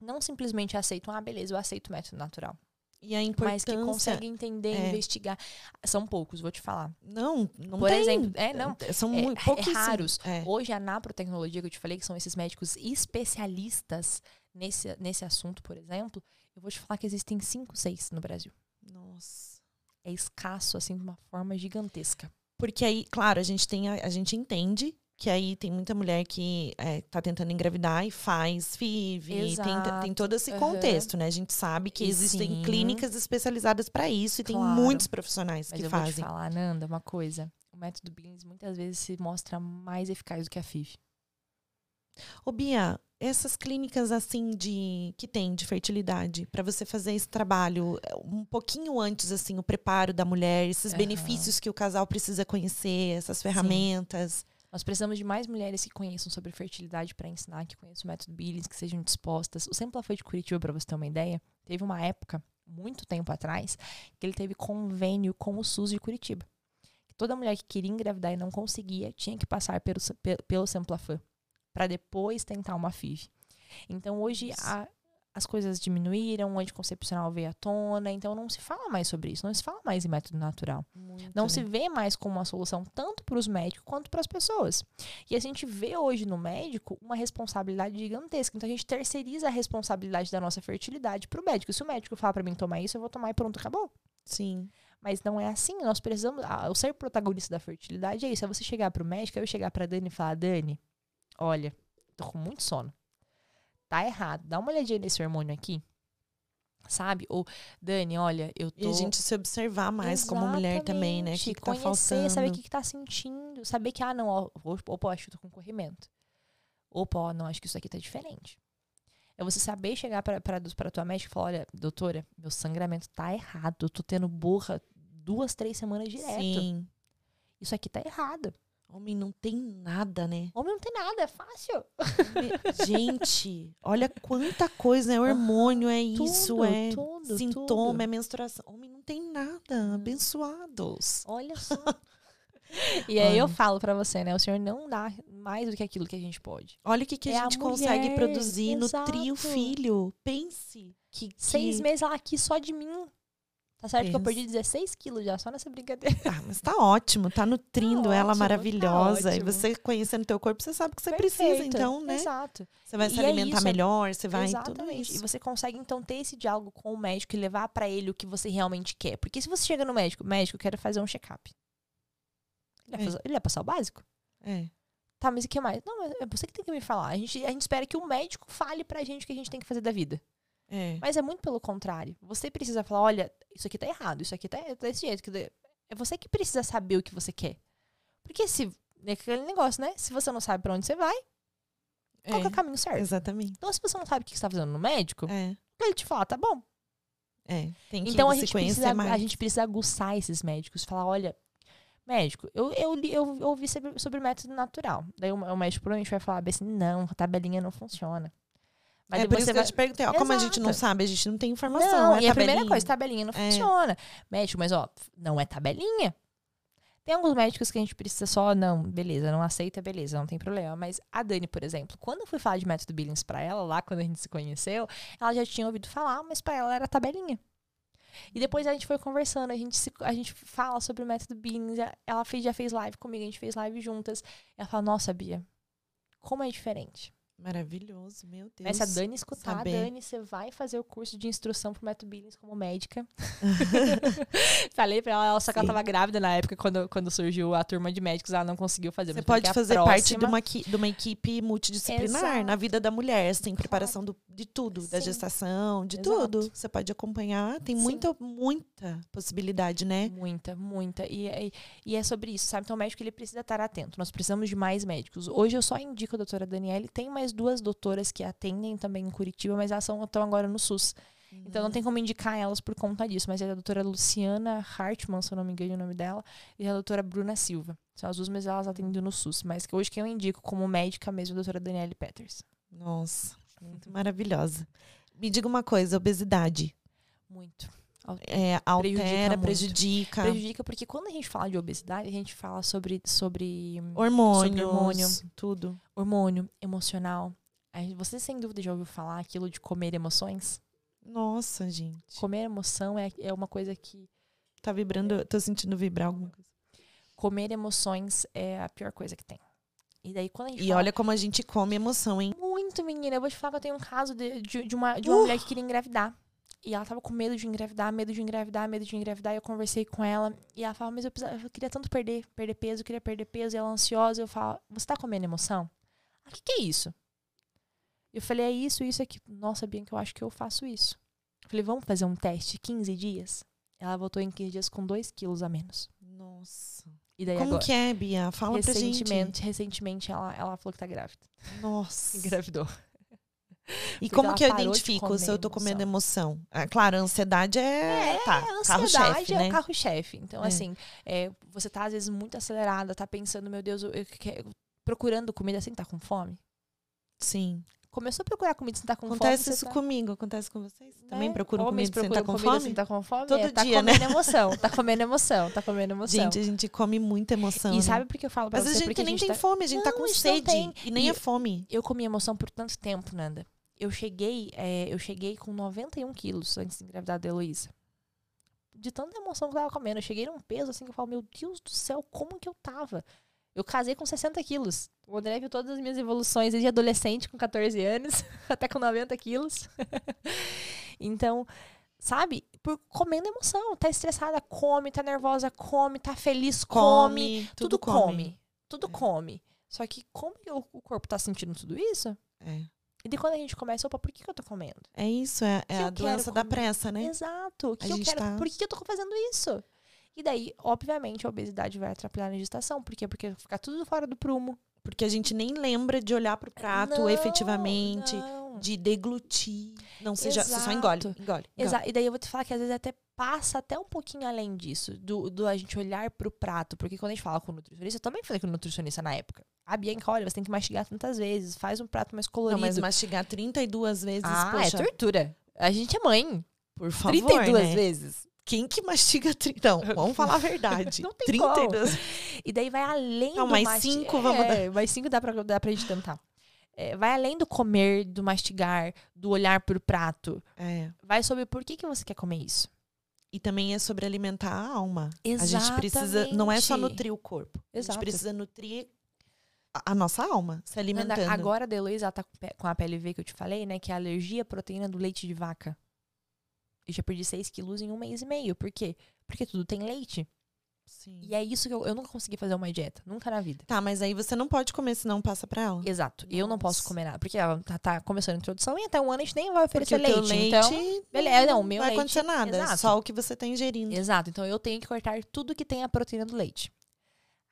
[SPEAKER 2] Não simplesmente aceitam, ah, beleza, eu aceito o método natural.
[SPEAKER 1] e a
[SPEAKER 2] Mas
[SPEAKER 1] importância...
[SPEAKER 2] que conseguem entender,
[SPEAKER 1] é.
[SPEAKER 2] investigar. São poucos, vou te falar.
[SPEAKER 1] Não, não
[SPEAKER 2] Por
[SPEAKER 1] tem.
[SPEAKER 2] exemplo, é, não.
[SPEAKER 1] São
[SPEAKER 2] É,
[SPEAKER 1] muito,
[SPEAKER 2] é raros.
[SPEAKER 1] É.
[SPEAKER 2] Hoje a naprotecnologia que eu te falei, que são esses médicos especialistas nesse, nesse assunto, por exemplo, eu vou te falar que existem cinco, seis no Brasil.
[SPEAKER 1] Nossa.
[SPEAKER 2] É escasso, assim, de uma forma gigantesca.
[SPEAKER 1] Porque aí, claro, a gente tem a, a gente entende que aí tem muita mulher que é, tá tentando engravidar e faz FIV, tem,
[SPEAKER 2] Exato.
[SPEAKER 1] tem todo esse contexto, né? A gente sabe que
[SPEAKER 2] E
[SPEAKER 1] existem
[SPEAKER 2] sim.
[SPEAKER 1] clínicas especializadas para isso e tem
[SPEAKER 2] Claro.
[SPEAKER 1] muitos profissionais
[SPEAKER 2] Mas
[SPEAKER 1] que
[SPEAKER 2] eu vou te
[SPEAKER 1] fazem.
[SPEAKER 2] falar, Nanda, uma coisa. O método Billings muitas vezes se mostra mais eficaz do que a FIV.
[SPEAKER 1] Ô Bia, essas clínicas assim de que tem de fertilidade, para você fazer esse trabalho é, um pouquinho antes assim, o preparo da mulher, esses
[SPEAKER 2] Aham.
[SPEAKER 1] benefícios que o casal precisa conhecer, essas ferramentas.
[SPEAKER 2] Nós precisamos de mais mulheres que conheçam sobre fertilidade para ensinar, que conheçam o método Billings, que sejam dispostas. O Sempla foi de Curitiba, para você ter uma ideia. Teve uma época, muito tempo atrás, que ele teve convênio com o SUS de Curitiba. Que toda mulher que queria engravidar e não conseguia tinha que passar pelo, pe- pelo Semplafan para depois tentar uma FIV. Então hoje a- as coisas diminuíram, o anticoncepcional veio à tona, então não se fala mais sobre isso, não se fala mais em método natural. Não se vê mais como uma solução tanto para os médicos quanto para as pessoas. E a gente vê hoje no médico uma responsabilidade gigantesca. Então a gente terceiriza a responsabilidade da nossa fertilidade para o médico. Se o médico falar para mim tomar isso, eu vou tomar e pronto, acabou.
[SPEAKER 1] Sim.
[SPEAKER 2] Mas não é assim. Nós precisamos. o ser protagonista da fertilidade é isso. É você chegar para o médico, é eu chegar para Dani e falar: Dani, olha, tô com muito sono. Tá errado. Dá uma olhadinha nesse hormônio aqui. Sabe? Ou, Dani, olha, eu tô.
[SPEAKER 1] E a gente se observar mais como mulher também, né? O que,
[SPEAKER 2] Exatamente.
[SPEAKER 1] que tá
[SPEAKER 2] Conhecer,
[SPEAKER 1] faltando.
[SPEAKER 2] saber o que, que tá sentindo. Saber que, ah, não, ó, opa, acho que eu tô com corrimento. Opa, ó, não, acho que isso aqui tá diferente. É você saber chegar pra, pra, pra tua médica e falar, olha, doutora, meu sangramento tá errado. Eu tô tendo borra duas, três semanas direto.
[SPEAKER 1] Sim.
[SPEAKER 2] Isso aqui tá errado.
[SPEAKER 1] Homem não tem nada, né?
[SPEAKER 2] Homem não tem nada, é fácil.
[SPEAKER 1] Gente, olha quanta coisa, é hormônio, é isso,
[SPEAKER 2] Tudo,
[SPEAKER 1] é
[SPEAKER 2] tudo,
[SPEAKER 1] sintoma,
[SPEAKER 2] tudo.
[SPEAKER 1] é menstruação. Homem não tem nada, abençoados.
[SPEAKER 2] Olha só. e aí eu
[SPEAKER 1] Olha.
[SPEAKER 2] falo pra você, né? O senhor não dá mais do que aquilo que a gente pode.
[SPEAKER 1] Olha o que, que a
[SPEAKER 2] É a
[SPEAKER 1] gente consegue
[SPEAKER 2] mulher,
[SPEAKER 1] produzir, nutrir o
[SPEAKER 2] exato.
[SPEAKER 1] filho. Pense. Que, que...
[SPEAKER 2] Seis meses aqui só de mim. Tá certo que eu perdi 16 quilos já, só nessa brincadeira.
[SPEAKER 1] Ah, mas tá ótimo, tá nutrindo
[SPEAKER 2] Tá
[SPEAKER 1] ela
[SPEAKER 2] ótimo, tá
[SPEAKER 1] maravilhosa. e
[SPEAKER 2] ótimo.
[SPEAKER 1] você conhecendo teu corpo, você sabe que você precisa,
[SPEAKER 2] Perfeito.
[SPEAKER 1] então, né?
[SPEAKER 2] Exato.
[SPEAKER 1] Você vai se
[SPEAKER 2] E é
[SPEAKER 1] alimentar
[SPEAKER 2] isso,
[SPEAKER 1] melhor, você vai tudo
[SPEAKER 2] Exatamente. E
[SPEAKER 1] isso.
[SPEAKER 2] você consegue, então, ter esse diálogo com o médico e levar pra ele o que você realmente quer. Porque se você chega no médico, médico, eu quero fazer um check-up. Ele,
[SPEAKER 1] É.
[SPEAKER 2] ele vai passar o básico?
[SPEAKER 1] É.
[SPEAKER 2] Tá, mas o que mais? Não, mas é você que tem que me falar. A gente, a gente espera que o médico fale pra gente o que a gente tem que fazer da vida.
[SPEAKER 1] É.
[SPEAKER 2] Mas é muito pelo contrário. Você precisa falar, olha, isso aqui tá errado, isso aqui tá, tá desse jeito. É você que precisa saber o que você quer. Porque se. É aquele negócio, né? Se você não sabe pra onde você vai, qual que é o caminho certo?
[SPEAKER 1] Exatamente.
[SPEAKER 2] Então, se você não sabe o que você tá fazendo no médico,
[SPEAKER 1] É.
[SPEAKER 2] ele te fala, tá bom.
[SPEAKER 1] É. Tem que
[SPEAKER 2] Então a gente, precisa,
[SPEAKER 1] mais.
[SPEAKER 2] a gente precisa aguçar esses médicos. Falar, olha, médico, eu, eu, li- eu ouvi sobre, sobre método natural. Daí o, o médico provavelmente vai falar bem assim, não, a tabelinha não funciona.
[SPEAKER 1] É
[SPEAKER 2] daí
[SPEAKER 1] por isso que eu
[SPEAKER 2] vai-
[SPEAKER 1] te perguntei, ó, como a gente não
[SPEAKER 2] Exato.
[SPEAKER 1] sabe, a gente não tem informação.
[SPEAKER 2] Não,
[SPEAKER 1] é
[SPEAKER 2] e a primeira coisa, tabelinha não
[SPEAKER 1] É.
[SPEAKER 2] funciona. Médico, mas ó, não é tabelinha. Tem alguns médicos que a gente precisa só, não, beleza, não aceita, beleza, não tem problema. Mas a Dani, por exemplo, quando eu fui falar de método Billings pra ela, lá quando a gente se conheceu, ela já tinha ouvido falar, mas pra ela era tabelinha. E depois a gente foi conversando, a gente, se- a gente fala sobre o método Billings, ela fez, já fez live comigo, a gente fez live juntas. Ela fala, nossa, Bia, como é diferente.
[SPEAKER 1] Maravilhoso, meu Deus.
[SPEAKER 2] Mas se a Dani escutar,
[SPEAKER 1] saber.
[SPEAKER 2] Dani, você vai fazer o curso de instrução pro método Billings como médica. Falei pra ela, ela só que ela tava grávida na época, quando, quando surgiu a turma de médicos, ela não conseguiu fazer.
[SPEAKER 1] Você pode
[SPEAKER 2] a
[SPEAKER 1] fazer parte de
[SPEAKER 2] próxima-
[SPEAKER 1] uma, de uma equipe multidisciplinar
[SPEAKER 2] Exato.
[SPEAKER 1] na vida da mulher, assim, preparação do- de tudo, da
[SPEAKER 2] Sim.
[SPEAKER 1] gestação, de
[SPEAKER 2] Exato.
[SPEAKER 1] tudo. Você pode acompanhar, tem
[SPEAKER 2] Sim.
[SPEAKER 1] muita, muita possibilidade, né?
[SPEAKER 2] Muita, muita. E, e, e é sobre isso, sabe? Então o médico ele precisa estar atento. Nós precisamos de mais médicos. Hoje eu só indico a doutora Daniele. Tem mais duas doutoras que atendem também em Curitiba, mas elas são, estão agora no SUS. Então não tem como indicar elas por conta disso. Mas é a doutora Luciana Hartmann, se eu não me engano o nome dela, e a doutora Bruna Silva. São as duas, mas elas atendem no SUS. Mas hoje quem eu indico como médica mesmo é a doutora Daniele Peters.
[SPEAKER 1] Nossa, muito maravilhosa. Me diga uma coisa, obesidade.
[SPEAKER 2] Muito.
[SPEAKER 1] É, altera,
[SPEAKER 2] muito.
[SPEAKER 1] prejudica,
[SPEAKER 2] Prejudica porque quando a gente fala de obesidade, a gente fala sobre, sobre
[SPEAKER 1] hormônios,
[SPEAKER 2] Sobre hormônio.
[SPEAKER 1] tudo.
[SPEAKER 2] hormônio, emocional. Você sem dúvida já ouviu falar aquilo de comer emoções?
[SPEAKER 1] Nossa, gente.
[SPEAKER 2] Comer emoção é, é uma coisa que.
[SPEAKER 1] Tá vibrando, tô sentindo vibrar alguma coisa.
[SPEAKER 2] Comer emoções é a pior coisa que tem. E daí quando a gente
[SPEAKER 1] E
[SPEAKER 2] fala
[SPEAKER 1] olha como a gente come emoção, hein?
[SPEAKER 2] muito, menina, eu vou te falar que eu tenho um caso de, de, de uma, de uma
[SPEAKER 1] Uh!
[SPEAKER 2] mulher que queria engravidar. E ela tava com medo de engravidar, medo de engravidar, medo de engravidar. E eu conversei com ela. E ela falava, mas eu, precisava, eu queria tanto perder, perder peso, eu queria perder peso. E ela ansiosa. Eu falo, você tá comendo emoção? Ah, o que, que é isso? Eu falei, é isso, isso aqui. Nossa, Bianca, eu acho que eu faço isso. Eu falei, vamos fazer um teste, 15 dias? Ela voltou em 15 dias com 2 quilos a menos.
[SPEAKER 1] Nossa.
[SPEAKER 2] E daí
[SPEAKER 1] Como
[SPEAKER 2] agora,
[SPEAKER 1] que é, Bia? Fala pra gente.
[SPEAKER 2] recentemente, recentemente ela, ela falou que tá grávida.
[SPEAKER 1] Nossa.
[SPEAKER 2] Engravidou.
[SPEAKER 1] E
[SPEAKER 2] Porque
[SPEAKER 1] como que eu identifico se eu tô comendo emoção? Ah, claro, a ansiedade é, tá,
[SPEAKER 2] a
[SPEAKER 1] carro-chefe,
[SPEAKER 2] ansiedade é
[SPEAKER 1] né?
[SPEAKER 2] o carro-chefe. Então,
[SPEAKER 1] É.
[SPEAKER 2] assim, é, você tá às vezes muito acelerada, tá pensando, meu Deus, eu, eu quero- procurando comida sem estar com fome.
[SPEAKER 1] Sim.
[SPEAKER 2] Começou a procurar comida sem estar com
[SPEAKER 1] Acontece
[SPEAKER 2] fome.
[SPEAKER 1] isso
[SPEAKER 2] você tá,
[SPEAKER 1] comigo, acontece com vocês? Também
[SPEAKER 2] né?
[SPEAKER 1] procuram
[SPEAKER 2] Homens
[SPEAKER 1] comida sem estar
[SPEAKER 2] procuram
[SPEAKER 1] com
[SPEAKER 2] comida
[SPEAKER 1] fome?
[SPEAKER 2] sem estar com fome?
[SPEAKER 1] Todo
[SPEAKER 2] é, tá
[SPEAKER 1] dia, né?
[SPEAKER 2] comendo emoção, tá comendo emoção, tá comendo emoção.
[SPEAKER 1] Gente, a gente come muita emoção.
[SPEAKER 2] e
[SPEAKER 1] né?
[SPEAKER 2] sabe por que eu falo pra
[SPEAKER 1] Às
[SPEAKER 2] você?
[SPEAKER 1] vezes a gente nem tem
[SPEAKER 2] tá...
[SPEAKER 1] fome, a gente tá
[SPEAKER 2] Não,
[SPEAKER 1] com
[SPEAKER 2] gente não
[SPEAKER 1] sede. E nem
[SPEAKER 2] E
[SPEAKER 1] é fome.
[SPEAKER 2] Eu comi emoção por tanto tempo, Nanda. Eu cheguei, é, eu cheguei com 91 quilos antes de engravidar da Heloísa. De tanta emoção que eu tava comendo. Eu cheguei num peso assim que eu falo, meu Deus do céu, como que eu tava? Eu casei com 60 quilos. O André viu todas as minhas evoluções desde adolescente, com 14 anos, até com 90 quilos. então, sabe? Por comendo emoção. Tá estressada, come. Tá nervosa, come. Tá feliz, come.
[SPEAKER 1] Come,
[SPEAKER 2] Tudo,
[SPEAKER 1] tudo
[SPEAKER 2] come. Tudo
[SPEAKER 1] É.
[SPEAKER 2] come. Só que como o corpo tá sentindo tudo isso?
[SPEAKER 1] É.
[SPEAKER 2] E de quando a gente começa, opa, por que, que eu tô comendo?
[SPEAKER 1] É isso, é, é a doença da pressa, né?
[SPEAKER 2] Exato. O que
[SPEAKER 1] A
[SPEAKER 2] eu quero?
[SPEAKER 1] tá-
[SPEAKER 2] Por que, que eu tô fazendo isso? E daí, obviamente, a obesidade vai atrapalhar na gestação. Por quê? Porque fica tudo fora do prumo.
[SPEAKER 1] Porque a gente nem lembra de olhar pro prato
[SPEAKER 2] Não,
[SPEAKER 1] efetivamente,
[SPEAKER 2] não.
[SPEAKER 1] de deglutir. Não seja, você só
[SPEAKER 2] Exato.
[SPEAKER 1] engole, engole. engole.
[SPEAKER 2] Exa- E daí eu vou te falar que às vezes até passa até um pouquinho além disso, do, do a gente olhar pro prato. Porque quando a gente fala com o nutricionista, eu também falei com o nutricionista na época. A Bianca, olha, você tem que mastigar tantas vezes, faz um prato mais colorido.
[SPEAKER 1] Não, mas mastigar 32 vezes,
[SPEAKER 2] ah,
[SPEAKER 1] poxa,
[SPEAKER 2] é tortura. A gente é mãe.
[SPEAKER 1] por favor,
[SPEAKER 2] 32
[SPEAKER 1] né?
[SPEAKER 2] vezes.
[SPEAKER 1] Quem que mastiga 30? Não, vamos falar a verdade.
[SPEAKER 2] Não tem
[SPEAKER 1] 32.
[SPEAKER 2] E daí vai além
[SPEAKER 1] Não,
[SPEAKER 2] do
[SPEAKER 1] mais
[SPEAKER 2] masti-
[SPEAKER 1] cinco, vamos
[SPEAKER 2] é, mais cinco dá pra, dá pra gente tentar. É, vai além do comer, do mastigar, do olhar pro prato.
[SPEAKER 1] É.
[SPEAKER 2] Vai sobre por que, que você quer comer isso.
[SPEAKER 1] E também é sobre alimentar a alma. A gente precisa, não é só
[SPEAKER 2] Exatamente.
[SPEAKER 1] nutrir o corpo. A
[SPEAKER 2] Exato.
[SPEAKER 1] gente precisa nutrir a, nossa alma, se alimentando.
[SPEAKER 2] Agora a Deloise, ela tá com a PLV que eu te falei, né? Que é a alergia à proteína do leite de vaca. Eu já perdi 6 quilos em um mês e meio. Por quê? Porque tudo tem leite.
[SPEAKER 1] Sim.
[SPEAKER 2] E é isso que eu, eu nunca consegui fazer uma dieta. Nunca na vida.
[SPEAKER 1] Tá, mas aí você não pode comer, senão passa pra ela.
[SPEAKER 2] Exato. Eu não posso
[SPEAKER 1] Nossa.
[SPEAKER 2] comer nada. Porque ela tá, tá começando a introdução e até um ano a gente nem vai oferecer leite.
[SPEAKER 1] leite,
[SPEAKER 2] Então, beleza, não, o meu
[SPEAKER 1] vai
[SPEAKER 2] leite-
[SPEAKER 1] acontecer nada. é
[SPEAKER 2] Exato.
[SPEAKER 1] Só o que você tá ingerindo.
[SPEAKER 2] Exato. Então eu tenho que cortar tudo que tem a proteína do leite.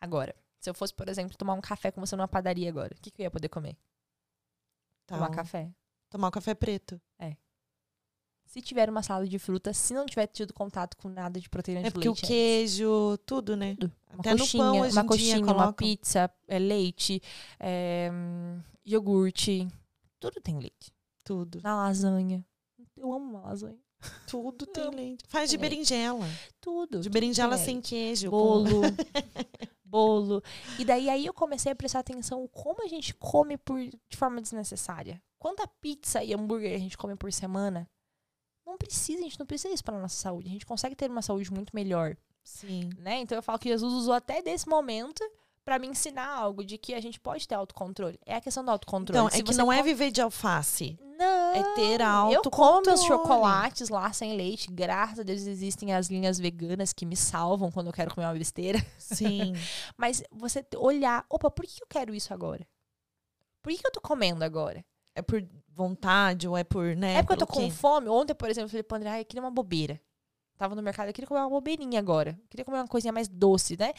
[SPEAKER 2] Agora, se eu fosse, por exemplo, tomar um café com você numa padaria agora, o que, que eu ia poder comer?
[SPEAKER 1] Tá,
[SPEAKER 2] Tomar café.
[SPEAKER 1] Tomar o café preto.
[SPEAKER 2] Se tiver uma salada de fruta, se não tiver tido contato com nada de proteína
[SPEAKER 1] É
[SPEAKER 2] de
[SPEAKER 1] porque o
[SPEAKER 2] leite.
[SPEAKER 1] queijo, tudo, né?
[SPEAKER 2] Tudo. Uma
[SPEAKER 1] Até no
[SPEAKER 2] coxinha,
[SPEAKER 1] pão
[SPEAKER 2] uma coxinha,
[SPEAKER 1] dia
[SPEAKER 2] uma pizza, é, leite, é, iogurte. Tudo tem leite.
[SPEAKER 1] Tudo.
[SPEAKER 2] Na lasanha. Eu amo uma lasanha.
[SPEAKER 1] Tudo tem leite. Faz de
[SPEAKER 2] leite.
[SPEAKER 1] berinjela.
[SPEAKER 2] Tudo.
[SPEAKER 1] De berinjela sem
[SPEAKER 2] leite.
[SPEAKER 1] queijo.
[SPEAKER 2] bolo, bolo. E daí aí eu comecei a prestar atenção como a gente come por, de forma desnecessária. Quanta pizza e hambúrguer a gente come por semana? Não precisa, a gente não precisa isso para nossa saúde. A gente consegue ter uma saúde muito melhor,
[SPEAKER 1] Sim.
[SPEAKER 2] né? Então eu falo que Jesus usou até desse momento para me ensinar algo de que a gente pode ter autocontrole. É a questão do autocontrole.
[SPEAKER 1] Então,
[SPEAKER 2] Se
[SPEAKER 1] é que não é viver de alface.
[SPEAKER 2] Não.
[SPEAKER 1] É ter
[SPEAKER 2] Eu como meus chocolates lá sem leite. Graças a Deus existem as linhas veganas que me salvam quando eu quero comer uma besteira.
[SPEAKER 1] Sim.
[SPEAKER 2] Mas você olhar, opa, por que eu quero isso agora? Por que eu tô comendo agora?
[SPEAKER 1] é por vontade ou é por, né?
[SPEAKER 2] É porque eu tô com fome. Ontem, por exemplo, eu falei pro André, ai, eu queria uma bobeira. Tava no mercado, eu queria comer uma bobeirinha agora. Eu queria comer uma coisinha mais doce, né?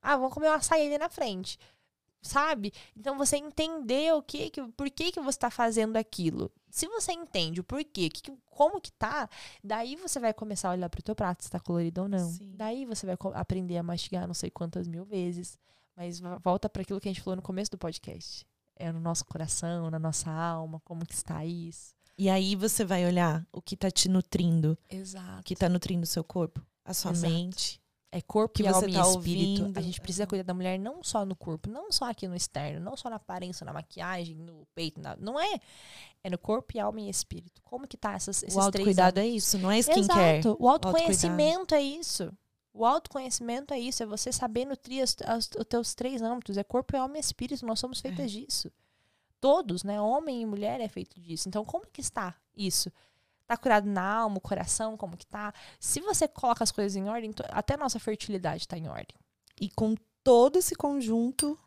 [SPEAKER 2] Ah, vamos comer uma açaí ali na frente. Sabe? Então você entender o que, que por que, que você tá fazendo aquilo. Se você entende o porquê, que, como que tá, daí você vai começar a olhar pro teu prato se tá colorido ou não.
[SPEAKER 1] Sim.
[SPEAKER 2] Daí você vai aprender a mastigar não sei quantas mil vezes. Mas vo- volta para aquilo que a gente falou no começo do podcast. É no nosso coração, na nossa alma, como que está isso.
[SPEAKER 1] E aí você vai olhar o que tá te nutrindo,
[SPEAKER 2] Exato.
[SPEAKER 1] o que tá nutrindo o seu corpo, a sua
[SPEAKER 2] Exato.
[SPEAKER 1] mente.
[SPEAKER 2] É corpo
[SPEAKER 1] que
[SPEAKER 2] e alma e
[SPEAKER 1] tá
[SPEAKER 2] espírito.
[SPEAKER 1] ouvindo.
[SPEAKER 2] A gente precisa cuidar da mulher não só no corpo, não só aqui no externo, não só na aparência, na maquiagem, no peito, na... não é. É no corpo e alma e espírito. Como que tá essas, esses
[SPEAKER 1] o
[SPEAKER 2] três
[SPEAKER 1] autocuidado é
[SPEAKER 2] âmbitos?
[SPEAKER 1] isso, não é skincare.
[SPEAKER 2] Exato. O autoconhecimento é isso. O autoconhecimento é isso, é você saber nutrir as- os teus três âmbitos, é corpo, alma e espírito, nós somos feitas disso. Todos, né? Homem e mulher é feito disso. Então, como que está isso? Tá curado na alma, o coração, como que tá? Se você coloca as coisas em ordem, até a nossa fertilidade tá em ordem.
[SPEAKER 1] E com todo esse conjunto,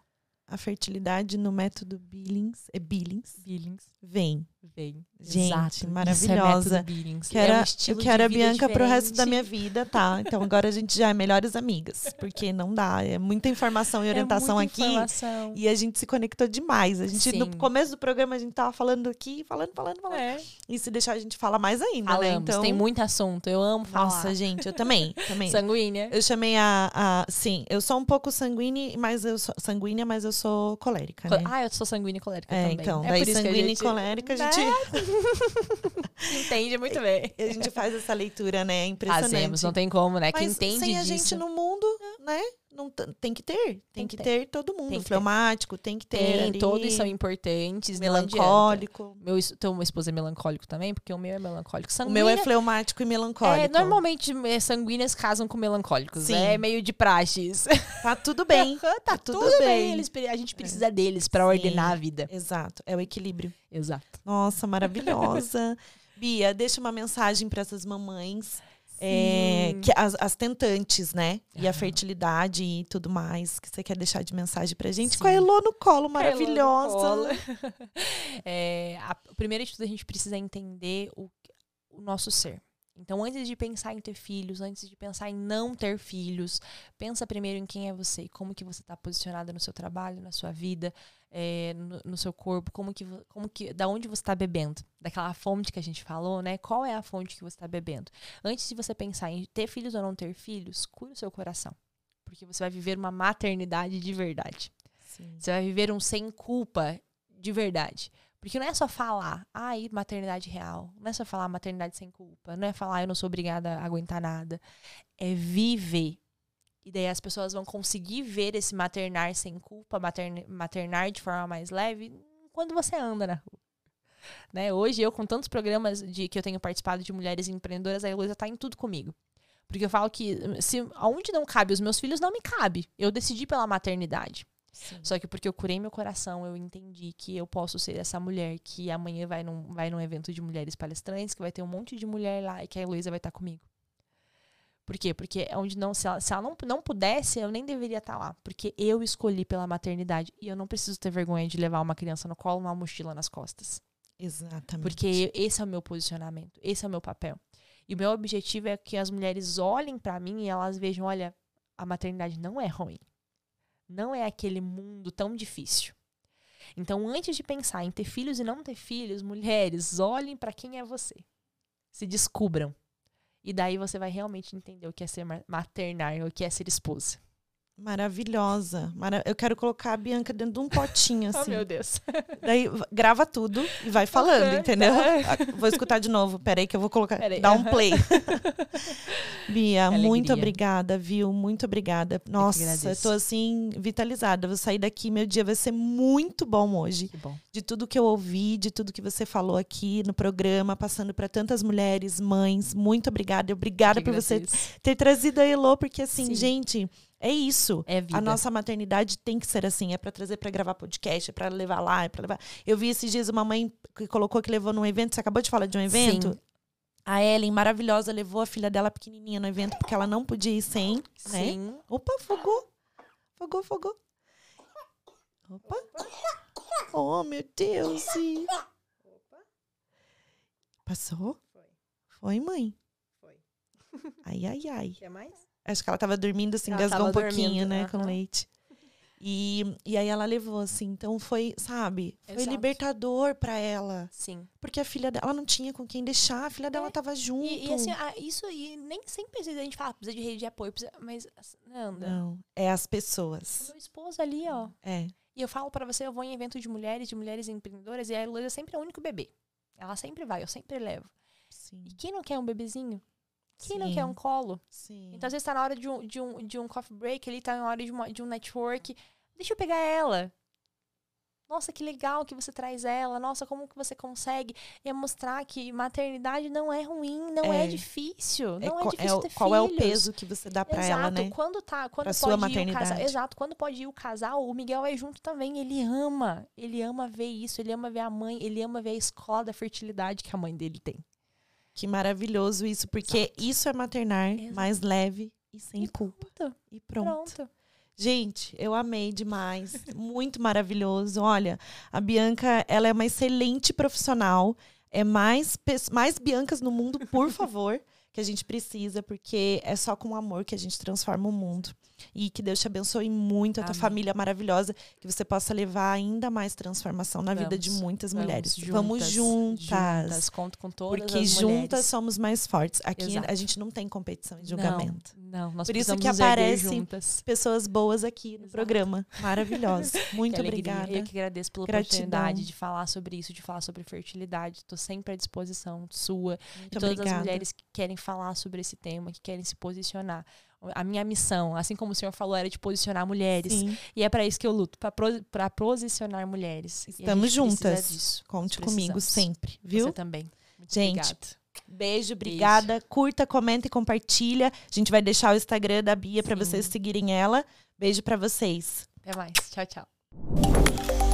[SPEAKER 1] a fertilidade no método Billings, é Billings,
[SPEAKER 2] Billings.
[SPEAKER 1] vem.
[SPEAKER 2] Vem.
[SPEAKER 1] Gente,
[SPEAKER 2] Exato. Isso é
[SPEAKER 1] maravilhosa.
[SPEAKER 2] método Billings.
[SPEAKER 1] Quero,
[SPEAKER 2] é um
[SPEAKER 1] eu quero a Bianca pro resto da minha vida, tá? Então agora a gente já é melhores amigas, porque não dá, é muita informação e
[SPEAKER 2] É
[SPEAKER 1] orientação
[SPEAKER 2] muita
[SPEAKER 1] aqui.
[SPEAKER 2] informação.
[SPEAKER 1] E a gente se conectou demais. A gente,
[SPEAKER 2] Sim.
[SPEAKER 1] no começo do programa, a gente tava falando aqui, falando, falando, falando.
[SPEAKER 2] É.
[SPEAKER 1] E se deixar, a gente fala mais ainda, né?
[SPEAKER 2] Falamos,
[SPEAKER 1] Então,
[SPEAKER 2] tem muito assunto. Eu amo falar.
[SPEAKER 1] nossa, gente, eu também, também.
[SPEAKER 2] Sanguínea.
[SPEAKER 1] Eu chamei a, a. Sim, eu sou um pouco sanguínea, mas eu sou sanguínea, mas eu sou colérica, né?
[SPEAKER 2] Ah, eu sou sanguínea e colérica
[SPEAKER 1] É,
[SPEAKER 2] também.
[SPEAKER 1] então,
[SPEAKER 2] é
[SPEAKER 1] daí
[SPEAKER 2] que
[SPEAKER 1] sanguínea
[SPEAKER 2] gente
[SPEAKER 1] e colérica, a
[SPEAKER 2] Né?
[SPEAKER 1] Gente,
[SPEAKER 2] entende muito bem.
[SPEAKER 1] a gente faz essa leitura, né? É impressionante.
[SPEAKER 2] Fazemos, não tem como, né? Quem
[SPEAKER 1] Mas
[SPEAKER 2] entende
[SPEAKER 1] sem a
[SPEAKER 2] disso.
[SPEAKER 1] gente no mundo, né? Não tem que ter. Tem,
[SPEAKER 2] que
[SPEAKER 1] que
[SPEAKER 2] ter.
[SPEAKER 1] ter. todo mundo.
[SPEAKER 2] Tem que ter.
[SPEAKER 1] Fleumático, tem que ter.
[SPEAKER 2] Tem,
[SPEAKER 1] ali,
[SPEAKER 2] todos são importantes.
[SPEAKER 1] Melancólico.
[SPEAKER 2] Meu, então, meu esposo é melancólico também, porque o meu é melancólico.
[SPEAKER 1] O
[SPEAKER 2] Sanguínea,
[SPEAKER 1] meu é fleumático e melancólico.
[SPEAKER 2] é, normalmente eh, sanguíneas casam com melancólicos.
[SPEAKER 1] Sim.
[SPEAKER 2] É meio de praxes.
[SPEAKER 1] Tá tudo bem.
[SPEAKER 2] tá
[SPEAKER 1] tudo
[SPEAKER 2] tudo, bem.
[SPEAKER 1] bem.
[SPEAKER 2] Eles, a gente precisa deles pra
[SPEAKER 1] Sim.
[SPEAKER 2] ordenar a vida.
[SPEAKER 1] Exato. É o equilíbrio.
[SPEAKER 2] Exato.
[SPEAKER 1] Nossa, maravilhosa. Bia, deixa uma mensagem para essas mamães. É, que as, as tentantes, né? E a fertilidade e tudo mais que você quer deixar de mensagem pra gente.
[SPEAKER 2] Sim.
[SPEAKER 1] Com a Elô no colo,
[SPEAKER 2] Elô no
[SPEAKER 1] maravilhosa.
[SPEAKER 2] colo. É, a, primeiro de tudo, a gente precisa entender o, o nosso ser. Então, antes de pensar em ter filhos, antes de pensar em não ter filhos, pensa primeiro em quem é você, e como que você está posicionada no seu trabalho, na sua vida, é, no, no seu corpo, como que, como que, da onde você está bebendo, daquela fonte que a gente falou, né? Qual é a fonte que você está bebendo? Antes de você pensar em ter filhos ou não ter filhos, cure o seu coração, porque você vai viver uma maternidade de verdade.
[SPEAKER 1] Sim.
[SPEAKER 2] Você vai viver um sem culpa de verdade. Porque não é só falar, ai, maternidade real. Não é só falar maternidade sem culpa. Não é falar, eu não sou obrigada a aguentar nada. É viver. E daí as pessoas vão conseguir ver esse maternar sem culpa, matern- maternar de forma mais leve, quando você anda na rua. Né? Hoje, eu, com tantos programas de que eu tenho participado de mulheres empreendedoras, a Heloísa tá em tudo comigo. Porque eu falo que se aonde não cabe os meus filhos, não me cabe. Eu decidi pela maternidade.
[SPEAKER 1] Sim.
[SPEAKER 2] Só que porque eu curei meu coração, eu entendi que eu posso ser essa mulher que amanhã vai num, vai num evento de mulheres palestrantes, que vai ter um monte de mulher lá e que a Heloísa vai estar comigo. Por quê? Porque é onde não, se ela, se ela não, não pudesse, eu nem deveria estar lá. Porque eu escolhi pela maternidade. E eu não preciso ter vergonha de levar uma criança no colo, uma mochila nas costas.
[SPEAKER 1] Exatamente.
[SPEAKER 2] Porque esse é o meu posicionamento, esse é o meu papel. E o meu objetivo é que as mulheres olhem pra mim e elas vejam, olha, a maternidade não é ruim. Não é aquele mundo tão difícil. Então, antes de pensar em ter filhos e não ter filhos, mulheres, olhem pra quem é você. Se descubram. E daí você vai realmente entender o que é ser ma- maternar, o que é ser esposa.
[SPEAKER 1] Maravilhosa. Mara- Eu quero colocar a Bianca dentro de um potinho, assim.
[SPEAKER 2] Deus.
[SPEAKER 1] Daí grava tudo e vai falando,
[SPEAKER 2] Aham,
[SPEAKER 1] entendeu?
[SPEAKER 2] tá.
[SPEAKER 1] Vou escutar de novo. Peraí que eu vou colocar.
[SPEAKER 2] Peraí,
[SPEAKER 1] Dar um play. Bia,
[SPEAKER 2] Alegria.
[SPEAKER 1] muito obrigada, viu? Muito obrigada. Nossa, eu
[SPEAKER 2] agradeço.
[SPEAKER 1] tô assim, vitalizada. Vou sair daqui, meu dia vai ser muito bom hoje.
[SPEAKER 2] Que bom.
[SPEAKER 1] De tudo que eu ouvi, de tudo que você falou aqui no programa, passando para tantas mulheres, mães. Muito obrigada. Obrigada
[SPEAKER 2] Que
[SPEAKER 1] por você ter trazido a Elô, porque assim,
[SPEAKER 2] Sim.
[SPEAKER 1] gente, É isso.
[SPEAKER 2] É vida.
[SPEAKER 1] A nossa maternidade tem que ser assim. É pra trazer pra gravar podcast, é pra levar lá, é pra levar. Eu vi esses dias uma mãe que colocou que levou num evento. Você acabou de falar de um evento?
[SPEAKER 2] Sim.
[SPEAKER 1] A Ellen, maravilhosa, levou a filha dela pequenininha no evento porque ela não podia ir sem, né?
[SPEAKER 2] Sim.
[SPEAKER 1] Opa, fogou. Fogou, fogou. Opa. Oh, meu Deus. e- Passou?
[SPEAKER 2] Foi.
[SPEAKER 1] Foi, mãe?
[SPEAKER 2] Foi.
[SPEAKER 1] Ai, ai, ai.
[SPEAKER 2] Quer mais?
[SPEAKER 1] Acho que ela tava dormindo, assim,
[SPEAKER 2] Ela
[SPEAKER 1] engasgou um pouquinho,
[SPEAKER 2] dormindo,
[SPEAKER 1] né, com leite. E, e aí ela levou, assim. Então foi, sabe? Foi
[SPEAKER 2] Exato.
[SPEAKER 1] libertador pra ela.
[SPEAKER 2] Sim.
[SPEAKER 1] Porque a filha dela, ela não tinha com quem deixar. A filha dela
[SPEAKER 2] É.
[SPEAKER 1] tava junto.
[SPEAKER 2] E, e assim, ah, isso e nem sempre a gente falar, precisa de rede de apoio, precisa, mas assim, Nanda,
[SPEAKER 1] Não, é as pessoas.
[SPEAKER 2] meu esposo ali, ó.
[SPEAKER 1] É.
[SPEAKER 2] E eu falo pra você, eu vou em evento de mulheres, de mulheres empreendedoras, e a Heloísa sempre é o único bebê. Ela sempre vai, eu sempre levo.
[SPEAKER 1] Sim.
[SPEAKER 2] E quem não quer um bebezinho? Quem não
[SPEAKER 1] Sim.
[SPEAKER 2] quer um colo?
[SPEAKER 1] Sim.
[SPEAKER 2] Então, às vezes tá na hora de um, de um, de um coffee break, ele tá na hora de, uma, de um network. Deixa eu pegar ela. Nossa, que legal que você traz ela. Nossa, como que você consegue? E é mostrar que maternidade não é ruim, não é,
[SPEAKER 1] É.
[SPEAKER 2] difícil.
[SPEAKER 1] É
[SPEAKER 2] Não é,
[SPEAKER 1] co-
[SPEAKER 2] difícil ter
[SPEAKER 1] qual é o
[SPEAKER 2] filhos.
[SPEAKER 1] peso que você dá
[SPEAKER 2] Exato.
[SPEAKER 1] ela, né?
[SPEAKER 2] Quando tá, quando
[SPEAKER 1] Pra
[SPEAKER 2] pode
[SPEAKER 1] sua
[SPEAKER 2] ir o casal,
[SPEAKER 1] maternidade.
[SPEAKER 2] exato, quando pode ir o casal, o Miguel vai junto também. Ele ama, ele ama ver isso, ele ama ver a mãe, ele ama ver a escola da fertilidade que a mãe dele tem.
[SPEAKER 1] Que maravilhoso isso, porque isso é maternar
[SPEAKER 2] Exato.
[SPEAKER 1] mais leve e sem
[SPEAKER 2] E
[SPEAKER 1] culpa.
[SPEAKER 2] Pronto,
[SPEAKER 1] E pronto.
[SPEAKER 2] pronto.
[SPEAKER 1] Gente, eu amei demais. Muito maravilhoso. Olha, a Bianca, ela é uma excelente profissional. É mais, mais Biancas no mundo, por favor, que a gente precisa, porque é só com amor que a gente transforma o mundo. E que Deus te abençoe muito, a tua família maravilhosa, que você possa levar ainda mais transformação na vida de
[SPEAKER 2] Vamos,
[SPEAKER 1] muitas
[SPEAKER 2] Vamos
[SPEAKER 1] mulheres. Vamos juntas.
[SPEAKER 2] juntas. Conto com todas
[SPEAKER 1] Porque
[SPEAKER 2] as
[SPEAKER 1] juntas
[SPEAKER 2] mulheres.
[SPEAKER 1] somos mais fortes. Aqui
[SPEAKER 2] Exato.
[SPEAKER 1] a gente não tem competição e julgamento.
[SPEAKER 2] Não, não nós
[SPEAKER 1] Por isso que
[SPEAKER 2] nos erguer
[SPEAKER 1] aparece
[SPEAKER 2] juntas.
[SPEAKER 1] Pessoas boas aqui no
[SPEAKER 2] Exato.
[SPEAKER 1] programa. Maravilhosa. Muito obrigada.
[SPEAKER 2] Eu que agradeço pela
[SPEAKER 1] Gratidão.
[SPEAKER 2] oportunidade de falar sobre isso, de falar sobre fertilidade. Estou sempre à disposição sua
[SPEAKER 1] Muito
[SPEAKER 2] todas
[SPEAKER 1] obrigada.
[SPEAKER 2] as mulheres que querem falar sobre esse tema, que querem se posicionar. A minha missão, assim como o senhor falou, era de posicionar mulheres.
[SPEAKER 1] Sim,
[SPEAKER 2] E é para isso que eu luto, para posicionar mulheres.
[SPEAKER 1] Estamos juntas.
[SPEAKER 2] disso.
[SPEAKER 1] Conte
[SPEAKER 2] Precisamos.
[SPEAKER 1] comigo sempre, viu?
[SPEAKER 2] Você também. Muito
[SPEAKER 1] Gente,
[SPEAKER 2] obrigada.
[SPEAKER 1] Beijo, obrigada. Curta, comenta e compartilha. A gente vai deixar o Instagram da Bia para vocês seguirem ela. Beijo para vocês.
[SPEAKER 2] Até mais. Tchau, tchau.